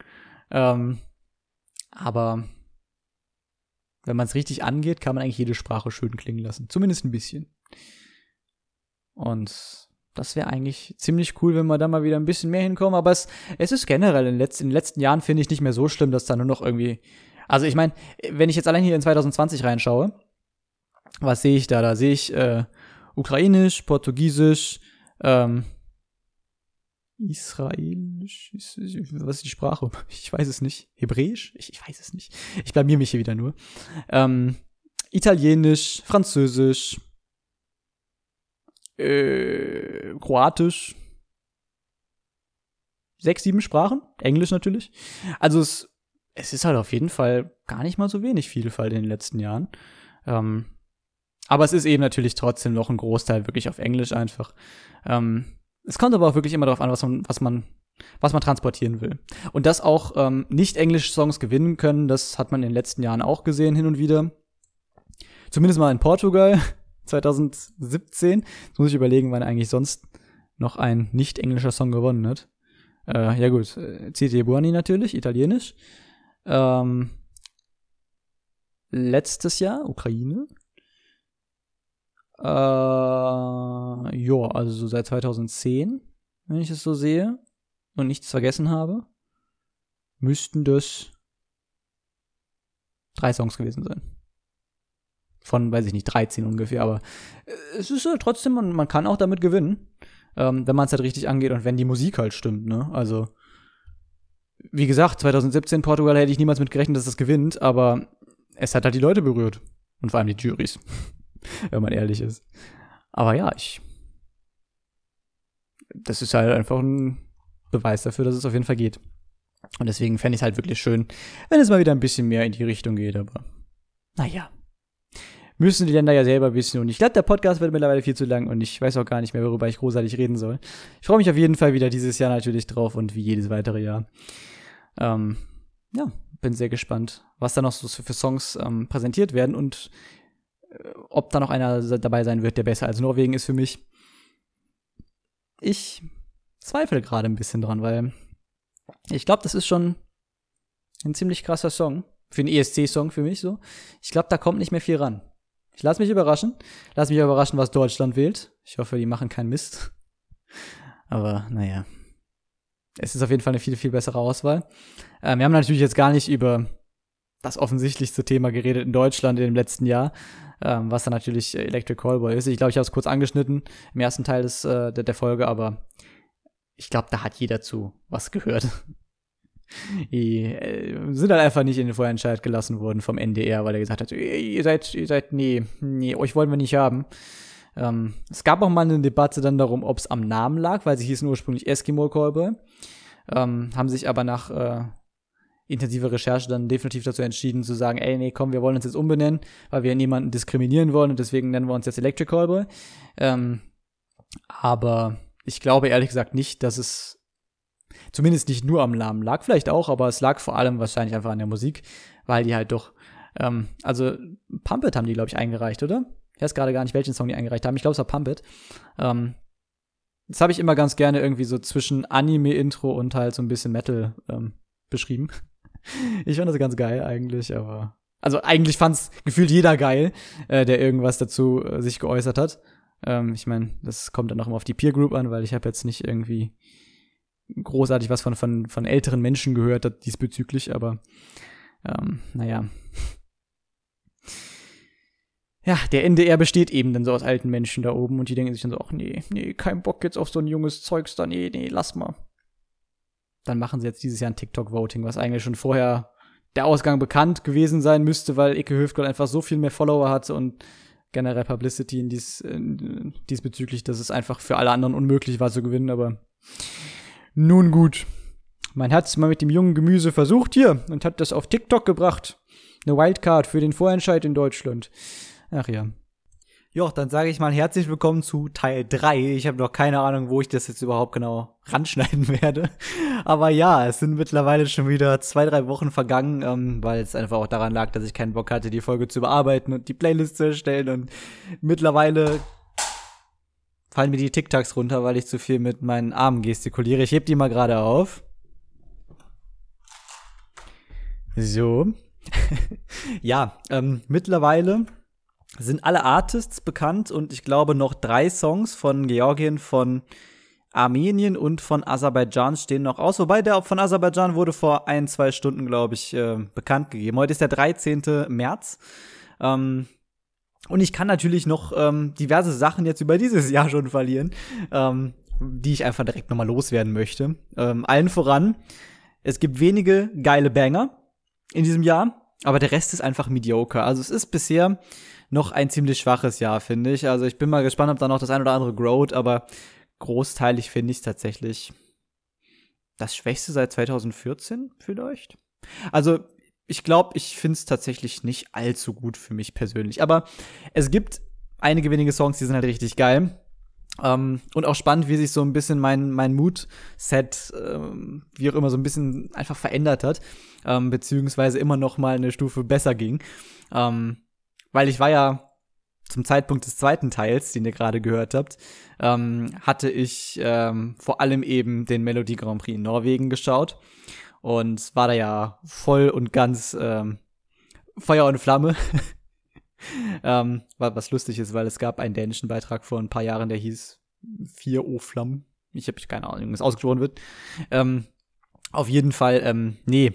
Ähm, aber wenn man es richtig angeht, kann man eigentlich jede Sprache schön klingen lassen. Zumindest ein bisschen. Und das wäre eigentlich ziemlich cool, wenn wir da mal wieder ein bisschen mehr hinkommen. Aber es, es ist generell in, letz, in den letzten Jahren, finde ich, nicht mehr so schlimm, dass da nur noch irgendwie. Also ich meine, wenn ich jetzt allein hier in 2020 reinschaue, was sehe ich da? Da sehe ich äh, Ukrainisch, Portugiesisch, ähm, Israelisch, was ist die Sprache? Ich weiß es nicht. Hebräisch? Ich, ich weiß es nicht. Ich blamier mich hier wieder nur. Ähm, Italienisch, Französisch, äh, Kroatisch, sechs, sieben Sprachen, Englisch natürlich. Also es, es ist halt auf jeden Fall gar nicht mal so wenig Vielfalt in den letzten Jahren. Ähm, aber es ist eben natürlich trotzdem noch ein Großteil wirklich auf Englisch einfach. Ähm, es kommt aber auch wirklich immer darauf an, was man, was man, was man transportieren will. Und dass auch ähm, nicht englische Songs gewinnen können, das hat man in den letzten Jahren auch gesehen hin und wieder. Zumindest mal in Portugal 2017. Jetzt muss ich überlegen, wann eigentlich sonst noch ein nicht englischer Song gewonnen hat. Äh, ja gut, Cite Buoni natürlich, italienisch. Ähm, letztes Jahr, Ukraine. Äh, ja, also so seit 2010, wenn ich es so sehe und nichts vergessen habe, müssten das drei Songs gewesen sein. Von, weiß ich nicht, 13 ungefähr, aber äh, es ist ja trotzdem, man, man kann auch damit gewinnen, ähm, wenn man es halt richtig angeht und wenn die Musik halt stimmt, ne? Also, wie gesagt, 2017 Portugal hätte ich niemals mit gerechnet, dass das gewinnt, aber es hat halt die Leute berührt. Und vor allem die Juries. wenn man ehrlich ist. Aber ja, ich. Das ist halt einfach ein Beweis dafür, dass es auf jeden Fall geht. Und deswegen fände ich es halt wirklich schön, wenn es mal wieder ein bisschen mehr in die Richtung geht, aber naja. Müssen die Länder ja selber wissen. Und ich glaube, der Podcast wird mittlerweile viel zu lang und ich weiß auch gar nicht mehr, worüber ich großartig reden soll. Ich freue mich auf jeden Fall wieder dieses Jahr natürlich drauf und wie jedes weitere Jahr. Ähm, ja, bin sehr gespannt, was da noch so für Songs ähm, präsentiert werden und äh, ob da noch einer dabei sein wird, der besser als Norwegen ist für mich. Ich zweifle gerade ein bisschen dran, weil ich glaube, das ist schon ein ziemlich krasser Song. Für einen ESC-Song für mich so. Ich glaube, da kommt nicht mehr viel ran. Ich lasse mich überraschen. Lass mich überraschen, was Deutschland wählt. Ich hoffe, die machen keinen Mist. Aber naja. Es ist auf jeden Fall eine viel, viel bessere Auswahl. Ähm, wir haben natürlich jetzt gar nicht über das offensichtlichste Thema geredet in Deutschland in dem letzten Jahr, ähm, was dann natürlich Electric Callboy ist. Ich glaube, ich habe es kurz angeschnitten im ersten Teil des, äh, der, der Folge, aber ich glaube, da hat jeder zu was gehört. Die äh, sind halt einfach nicht in den Vorentscheid gelassen worden vom NDR, weil er gesagt hat, ihr seid, ihr seid, nee, nee, euch wollen wir nicht haben. Ähm, es gab auch mal eine Debatte dann darum, ob es am Namen lag, weil sie hießen ursprünglich Eskimo Callboy. Ähm, haben sich aber nach äh, intensiver Recherche dann definitiv dazu entschieden zu sagen, ey, nee, komm, wir wollen uns jetzt umbenennen, weil wir niemanden diskriminieren wollen und deswegen nennen wir uns jetzt Electric Callboy. Ähm, aber ich glaube ehrlich gesagt nicht, dass es zumindest nicht nur am Namen lag, vielleicht auch, aber es lag vor allem wahrscheinlich einfach an der Musik, weil die halt doch, ähm, also Pump It haben die, glaube ich, eingereicht, oder? Ich weiß gerade gar nicht, welchen Song die eingereicht haben. Ich glaube, es war Pump It. Ähm, das habe ich immer ganz gerne irgendwie so zwischen Anime-Intro und halt so ein bisschen Metal ähm, beschrieben. ich fand das ganz geil eigentlich, aber also eigentlich fand's gefühlt jeder geil, äh, der irgendwas dazu äh, sich geäußert hat. Ähm, ich meine, das kommt dann auch immer auf die Peer Group an, weil ich habe jetzt nicht irgendwie großartig was von, von, von älteren Menschen gehört diesbezüglich, aber ähm, naja. Ja, der NDR besteht eben dann so aus alten Menschen da oben und die denken sich dann so, ach nee, nee, kein Bock jetzt auf so ein junges Zeugs da, nee, nee, lass mal. Dann machen sie jetzt dieses Jahr ein TikTok-Voting, was eigentlich schon vorher der Ausgang bekannt gewesen sein müsste, weil Icke Höfgott einfach so viel mehr Follower hatte und generell Publicity in dies, in, diesbezüglich, dass es einfach für alle anderen unmöglich war zu gewinnen, aber nun gut. Man hat es mal mit dem jungen Gemüse versucht hier und hat das auf TikTok gebracht. Eine Wildcard für den Vorentscheid in Deutschland. Ach ja. Ja, dann sage ich mal herzlich willkommen zu Teil 3. Ich habe noch keine Ahnung, wo ich das jetzt überhaupt genau ranschneiden werde. Aber ja, es sind mittlerweile schon wieder zwei, drei Wochen vergangen, ähm, weil es einfach auch daran lag, dass ich keinen Bock hatte, die Folge zu bearbeiten und die Playlist zu erstellen. Und mittlerweile fallen mir die TikToks runter, weil ich zu viel mit meinen Armen gestikuliere. Ich heb die mal gerade auf. So. ja, ähm, mittlerweile sind alle Artists bekannt und ich glaube noch drei Songs von Georgien, von Armenien und von Aserbaidschan stehen noch aus. Wobei der von Aserbaidschan wurde vor ein, zwei Stunden, glaube ich, äh, bekannt gegeben. Heute ist der 13. März. Ähm, und ich kann natürlich noch ähm, diverse Sachen jetzt über dieses Jahr schon verlieren, ähm, die ich einfach direkt nochmal loswerden möchte. Ähm, allen voran, es gibt wenige geile Banger in diesem Jahr, aber der Rest ist einfach mediocre. Also es ist bisher noch ein ziemlich schwaches Jahr, finde ich. Also ich bin mal gespannt, ob da noch das ein oder andere growt, aber großteilig finde ich es tatsächlich das Schwächste seit 2014 vielleicht. Also ich glaube, ich finde es tatsächlich nicht allzu gut für mich persönlich. Aber es gibt einige wenige Songs, die sind halt richtig geil. Ähm, und auch spannend, wie sich so ein bisschen mein, mein Mood-Set, ähm, wie auch immer, so ein bisschen einfach verändert hat. Ähm, beziehungsweise immer noch mal eine Stufe besser ging. Ähm, weil ich war ja zum Zeitpunkt des zweiten Teils, den ihr gerade gehört habt, ähm, hatte ich ähm, vor allem eben den Melodie Grand Prix in Norwegen geschaut und war da ja voll und ganz ähm, Feuer und Flamme. ähm, was lustig ist, weil es gab einen dänischen Beitrag vor ein paar Jahren, der hieß Vier O-Flammen. Ich habe keine Ahnung, wie es ausgesprochen wird. Ähm, auf jeden Fall, ähm, nee.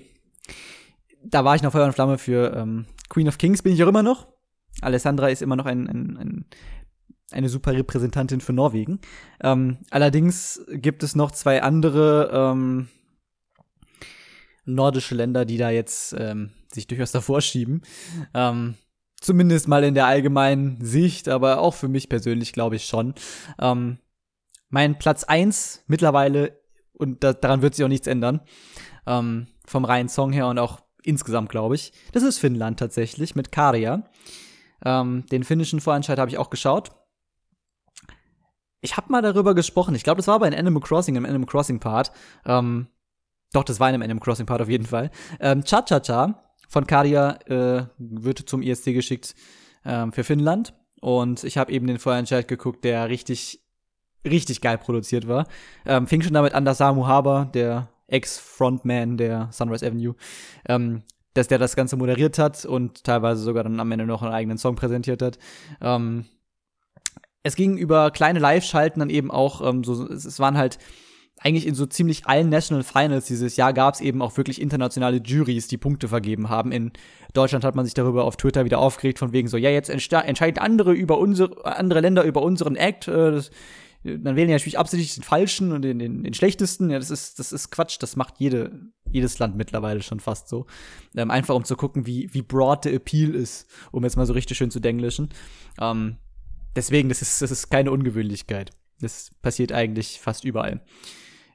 Da war ich noch Feuer und Flamme für ähm, Queen of Kings, bin ich auch immer noch. Alessandra ist immer noch ein, ein, ein eine super Repräsentantin für Norwegen. Ähm, allerdings gibt es noch zwei andere ähm, nordische Länder, die da jetzt ähm, sich durchaus davor schieben. Ähm, zumindest mal in der allgemeinen Sicht, aber auch für mich persönlich glaube ich schon. Ähm, mein Platz eins mittlerweile, und da, daran wird sich auch nichts ändern, ähm, vom reinen Song her und auch insgesamt, glaube ich, das ist Finnland tatsächlich mit Karia. Ähm, den finnischen Vorentscheid habe ich auch geschaut. Ich habe mal darüber gesprochen. Ich glaube, das war bei Animal Crossing, im Animal Crossing Part. Ähm, doch, das war in einem Animal Crossing Part auf jeden Fall. Ähm, Cha Cha Cha von Kadia äh, wird zum ISC geschickt ähm, für Finnland. Und ich habe eben den Vorentscheid geguckt, der richtig, richtig geil produziert war. Ähm, fing schon damit an, dass Samu Haber, der Ex-Frontman der Sunrise Avenue, ähm, dass der das Ganze moderiert hat und teilweise sogar dann am Ende noch einen eigenen Song präsentiert hat. Ähm, es ging über kleine Live-Schalten dann eben auch, ähm, so, es, es waren halt eigentlich in so ziemlich allen National Finals dieses Jahr gab es eben auch wirklich internationale Juries, die Punkte vergeben haben. In Deutschland hat man sich darüber auf Twitter wieder aufgeregt, von wegen so, ja, jetzt entscheiden andere über unsere, andere Länder über unseren Act. Äh, das, dann wählen die natürlich absichtlich den falschen und den, den, den schlechtesten. Ja, das ist, das ist Quatsch. Das macht jede, jedes Land mittlerweile schon fast so. Ähm, einfach um zu gucken, wie, wie broad der Appeal ist, um jetzt mal so richtig schön zu denglischen. Ähm, deswegen, das ist, das ist keine Ungewöhnlichkeit. Das passiert eigentlich fast überall.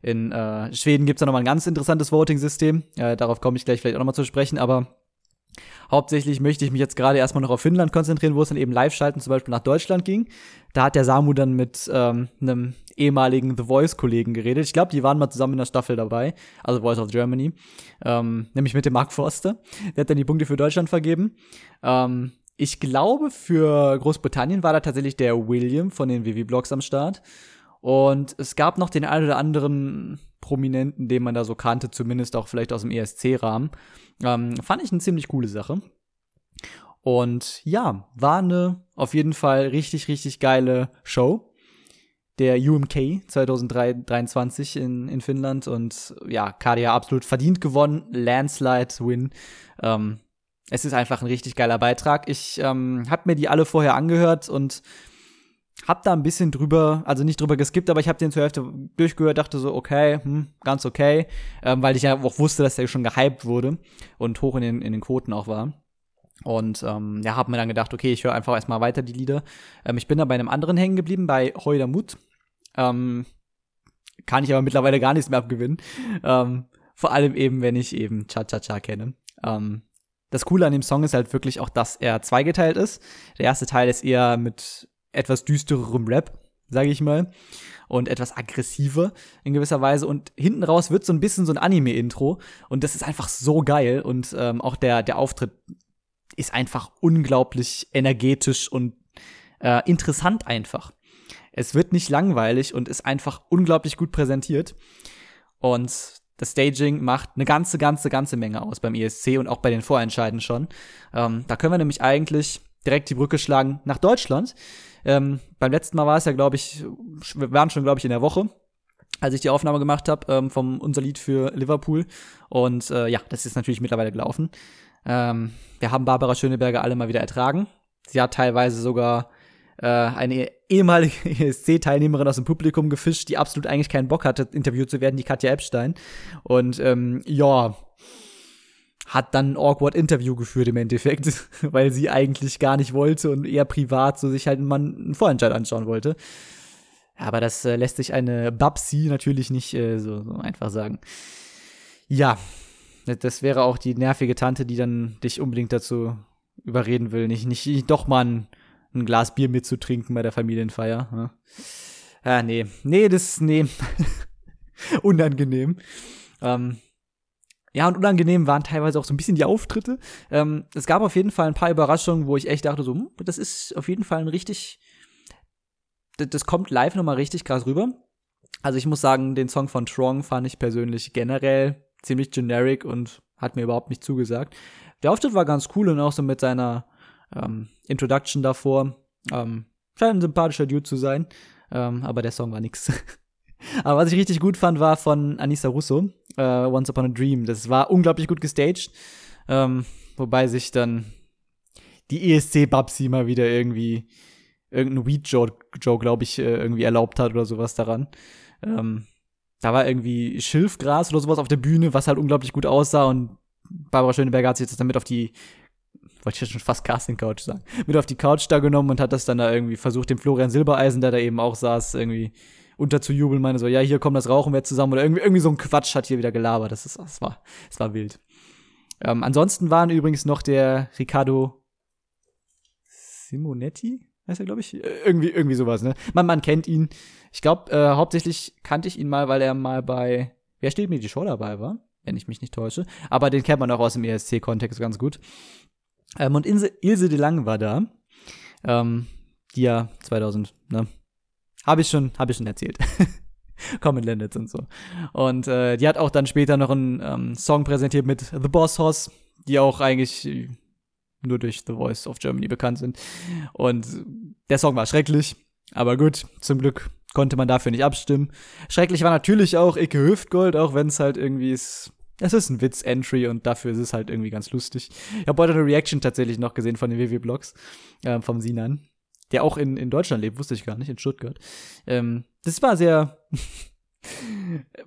In äh, Schweden gibt's da nochmal ein ganz interessantes Voting-System. Äh, darauf komme ich gleich vielleicht auch nochmal zu sprechen, aber hauptsächlich möchte ich mich jetzt gerade erstmal noch auf Finnland konzentrieren, wo es dann eben Live-Schalten zum Beispiel nach Deutschland ging. Da hat der Samu dann mit ähm, einem ehemaligen The Voice-Kollegen geredet. Ich glaube, die waren mal zusammen in der Staffel dabei, also Voice of Germany, ähm, nämlich mit dem Mark Forster. Der hat dann die Punkte für Deutschland vergeben. Ähm, ich glaube, für Großbritannien war da tatsächlich der William von den Vivi-Blogs am Start. Und es gab noch den einen oder anderen Prominenten, den man da so kannte, zumindest auch vielleicht aus dem ESC-Rahmen. Ähm, fand ich eine ziemlich coole Sache. Und ja, war eine auf jeden Fall richtig, richtig geile Show. Der UMK 2023 in, in Finnland und ja, Kadia absolut verdient gewonnen. Landslide Win. Ähm, es ist einfach ein richtig geiler Beitrag. Ich ähm, habe mir die alle vorher angehört und hab da ein bisschen drüber, also nicht drüber geskippt, aber ich habe den zur Hälfte durchgehört, dachte so, okay, hm, ganz okay, ähm, weil ich ja auch wusste, dass der schon gehypt wurde und hoch in den, in den Quoten auch war. Und ähm, ja, habe mir dann gedacht, okay, ich höre einfach erstmal weiter die Lieder. Ähm, ich bin da bei einem anderen hängen geblieben, bei Heuder Mut. Ähm, kann ich aber mittlerweile gar nichts mehr abgewinnen. Ähm, vor allem eben, wenn ich eben Cha-Cha-Cha kenne. Ähm, das Coole an dem Song ist halt wirklich auch, dass er zweigeteilt ist. Der erste Teil ist eher mit etwas düstererem Rap, sage ich mal. Und etwas aggressiver in gewisser Weise. Und hinten raus wird so ein bisschen so ein Anime-Intro. Und das ist einfach so geil. Und ähm, auch der, der Auftritt ist einfach unglaublich energetisch und äh, interessant einfach. Es wird nicht langweilig und ist einfach unglaublich gut präsentiert. Und das Staging macht eine ganze, ganze, ganze Menge aus beim ESC und auch bei den Vorentscheiden schon. Ähm, da können wir nämlich eigentlich direkt die Brücke schlagen nach Deutschland. Ähm, beim letzten Mal war es ja, glaube ich, wir waren schon, glaube ich, in der Woche, als ich die Aufnahme gemacht habe ähm, vom unser Lied für Liverpool. Und äh, ja, das ist natürlich mittlerweile gelaufen. Ähm, wir haben Barbara Schöneberger alle mal wieder ertragen. Sie hat teilweise sogar äh, eine ehemalige ESC-Teilnehmerin aus dem Publikum gefischt, die absolut eigentlich keinen Bock hatte, interviewt zu werden, die Katja Epstein. Und ähm, ja, hat dann ein awkward Interview geführt im Endeffekt, weil sie eigentlich gar nicht wollte und eher privat so sich halt mal einen Vorentscheid anschauen wollte. Aber das äh, lässt sich eine Babsi natürlich nicht äh, so, so einfach sagen. Ja, das wäre auch die nervige Tante, die dann dich unbedingt dazu überreden will, nicht, nicht doch mal ein, ein Glas Bier mitzutrinken bei der Familienfeier. Ja, ne? ah, nee. Nee, das, nee. Unangenehm. Ähm, ja, und unangenehm waren teilweise auch so ein bisschen die Auftritte. Ähm, es gab auf jeden Fall ein paar Überraschungen, wo ich echt dachte, so, hm, das ist auf jeden Fall ein richtig, das, kommt live nochmal richtig krass rüber. Also ich muss sagen, den Song von Trong fand ich persönlich generell ziemlich generic und hat mir überhaupt nicht zugesagt. Der Auftritt war ganz cool und auch so mit seiner ähm, Introduction davor. Ähm, scheint ein sympathischer Dude zu sein, ähm, aber der Song war nix. aber was ich richtig gut fand, war von Anissa Russo, äh, Once Upon a Dream. Das war unglaublich gut gestaged, ähm, wobei sich dann die ESC-Babsi mal wieder irgendwie irgendein Weed-Joe, Joe, glaube ich, äh, irgendwie erlaubt hat oder sowas daran. Ähm, da war irgendwie Schilfgras oder sowas auf der Bühne, was halt unglaublich gut aussah und Barbara Schöneberger hat sich das dann mit auf die, wollte ich jetzt schon fast Casting Couch sagen, mit auf die Couch da genommen und hat das dann da irgendwie versucht, dem Florian Silbereisen, der da eben auch saß, irgendwie unterzujubeln, meine so, ja, hier kommt das rauchen wir zusammen oder irgendwie, irgendwie so ein Quatsch hat hier wieder gelabert. Das ist, das war, das war wild. Ähm, ansonsten waren übrigens noch der Riccardo Simonetti, heißt er, glaube ich. Äh, irgendwie, irgendwie sowas, ne? Man, man kennt ihn. Ich glaube, äh, hauptsächlich kannte ich ihn mal, weil er mal bei Wer steht mir die Show dabei war, wenn ich mich nicht täusche. Aber den kennt man auch aus dem ESC-Kontext ganz gut. Ähm, und Ilse, Ilse de Lang war da. Ähm, die ja 2000, ne? Habe ich schon, habe ich schon erzählt. Common Landed und so. Und äh, die hat auch dann später noch einen ähm, Song präsentiert mit The Boss Hoss, die auch eigentlich nur durch The Voice of Germany bekannt sind. Und der Song war schrecklich, aber gut, zum Glück konnte man dafür nicht abstimmen. Schrecklich war natürlich auch Icke Hüftgold, auch wenn es halt irgendwie ist. Es ist ein Witz-Entry und dafür ist es halt irgendwie ganz lustig. Ich habe heute eine Reaction tatsächlich noch gesehen von den WW-Blogs, äh, vom Sinan, der auch in, in Deutschland lebt, wusste ich gar nicht, in Stuttgart. Ähm, das war sehr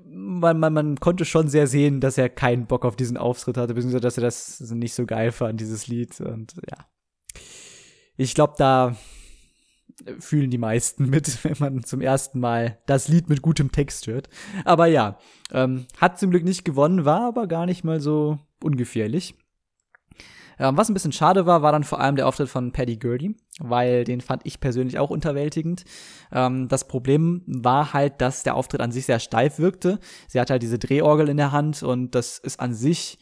man, man, man konnte schon sehr sehen, dass er keinen Bock auf diesen Auftritt hatte, beziehungsweise dass er das nicht so geil fand, dieses Lied. Und ja. Ich glaube, da fühlen die meisten mit, wenn man zum ersten Mal das Lied mit gutem Text hört. Aber ja, ähm, hat zum Glück nicht gewonnen, war aber gar nicht mal so ungefährlich. Ähm, was ein bisschen schade war, war dann vor allem der Auftritt von Paddy Gurdy, weil den fand ich persönlich auch unterwältigend. Ähm, das Problem war halt, dass der Auftritt an sich sehr steif wirkte. Sie hat halt diese Drehorgel in der Hand und das ist an sich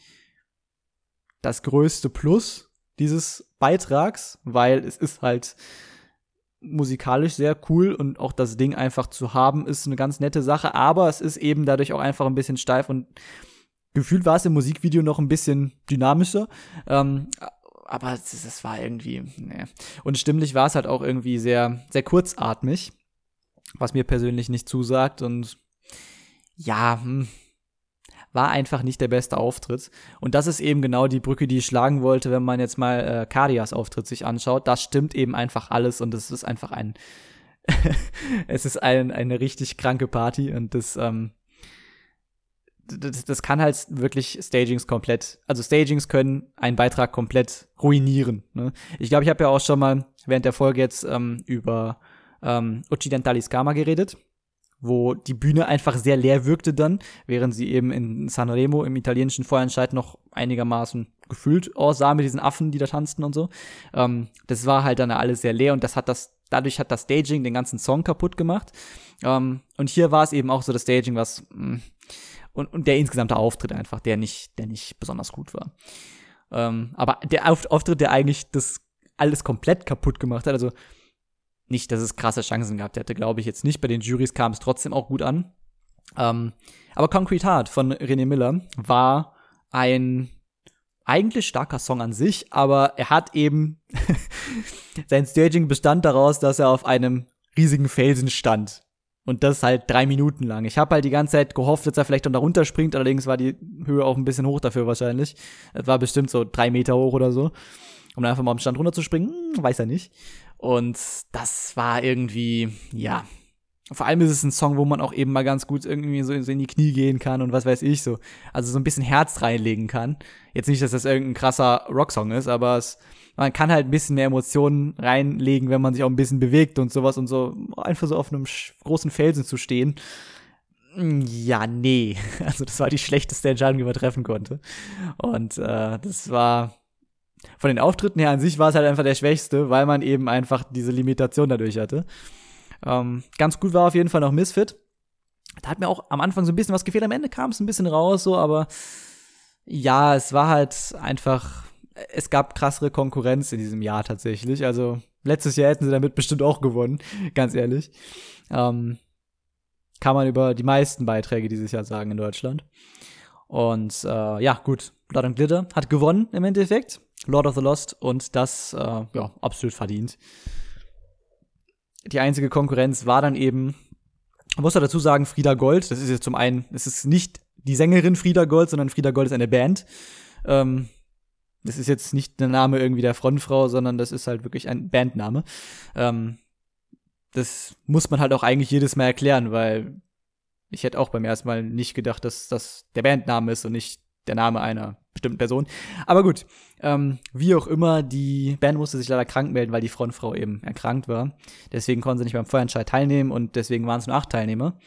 das größte Plus dieses Beitrags, weil es ist halt musikalisch sehr cool und auch das Ding einfach zu haben ist eine ganz nette Sache, aber es ist eben dadurch auch einfach ein bisschen steif und gefühlt war es im Musikvideo noch ein bisschen dynamischer. Ähm, aber das, das war irgendwie, ne. Und stimmlich war es halt auch irgendwie sehr, sehr kurzatmig, was mir persönlich nicht zusagt und ja, hm, war einfach nicht der beste Auftritt. Und das ist eben genau die Brücke, die ich schlagen wollte, wenn man jetzt mal äh, Cardias Auftritt sich anschaut. Das stimmt eben einfach alles und es ist einfach ein, es ist ein, eine richtig kranke Party und das, ähm, das, das kann halt wirklich Stagings komplett, also Stagings können einen Beitrag komplett ruinieren. Ne? Ich glaube, ich habe ja auch schon mal während der Folge jetzt ähm, über ähm, Occidentalis Karma geredet, wo die Bühne einfach sehr leer wirkte dann, während sie eben in Sanremo im italienischen Vorentscheid noch einigermaßen gefüllt aussah mit diesen Affen, die da tanzten und so. Ähm, das war halt dann alles sehr leer und das hat das, dadurch hat das Staging den ganzen Song kaputt gemacht. Ähm, und hier war es eben auch so das Staging, was mh, mm, und, und der insgesamte Auftritt einfach, der nicht, der nicht besonders gut war. Ähm, aber der Auftritt, der eigentlich das alles komplett kaputt gemacht hat, also nicht, dass es krasse Chancen gehabt hätte, glaube ich jetzt nicht. Bei den Juries kam es trotzdem auch gut an. Ähm, aber Concrete Heart von René Miller war ein eigentlich starker Song an sich, aber er hat eben sein Staging bestand daraus, dass er auf einem riesigen Felsen stand. Und das halt drei Minuten lang. Ich habe halt die ganze Zeit gehofft, dass er vielleicht dann da runterspringt, allerdings war die Höhe auch ein bisschen hoch dafür wahrscheinlich. Es war bestimmt so drei Meter hoch oder so. Um dann einfach mal am Stand runterzuspringen, hm, weiß er nicht. Und das war irgendwie, ja. Vor allem ist es ein Song, wo man auch eben mal ganz gut irgendwie so in die Knie gehen kann und was weiß ich so. Also so ein bisschen Herz reinlegen kann. Jetzt nicht, dass das irgendein krasser Rocksong ist, aber es man kann halt ein bisschen mehr Emotionen reinlegen, wenn man sich auch ein bisschen bewegt und sowas und so einfach so auf einem großen Felsen zu stehen. Mm, ja, nee. Also das war die schlechteste Entscheidung, die man treffen konnte. Und äh, das war von den Auftritten her an sich war es halt einfach der schwächste, weil man eben einfach diese Limitation dadurch hatte. Ähm, ganz gut war auf jeden Fall noch Misfit. Da hat mir auch am Anfang so ein bisschen was gefehlt. Am Ende kam es ein bisschen raus, so, aber Ja, es war halt einfach, es gab krassere Konkurrenz in diesem Jahr tatsächlich. Also letztes Jahr hätten sie damit bestimmt auch gewonnen, ganz ehrlich. Ähm, kann man über die meisten Beiträge dieses Jahr sagen in Deutschland. Und äh, ja, gut, Blood and Glitter hat gewonnen im Endeffekt. Lord of the Lost und das, äh, ja, absolut verdient. Die einzige Konkurrenz war dann eben, man muss dazu sagen, Frieda Gold. Das ist jetzt zum einen, es ist nicht die Sängerin Frieda Gold, sondern Frieda Gold ist eine Band. Ähm, das ist jetzt nicht der Name irgendwie der Frontfrau, sondern das ist halt wirklich ein Bandname. Ähm, das muss man halt auch eigentlich jedes Mal erklären, weil ich hätte auch beim ersten Mal nicht gedacht, dass das der Bandname ist und nicht der Name einer bestimmten Person. Aber gut, ähm, wie auch immer, die Band musste sich leider krank melden, weil die Frontfrau eben erkrankt war. Deswegen konnten sie nicht beim Feuerentscheid teilnehmen und deswegen waren es nur acht Teilnehmer.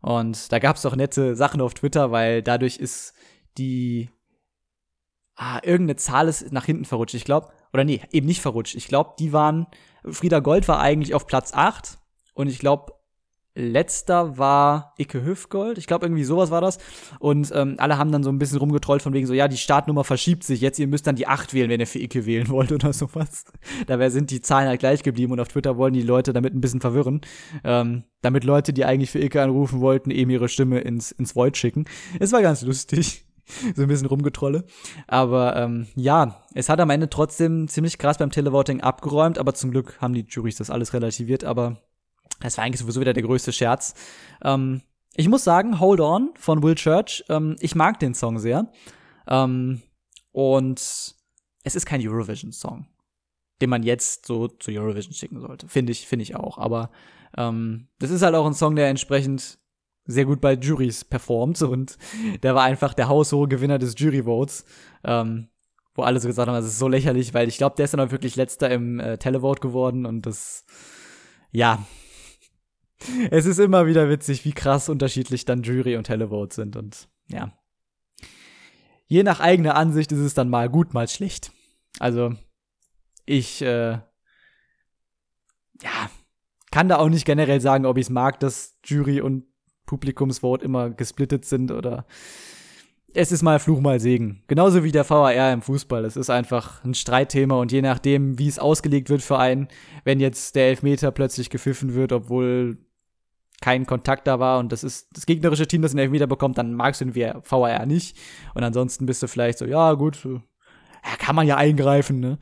Und da gab es auch nette Sachen auf Twitter, weil dadurch ist die ah, irgendeine Zahl ist nach hinten verrutscht. Ich glaube, oder nee, eben nicht verrutscht. Ich glaube, die waren, Frieda Gold war eigentlich auf Platz 8 und ich glaube, letzter war Icke Hüftgold. Ich glaube, irgendwie sowas war das. Und ähm, alle haben dann so ein bisschen rumgetrollt von wegen so, ja, die Startnummer verschiebt sich jetzt, ihr müsst dann die 8 wählen, wenn ihr für Icke wählen wollt oder sowas. Dabei sind die Zahlen halt gleich geblieben und auf Twitter wollen die Leute damit ein bisschen verwirren. Ähm, damit Leute, die eigentlich für Icke anrufen wollten, eben ihre Stimme ins, ins Void schicken. Es war ganz lustig. so ein bisschen rumgetrolle. Aber ähm, ja, es hat am Ende trotzdem ziemlich krass beim Televoting abgeräumt, aber zum Glück haben die Juries das alles relativiert, aber das war eigentlich sowieso wieder der größte Scherz. Ähm, ich muss sagen, Hold On von Will Church, ähm, ich mag den Song sehr. Ähm, und es ist kein Eurovision-Song, den man jetzt so zu Eurovision schicken sollte. Finde ich, finde ich auch. Aber ähm, das ist halt auch ein Song, der entsprechend sehr gut bei Juries performt und der war einfach der haushohe Gewinner des Jury-Votes, ähm, wo alle so gesagt haben, das ist so lächerlich, weil ich glaube, der ist dann auch wirklich letzter im äh, Televote geworden und das, ja, es ist immer wieder witzig, wie krass unterschiedlich dann Jury und Televote sind und ja. Je nach eigener Ansicht ist es dann mal gut, mal schlecht. Also, ich, äh, ja, kann da auch nicht generell sagen, ob ich es mag, dass Jury und Publikumsvote immer gesplittet sind oder es ist mal Fluch, mal Segen. Genauso wie der VAR im Fußball. Es ist einfach ein Streitthema und je nachdem, wie es ausgelegt wird für einen, wenn jetzt der Elfmeter plötzlich gepfiffen wird, obwohl kein Kontakt da war und das ist das gegnerische Team, das den Elfmeter bekommt, dann magst du den VAR nicht. Und ansonsten bist du vielleicht so, ja, gut, ja, kann man ja eingreifen, ne?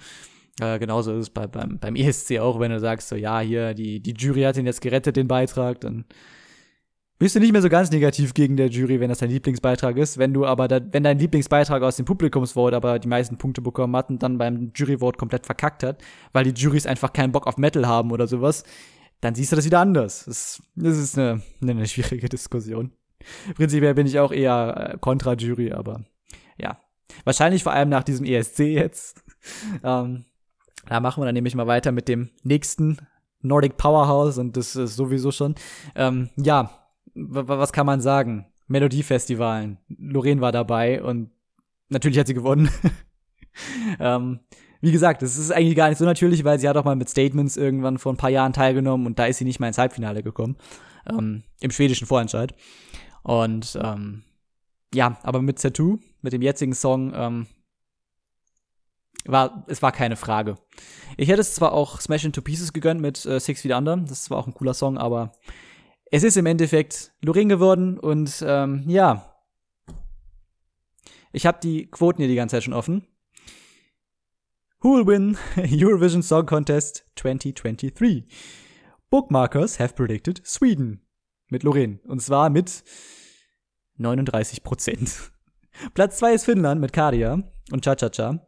Äh, genauso ist es bei, beim, beim ESC auch, wenn du sagst, so, ja, hier, die, die Jury hat ihn jetzt gerettet, den Beitrag, dann bist du nicht mehr so ganz negativ gegen der Jury, wenn das dein Lieblingsbeitrag ist. Wenn du aber, da, wenn dein Lieblingsbeitrag aus dem Publikumsvote aber die meisten Punkte bekommen hat und dann beim Juryvote komplett verkackt hat, weil die Juries einfach keinen Bock auf Metal haben oder sowas, dann siehst du das wieder anders. Das, das ist eine, eine schwierige Diskussion. Prinzipiell bin ich auch eher äh, kontra Jury, aber ja. Wahrscheinlich vor allem nach diesem ESC jetzt. ähm, da machen wir dann nämlich mal weiter mit dem nächsten Nordic Powerhouse und das ist sowieso schon. Ähm, ja, was kann man sagen? Melodiefestivalen. Lorraine war dabei und natürlich hat sie gewonnen. ähm, wie gesagt, es ist eigentlich gar nicht so natürlich, weil sie hat auch mal mit Statements irgendwann vor ein paar Jahren teilgenommen und da ist sie nicht mal ins Halbfinale gekommen. Ähm, Im schwedischen Vorentscheid. Und ähm, ja, aber mit Tattoo, mit dem jetzigen Song, ähm, war, es war keine Frage. Ich hätte es zwar auch Smash Into Pieces gegönnt mit äh, Six Feet Under, das war auch ein cooler Song, aber es ist im Endeffekt Lorraine geworden und ähm, ja. Ich habe die Quoten hier die ganze Zeit schon offen. Who will win Eurovision Song Contest 2023? Bookmarkers have predicted Sweden. Mit Lorraine. Und zwar mit 39 Prozent. Platz 2 ist Finnland mit Kadia und Cha-Cha-Cha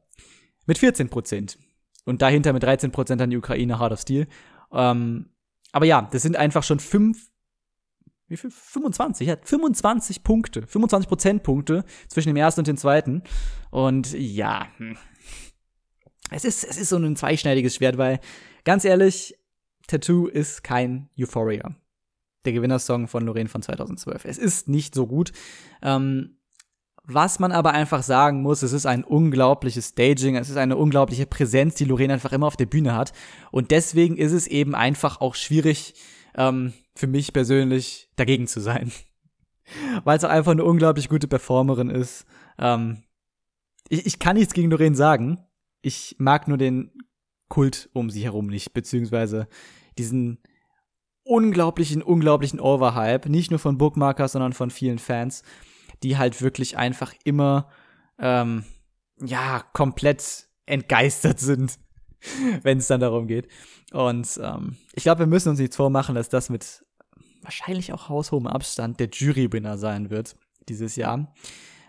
mit 14 Prozent. Und dahinter mit 13 Prozent dann die Ukraine Hard of Steel. Ähm, aber ja, das sind einfach schon fünf wie viel? 25, er hat 25 Punkte, 25 Prozentpunkte zwischen dem ersten und dem zweiten. Und ja, hm. es ist, es ist so ein zweischneidiges Schwert, weil ganz ehrlich, Tattoo ist kein Euphoria. Der Gewinnersong von Lorraine von 2012. Es ist nicht so gut. Ähm, was man aber einfach sagen muss, es ist ein unglaubliches Staging, es ist eine unglaubliche Präsenz, die Lorraine einfach immer auf der Bühne hat. Und deswegen ist es eben einfach auch schwierig, ähm, für mich persönlich dagegen zu sein. Weil es auch einfach eine unglaublich gute Performerin ist. Ähm, ich, ich kann nichts gegen Lorraine sagen. Ich mag nur den Kult um sie herum nicht, beziehungsweise diesen unglaublichen, unglaublichen Overhype, nicht nur von Bookmarkers, sondern von vielen Fans, die halt wirklich einfach immer, ähm, ja, komplett entgeistert sind, wenn es dann darum geht. Und ähm, ich glaube, wir müssen uns nichts vormachen, dass das mit wahrscheinlich auch haushohem Abstand der Jurywinner sein wird dieses Jahr.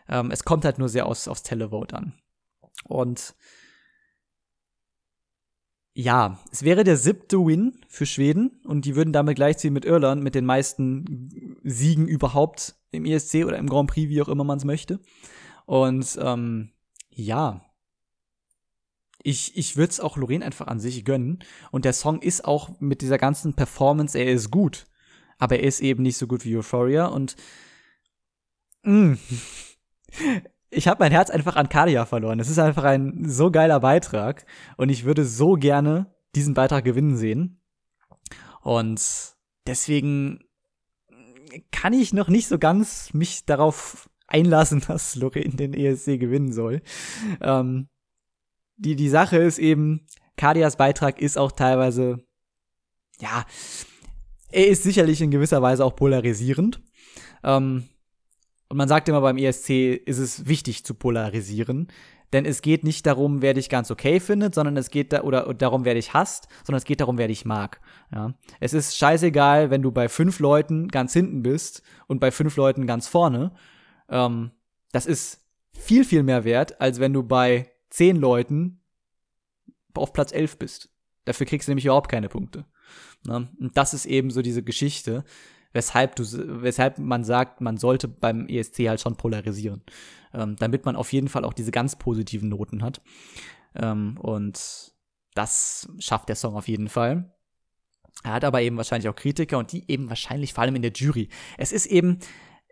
Ähm, es kommt halt nur sehr aus, aufs Televote an. Und ja, es wäre der siebte Win für Schweden und die würden damit gleichziehen mit Irland mit den meisten Siegen überhaupt im ESC oder im Grand Prix, wie auch immer man es möchte. Und ähm, ja, ich, ich würde es auch Lorraine einfach an sich gönnen. Und der Song ist auch mit dieser ganzen Performance, er ist gut. Aber er ist eben nicht so gut wie Euphoria und mh, mm, ich habe mein Herz einfach an Kadia verloren. Es ist einfach ein so geiler Beitrag und ich würde so gerne diesen Beitrag gewinnen sehen. Und deswegen kann ich noch nicht so ganz mich darauf einlassen, dass Lorraine den ESC gewinnen soll. Ähm, die, die Sache ist eben, Kadias Beitrag ist auch teilweise, ja, er ist sicherlich in gewisser Weise auch polarisierend. Ähm, und man sagt immer beim ESC ist es wichtig zu polarisieren, denn es geht nicht darum, wer dich ganz okay findet, sondern es geht da oder, darum, wer dich hasst, sondern es geht darum, wer dich mag. Ja? Es ist scheißegal, wenn du bei fünf Leuten ganz hinten bist und bei fünf Leuten ganz vorne. Ähm, das ist viel, viel mehr wert, als wenn du bei zehn Leuten auf Platz elf bist. Dafür kriegst du nämlich überhaupt keine Punkte. Ne? Und das ist eben so diese Geschichte weshalb du, weshalb man sagt, man sollte beim ESC halt schon polarisieren, ähm, damit man auf jeden Fall auch diese ganz positiven Noten hat. Ähm, und das schafft der Song auf jeden Fall. Er hat aber eben wahrscheinlich auch Kritiker und die eben wahrscheinlich vor allem in der Jury. Es ist eben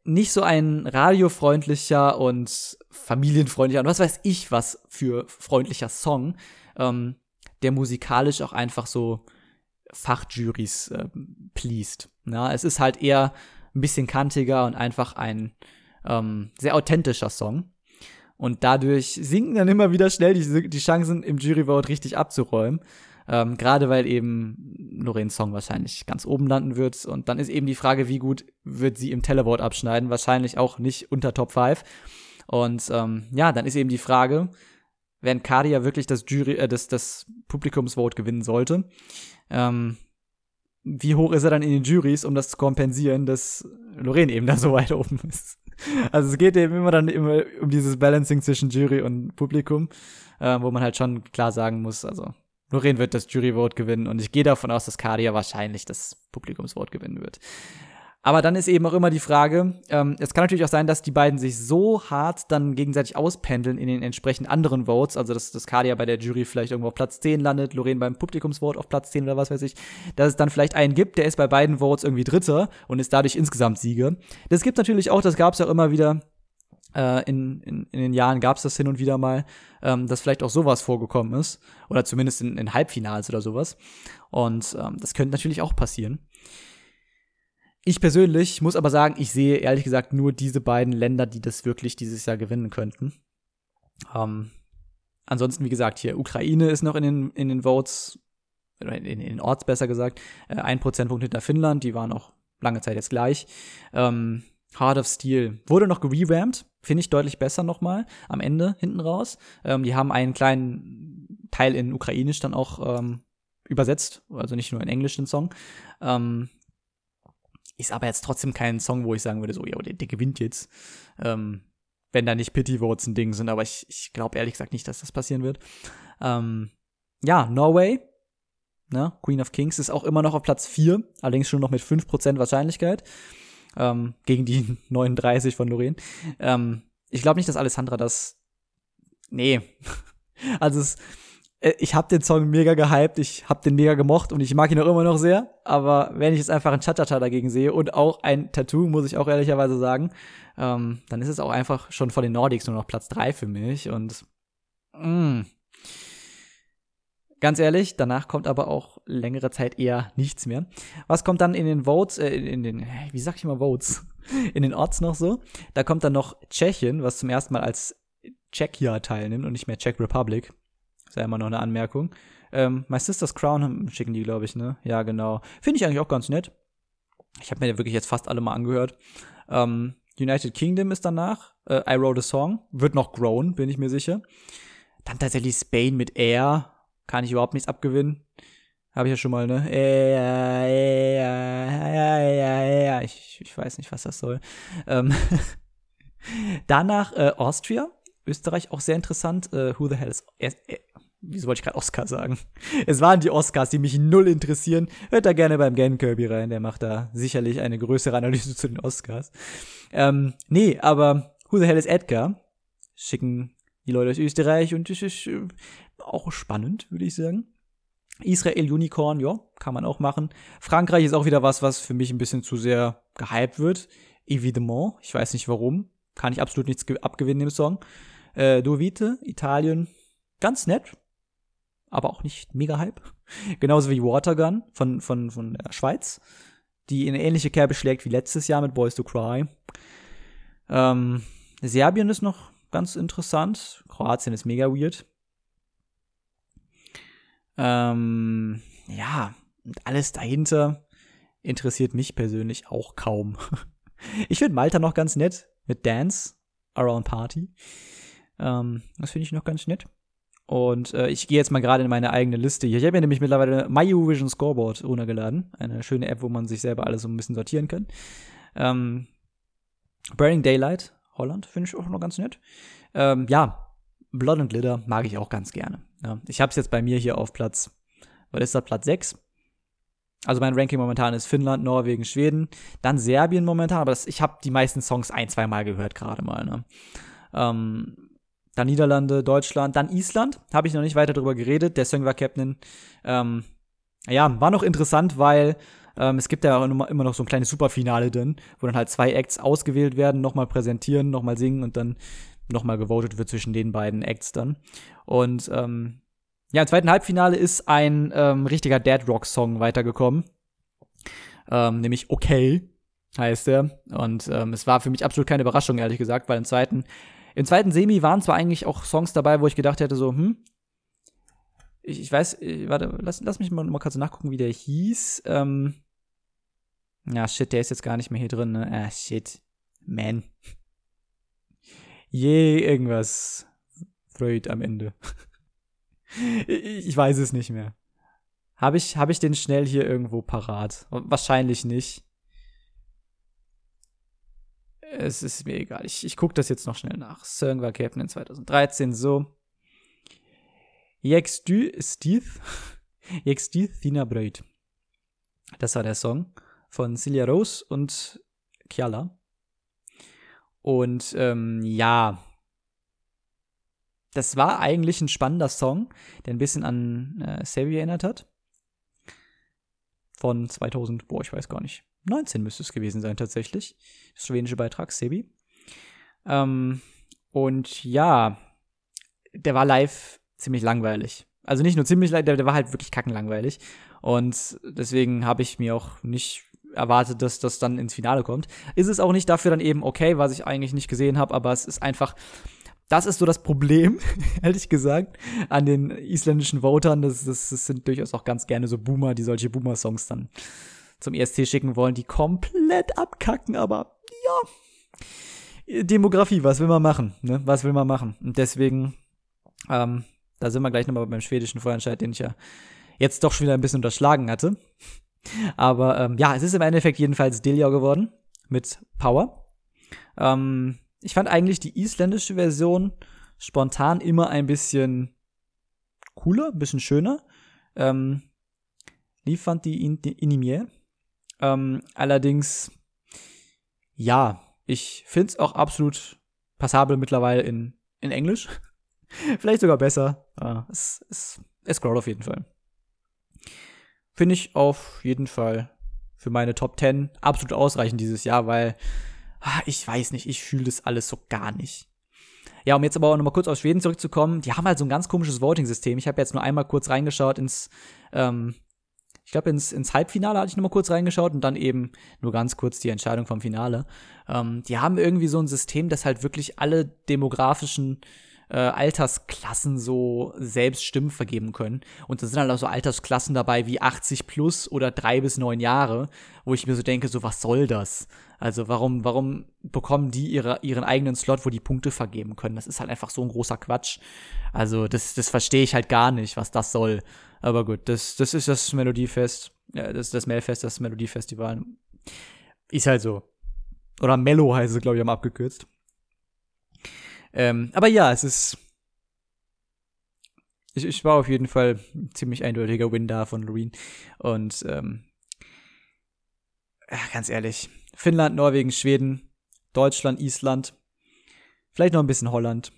nicht so ein radiofreundlicher und familienfreundlicher und was weiß ich was für freundlicher Song, ähm, der musikalisch auch einfach so Fachjuries äh, pleased. Ja, es ist halt eher ein bisschen kantiger und einfach ein ähm, sehr authentischer Song. Und dadurch sinken dann immer wieder schnell die, die Chancen, im Juryvote richtig abzuräumen. Ähm, Gerade weil eben Lorenz Song wahrscheinlich ganz oben landen wird. Und dann ist eben die Frage, wie gut wird sie im Televote abschneiden? Wahrscheinlich auch nicht unter Top 5. Und ähm, ja, dann ist eben die Frage, wenn Kadia wirklich das Jury, äh, das, das Publikumsvote gewinnen sollte, ähm, wie hoch ist er dann in den Juries, um das zu kompensieren, dass Lorraine eben da so weit oben ist. Also es geht eben immer dann immer um dieses Balancing zwischen Jury und Publikum, äh, wo man halt schon klar sagen muss, also Lorraine wird das Juryvote gewinnen und ich gehe davon aus, dass Kadia wahrscheinlich das Publikumsvote gewinnen wird. Aber dann ist eben auch immer die Frage, ähm, es kann natürlich auch sein, dass die beiden sich so hart dann gegenseitig auspendeln in den entsprechend anderen Votes, also dass das Kadia bei der Jury vielleicht irgendwo auf Platz 10 landet, Lorraine beim Publikumsvote auf Platz 10 oder was weiß ich, dass es dann vielleicht einen gibt, der ist bei beiden Votes irgendwie Dritter und ist dadurch insgesamt Sieger. Das gibt natürlich auch, das gab es auch immer wieder, äh, in, in, in den Jahren gab es das hin und wieder mal, ähm, dass vielleicht auch sowas vorgekommen ist. Oder zumindest in, in Halbfinals oder sowas. Und ähm, das könnte natürlich auch passieren. Ich persönlich muss aber sagen, ich sehe ehrlich gesagt nur diese beiden Länder, die das wirklich dieses Jahr gewinnen könnten. Ähm, ansonsten, wie gesagt, hier Ukraine ist noch in den, in den Votes, in, in den Orts besser gesagt, äh, ein Prozentpunkt hinter Finnland, die waren auch lange Zeit jetzt gleich. Ähm, Heart of Steel wurde noch gerevamped, finde ich deutlich besser nochmal am Ende hinten raus. Ähm, die haben einen kleinen Teil in Ukrainisch dann auch ähm, übersetzt, also nicht nur in Englisch den Song. Ähm, ist aber jetzt trotzdem kein Song, wo ich sagen würde, so, ja, der, der gewinnt jetzt. Ähm, wenn da nicht Pity Votes ein Ding sind, aber ich, ich glaube ehrlich gesagt nicht, dass das passieren wird. Ähm, ja, Norway, ne, Queen of Kings ist auch immer noch auf Platz 4, allerdings schon noch mit 5% Wahrscheinlichkeit. Ähm, gegen die 39 von Lorraine. Ähm, ich glaube nicht, dass Alessandra das. Nee. also es äh, ich habe den Song mega gehypt, ich habe den mega gemocht und ich mag ihn auch immer noch sehr. Aber wenn ich jetzt einfach ein Cha-Cha-Cha dagegen sehe und auch ein Tattoo, muss ich auch ehrlicherweise sagen, ähm, dann ist es auch einfach schon von den Nordics nur noch Platz drei für mich. Und mh. Ganz ehrlich, danach kommt aber auch längere Zeit eher nichts mehr. Was kommt dann in den Votes, äh, in den, wie sag ich mal Votes? In den Orts noch so. Da kommt dann noch Tschechien, was zum ersten Mal als Czechia teilnimmt und nicht mehr Czech Republic. Ist ja immer noch eine Anmerkung. Ähm, My Sister's Crown schicken die, glaube ich, ne? Ja, genau. Finde ich eigentlich auch ganz nett. Ich habe mir ja wirklich jetzt fast alle mal angehört. Ähm, United Kingdom ist danach. Äh, I Wrote a Song. Wird noch grown, bin ich mir sicher. Dann tatsächlich Spain mit Air. Kann ich überhaupt nichts abgewinnen. Habe ich ja schon mal, ne? Air, Air, Air. Ich, ich weiß nicht, was das soll. Ähm danach äh, Austria. Österreich auch sehr interessant. Äh, who the hell is. Äh, wieso wollte ich gerade Oscar sagen? Es waren die Oscars, die mich null interessieren. Hört da gerne beim Gan Kirby rein, der macht da sicherlich eine größere Analyse zu den Oscars. Ähm, nee, aber Who the hell is Edgar? Schicken die Leute aus Österreich und ist äh, auch spannend, würde ich sagen. Israel Unicorn, ja, kann man auch machen. Frankreich ist auch wieder was, was für mich ein bisschen zu sehr gehypt wird. Evidemment, ich weiß nicht warum. Kann ich absolut nichts abgewinnen im Song. Äh, Dovite, Italien, ganz nett, aber auch nicht mega Hype. Genauso wie Watergun von, von, von der Schweiz, die in ähnliche Kerbe schlägt wie letztes Jahr mit Boys to Cry. Ähm, Serbien ist noch ganz interessant. Kroatien ist mega weird. Ähm, ja, und alles dahinter interessiert mich persönlich auch kaum. Ich finde Malta noch ganz nett mit Dance Around Party. Ähm, das finde ich noch ganz nett. Und äh, ich gehe jetzt mal gerade in meine eigene Liste hier. Ich habe mir nämlich mittlerweile My Eurovision Scoreboard runtergeladen. Eine schöne App, wo man sich selber alles so ein bisschen sortieren kann. Ähm, Burning Daylight, Holland, finde ich auch noch ganz nett. Ähm, ja, Blood and Glitter mag ich auch ganz gerne. Ja, ich habe es jetzt bei mir hier auf Platz, was ist das, Platz 6. Also mein Ranking momentan ist Finnland, Norwegen, Schweden, dann Serbien momentan, aber das, ich habe die meisten Songs ein, zwei Mal gehört gerade mal. Ne? Ähm, dann Niederlande, Deutschland, dann Island. Habe ich noch nicht weiter drüber geredet. Der Song war Captain. Ähm, ja, war noch interessant, weil ähm, es gibt ja immer noch so ein kleines Superfinale drin, wo dann halt zwei Acts ausgewählt werden, nochmal präsentieren, nochmal singen und dann nochmal gewotet wird zwischen den beiden Acts dann. Und ähm, ja, im zweiten Halbfinale ist ein ähm, richtiger Dead Rock Song weitergekommen. Ähm, nämlich Okay heißt er. Und ähm, es war für mich absolut keine Überraschung, ehrlich gesagt, weil im zweiten im zweiten Semi waren zwar eigentlich auch Songs dabei, wo ich gedacht hätte, so, hm, ich, ich weiß, ich, äh, warte, lass, lass mich mal, mal kurz nachgucken, wie der hieß. Ähm, ja, shit, der ist jetzt gar nicht mehr hier drin, ne? Ah, shit. Man. Je, irgendwas. Freud am Ende. ich, weiß es nicht mehr. Habe ich, hab ich den schnell hier irgendwo parat? Wahrscheinlich nicht es ist mir egal. Ich, ich gucke das jetzt noch schnell nach. Song war Captain in 2013 so. Jex du Steve. Jex du Thina Breut. Das war der Song von Celia Rose und Kiala. Und ähm, ja, das war eigentlich ein spannender Song, der ein bisschen an äh, Savvy erinnert hat. Von 2000, boah, ich weiß gar nicht. 19 müsste es gewesen sein tatsächlich. Der slowenische Beitrag, Sebi. Ähm, und ja, der war live ziemlich langweilig. Also nicht nur ziemlich langweilig, der, der war halt wirklich kackenlangweilig. Und deswegen habe ich mir auch nicht erwartet, dass das dann ins Finale kommt. Ist es auch nicht dafür dann eben okay, was ich eigentlich nicht gesehen habe, aber es ist einfach, das ist so das Problem, ehrlich gesagt, an den isländischen Votern. Das, das, das sind durchaus auch ganz gerne so Boomer, die solche Boomer-Songs dann zum ESC schicken wollen, die komplett abkacken, aber ja. Demografie, was will man machen? Ne? Was will man machen? Und deswegen, ähm, da sind wir gleich nochmal beim schwedischen Vorentscheid, den ich ja jetzt doch schon wieder ein bisschen unterschlagen hatte. Aber ähm, ja, es ist im Endeffekt jedenfalls Delia geworden mit Power. Ähm, ich fand eigentlich die isländische Version spontan immer ein bisschen cooler, ein bisschen schöner. Ähm, lief fand die in, die Inimier. Ähm, allerdings, ja, ich finde es auch absolut passabel mittlerweile in, in Englisch. Vielleicht sogar besser. Äh, es, es, es scrollt auf jeden Fall. Finde ich auf jeden Fall für meine Top 10 absolut ausreichend dieses Jahr, weil ah, ich weiß nicht, ich fühle das alles so gar nicht. Ja, um jetzt aber auch nochmal kurz auf Schweden zurückzukommen, die haben halt so ein ganz komisches Voting-System. Ich habe jetzt nur einmal kurz reingeschaut ins ähm, ich glaube, ins, ins Halbfinale hatte ich noch mal kurz reingeschaut und dann eben nur ganz kurz die Entscheidung vom Finale. Ähm, die haben irgendwie so ein System, das halt wirklich alle demografischen äh, Altersklassen so selbst Stimmen vergeben können. Und da sind halt auch so Altersklassen dabei wie 80 plus oder drei bis neun Jahre, wo ich mir so denke, so was soll das? Also warum, warum bekommen die ihre, ihren eigenen Slot, wo die Punkte vergeben können? Das ist halt einfach so ein großer Quatsch. Also das, das verstehe ich halt gar nicht, was das soll. Aber gut, das, das ist das Melodiefest. Ja, das ist das Melfest, das Melodiefestival. Ist halt so. Oder Mello heißt es, glaube ich, am abgekürzt. Ähm, aber ja, es ist. Ich, ich war auf jeden Fall ein ziemlich eindeutiger Win da von Loreen. Und ähm, ganz ehrlich, Finnland, Norwegen, Schweden, Deutschland, Island, vielleicht noch ein bisschen Holland.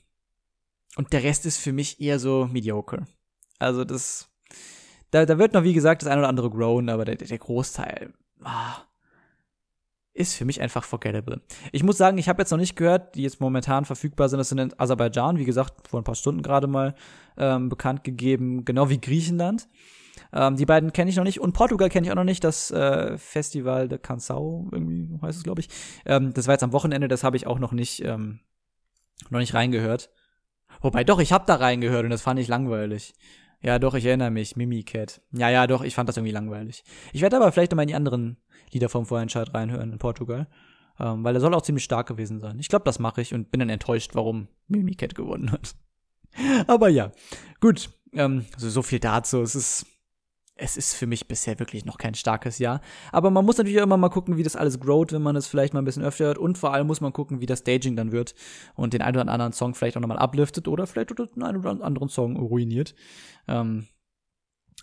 Und der Rest ist für mich eher so mediocre. Also das, da, da wird noch, wie gesagt, das ein oder andere grown, aber der, der Großteil, ah, ist für mich einfach forgettable. Ich muss sagen, ich habe jetzt noch nicht gehört, die jetzt momentan verfügbar sind. Das sind in Aserbaidschan, wie gesagt, vor ein paar Stunden gerade mal ähm, bekannt gegeben, genau wie Griechenland. Ähm, die beiden kenne ich noch nicht und Portugal kenne ich auch noch nicht. Das äh, Festival de Cansao, irgendwie heißt es, glaube ich. Ähm, das war jetzt am Wochenende, das habe ich auch noch nicht, ähm, noch nicht reingehört. Wobei doch, ich habe da reingehört und das fand ich langweilig. Ja, doch, ich erinnere mich. Mimicat. Ja, ja, doch, ich fand das irgendwie langweilig. Ich werde aber vielleicht nochmal in die anderen Lieder vom Vorentscheid reinhören in Portugal. Ähm, weil er soll auch ziemlich stark gewesen sein. Ich glaube, das mache ich und bin dann enttäuscht, warum Mimicat gewonnen hat. aber ja, gut. Ähm, also so viel dazu. Es ist es ist für mich bisher wirklich noch kein starkes Jahr. Aber man muss natürlich auch immer mal gucken, wie das alles growt, wenn man es vielleicht mal ein bisschen öfter hört. Und vor allem muss man gucken, wie das Staging dann wird und den einen oder anderen Song vielleicht auch nochmal upliftet oder vielleicht den einen oder anderen Song ruiniert. Ähm,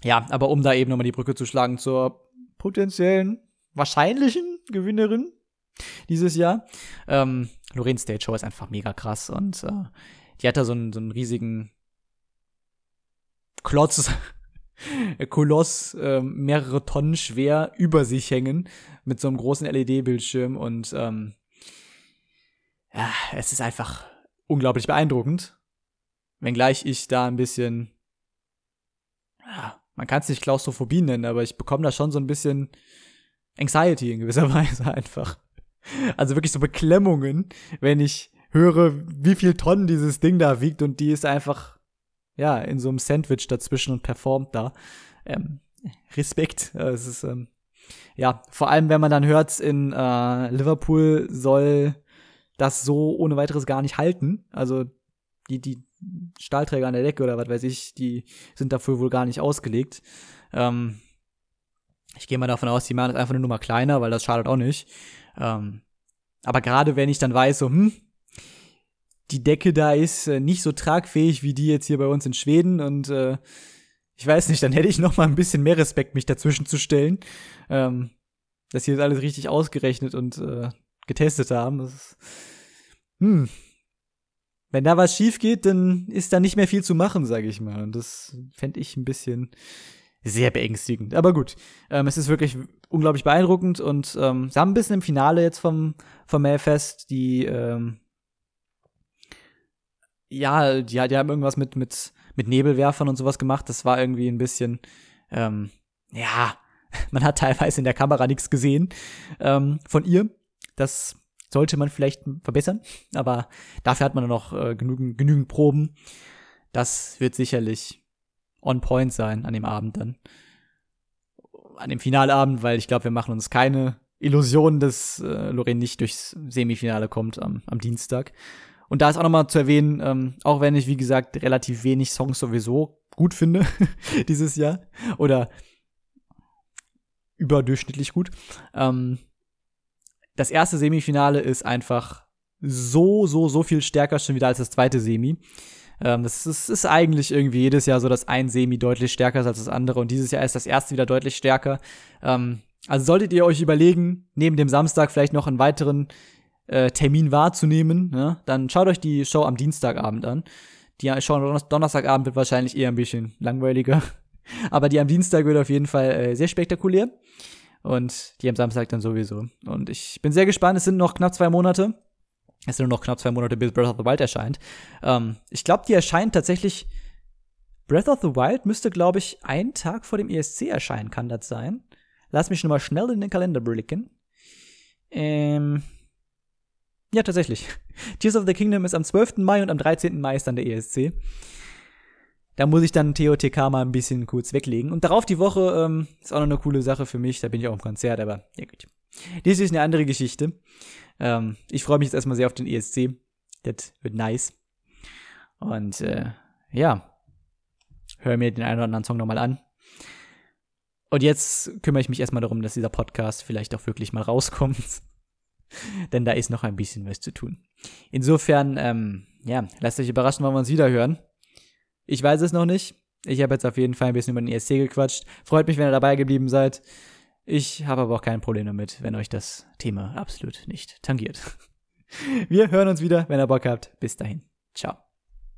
ja, aber um da eben nochmal die Brücke zu schlagen zur potenziellen, wahrscheinlichen Gewinnerin dieses Jahr. Ähm, Lorraine Stage Show ist einfach mega krass und äh, die hat da so einen, so einen riesigen Klotz Koloss äh, mehrere Tonnen schwer über sich hängen mit so einem großen LED-Bildschirm und ähm, ja, es ist einfach unglaublich beeindruckend. Wenngleich ich da ein bisschen, ja, man kann es nicht Klaustrophobie nennen, aber ich bekomme da schon so ein bisschen Anxiety in gewisser Weise einfach. Also wirklich so Beklemmungen, wenn ich höre, wie viel Tonnen dieses Ding da wiegt und die ist einfach ja, in so einem Sandwich dazwischen und performt da. Ähm, Respekt. Es ist, ähm, ja, vor allem, wenn man dann hört, in äh, Liverpool soll das so ohne weiteres gar nicht halten. Also die, die Stahlträger an der Decke oder was weiß ich, die sind dafür wohl gar nicht ausgelegt. Ähm, ich gehe mal davon aus, die machen das einfach eine Nummer kleiner, weil das schadet auch nicht. Ähm, aber gerade wenn ich dann weiß, so, hm, die Decke da ist äh, nicht so tragfähig wie die jetzt hier bei uns in Schweden und äh, ich weiß nicht, dann hätte ich noch mal ein bisschen mehr Respekt, mich dazwischen zu stellen. Ähm, dass sie das alles richtig ausgerechnet und äh, getestet haben. Ist, hm. Wenn da was schief geht, dann ist da nicht mehr viel zu machen, sage ich mal. Und das fände ich ein bisschen sehr beängstigend. Aber gut, ähm, es ist wirklich unglaublich beeindruckend und ähm, sie haben ein bisschen im Finale jetzt vom, vom Mailfest die ähm, ja, die, die haben irgendwas mit, mit, mit Nebelwerfern und sowas gemacht. Das war irgendwie ein bisschen, ähm, ja, man hat teilweise in der Kamera nichts gesehen ähm, von ihr. Das sollte man vielleicht verbessern, aber dafür hat man noch äh, genügend, genügend Proben. Das wird sicherlich on point sein an dem Abend dann. An dem Finalabend, weil ich glaube, wir machen uns keine Illusionen, dass äh, Lorraine nicht durchs Semifinale kommt am, am Dienstag. Und da ist auch nochmal zu erwähnen, ähm, auch wenn ich, wie gesagt, relativ wenig Songs sowieso gut finde dieses Jahr oder überdurchschnittlich gut. Ähm, das erste Semifinale ist einfach so, so, so viel stärker schon wieder als das zweite Semi. Ähm, das ist, ist, eigentlich irgendwie jedes Jahr so, dass ein Semi deutlich stärker ist als das andere und dieses Jahr ist das erste wieder deutlich stärker. Ähm, also solltet ihr euch überlegen, neben dem Samstag vielleicht noch einen weiteren äh, Termin wahrzunehmen, ne? dann schaut euch die Show am Dienstagabend an. Die Show am Donnerstagabend wird wahrscheinlich eher ein bisschen langweiliger. Aber die am Dienstag wird auf jeden Fall äh, sehr spektakulär. Und die am Samstag dann sowieso. Und ich bin sehr gespannt. Es sind noch knapp zwei Monate. Es sind nur noch knapp zwei Monate, bis Breath of the Wild erscheint. Ähm, ich glaube, die erscheint tatsächlich. Breath of the Wild müsste, glaube ich, einen Tag vor dem ESC erscheinen, kann das sein? Lass mich schon mal schnell in den Kalender blicken. Ähm, Ja, tatsächlich. Tears of the Kingdom ist am 12. Mai und am 13. Mai ist dann der ESC. Da muss ich dann TOTK mal ein bisschen kurz weglegen. Und darauf die Woche ähm, ist auch noch eine coole Sache für mich. Da bin ich auch im Konzert, aber ja gut. Dies ist eine andere Geschichte. Ähm, ich freue mich jetzt erstmal sehr auf den ESC. Das wird nice. Und äh, ja, höre mir den einen oder anderen Song nochmal an. Und jetzt kümmere ich mich erstmal darum, dass dieser Podcast vielleicht auch wirklich mal rauskommt. Denn da ist noch ein bisschen was zu tun. Insofern, ähm, ja, lasst euch überraschen, wann wir uns wieder hören. Ich weiß es noch nicht. Ich habe jetzt auf jeden Fall ein bisschen über den ESC gequatscht. Freut mich, wenn ihr dabei geblieben seid. Ich habe aber auch kein Problem damit, wenn euch das Thema absolut nicht tangiert. Wir hören uns wieder, wenn ihr Bock habt. Bis dahin. Ciao.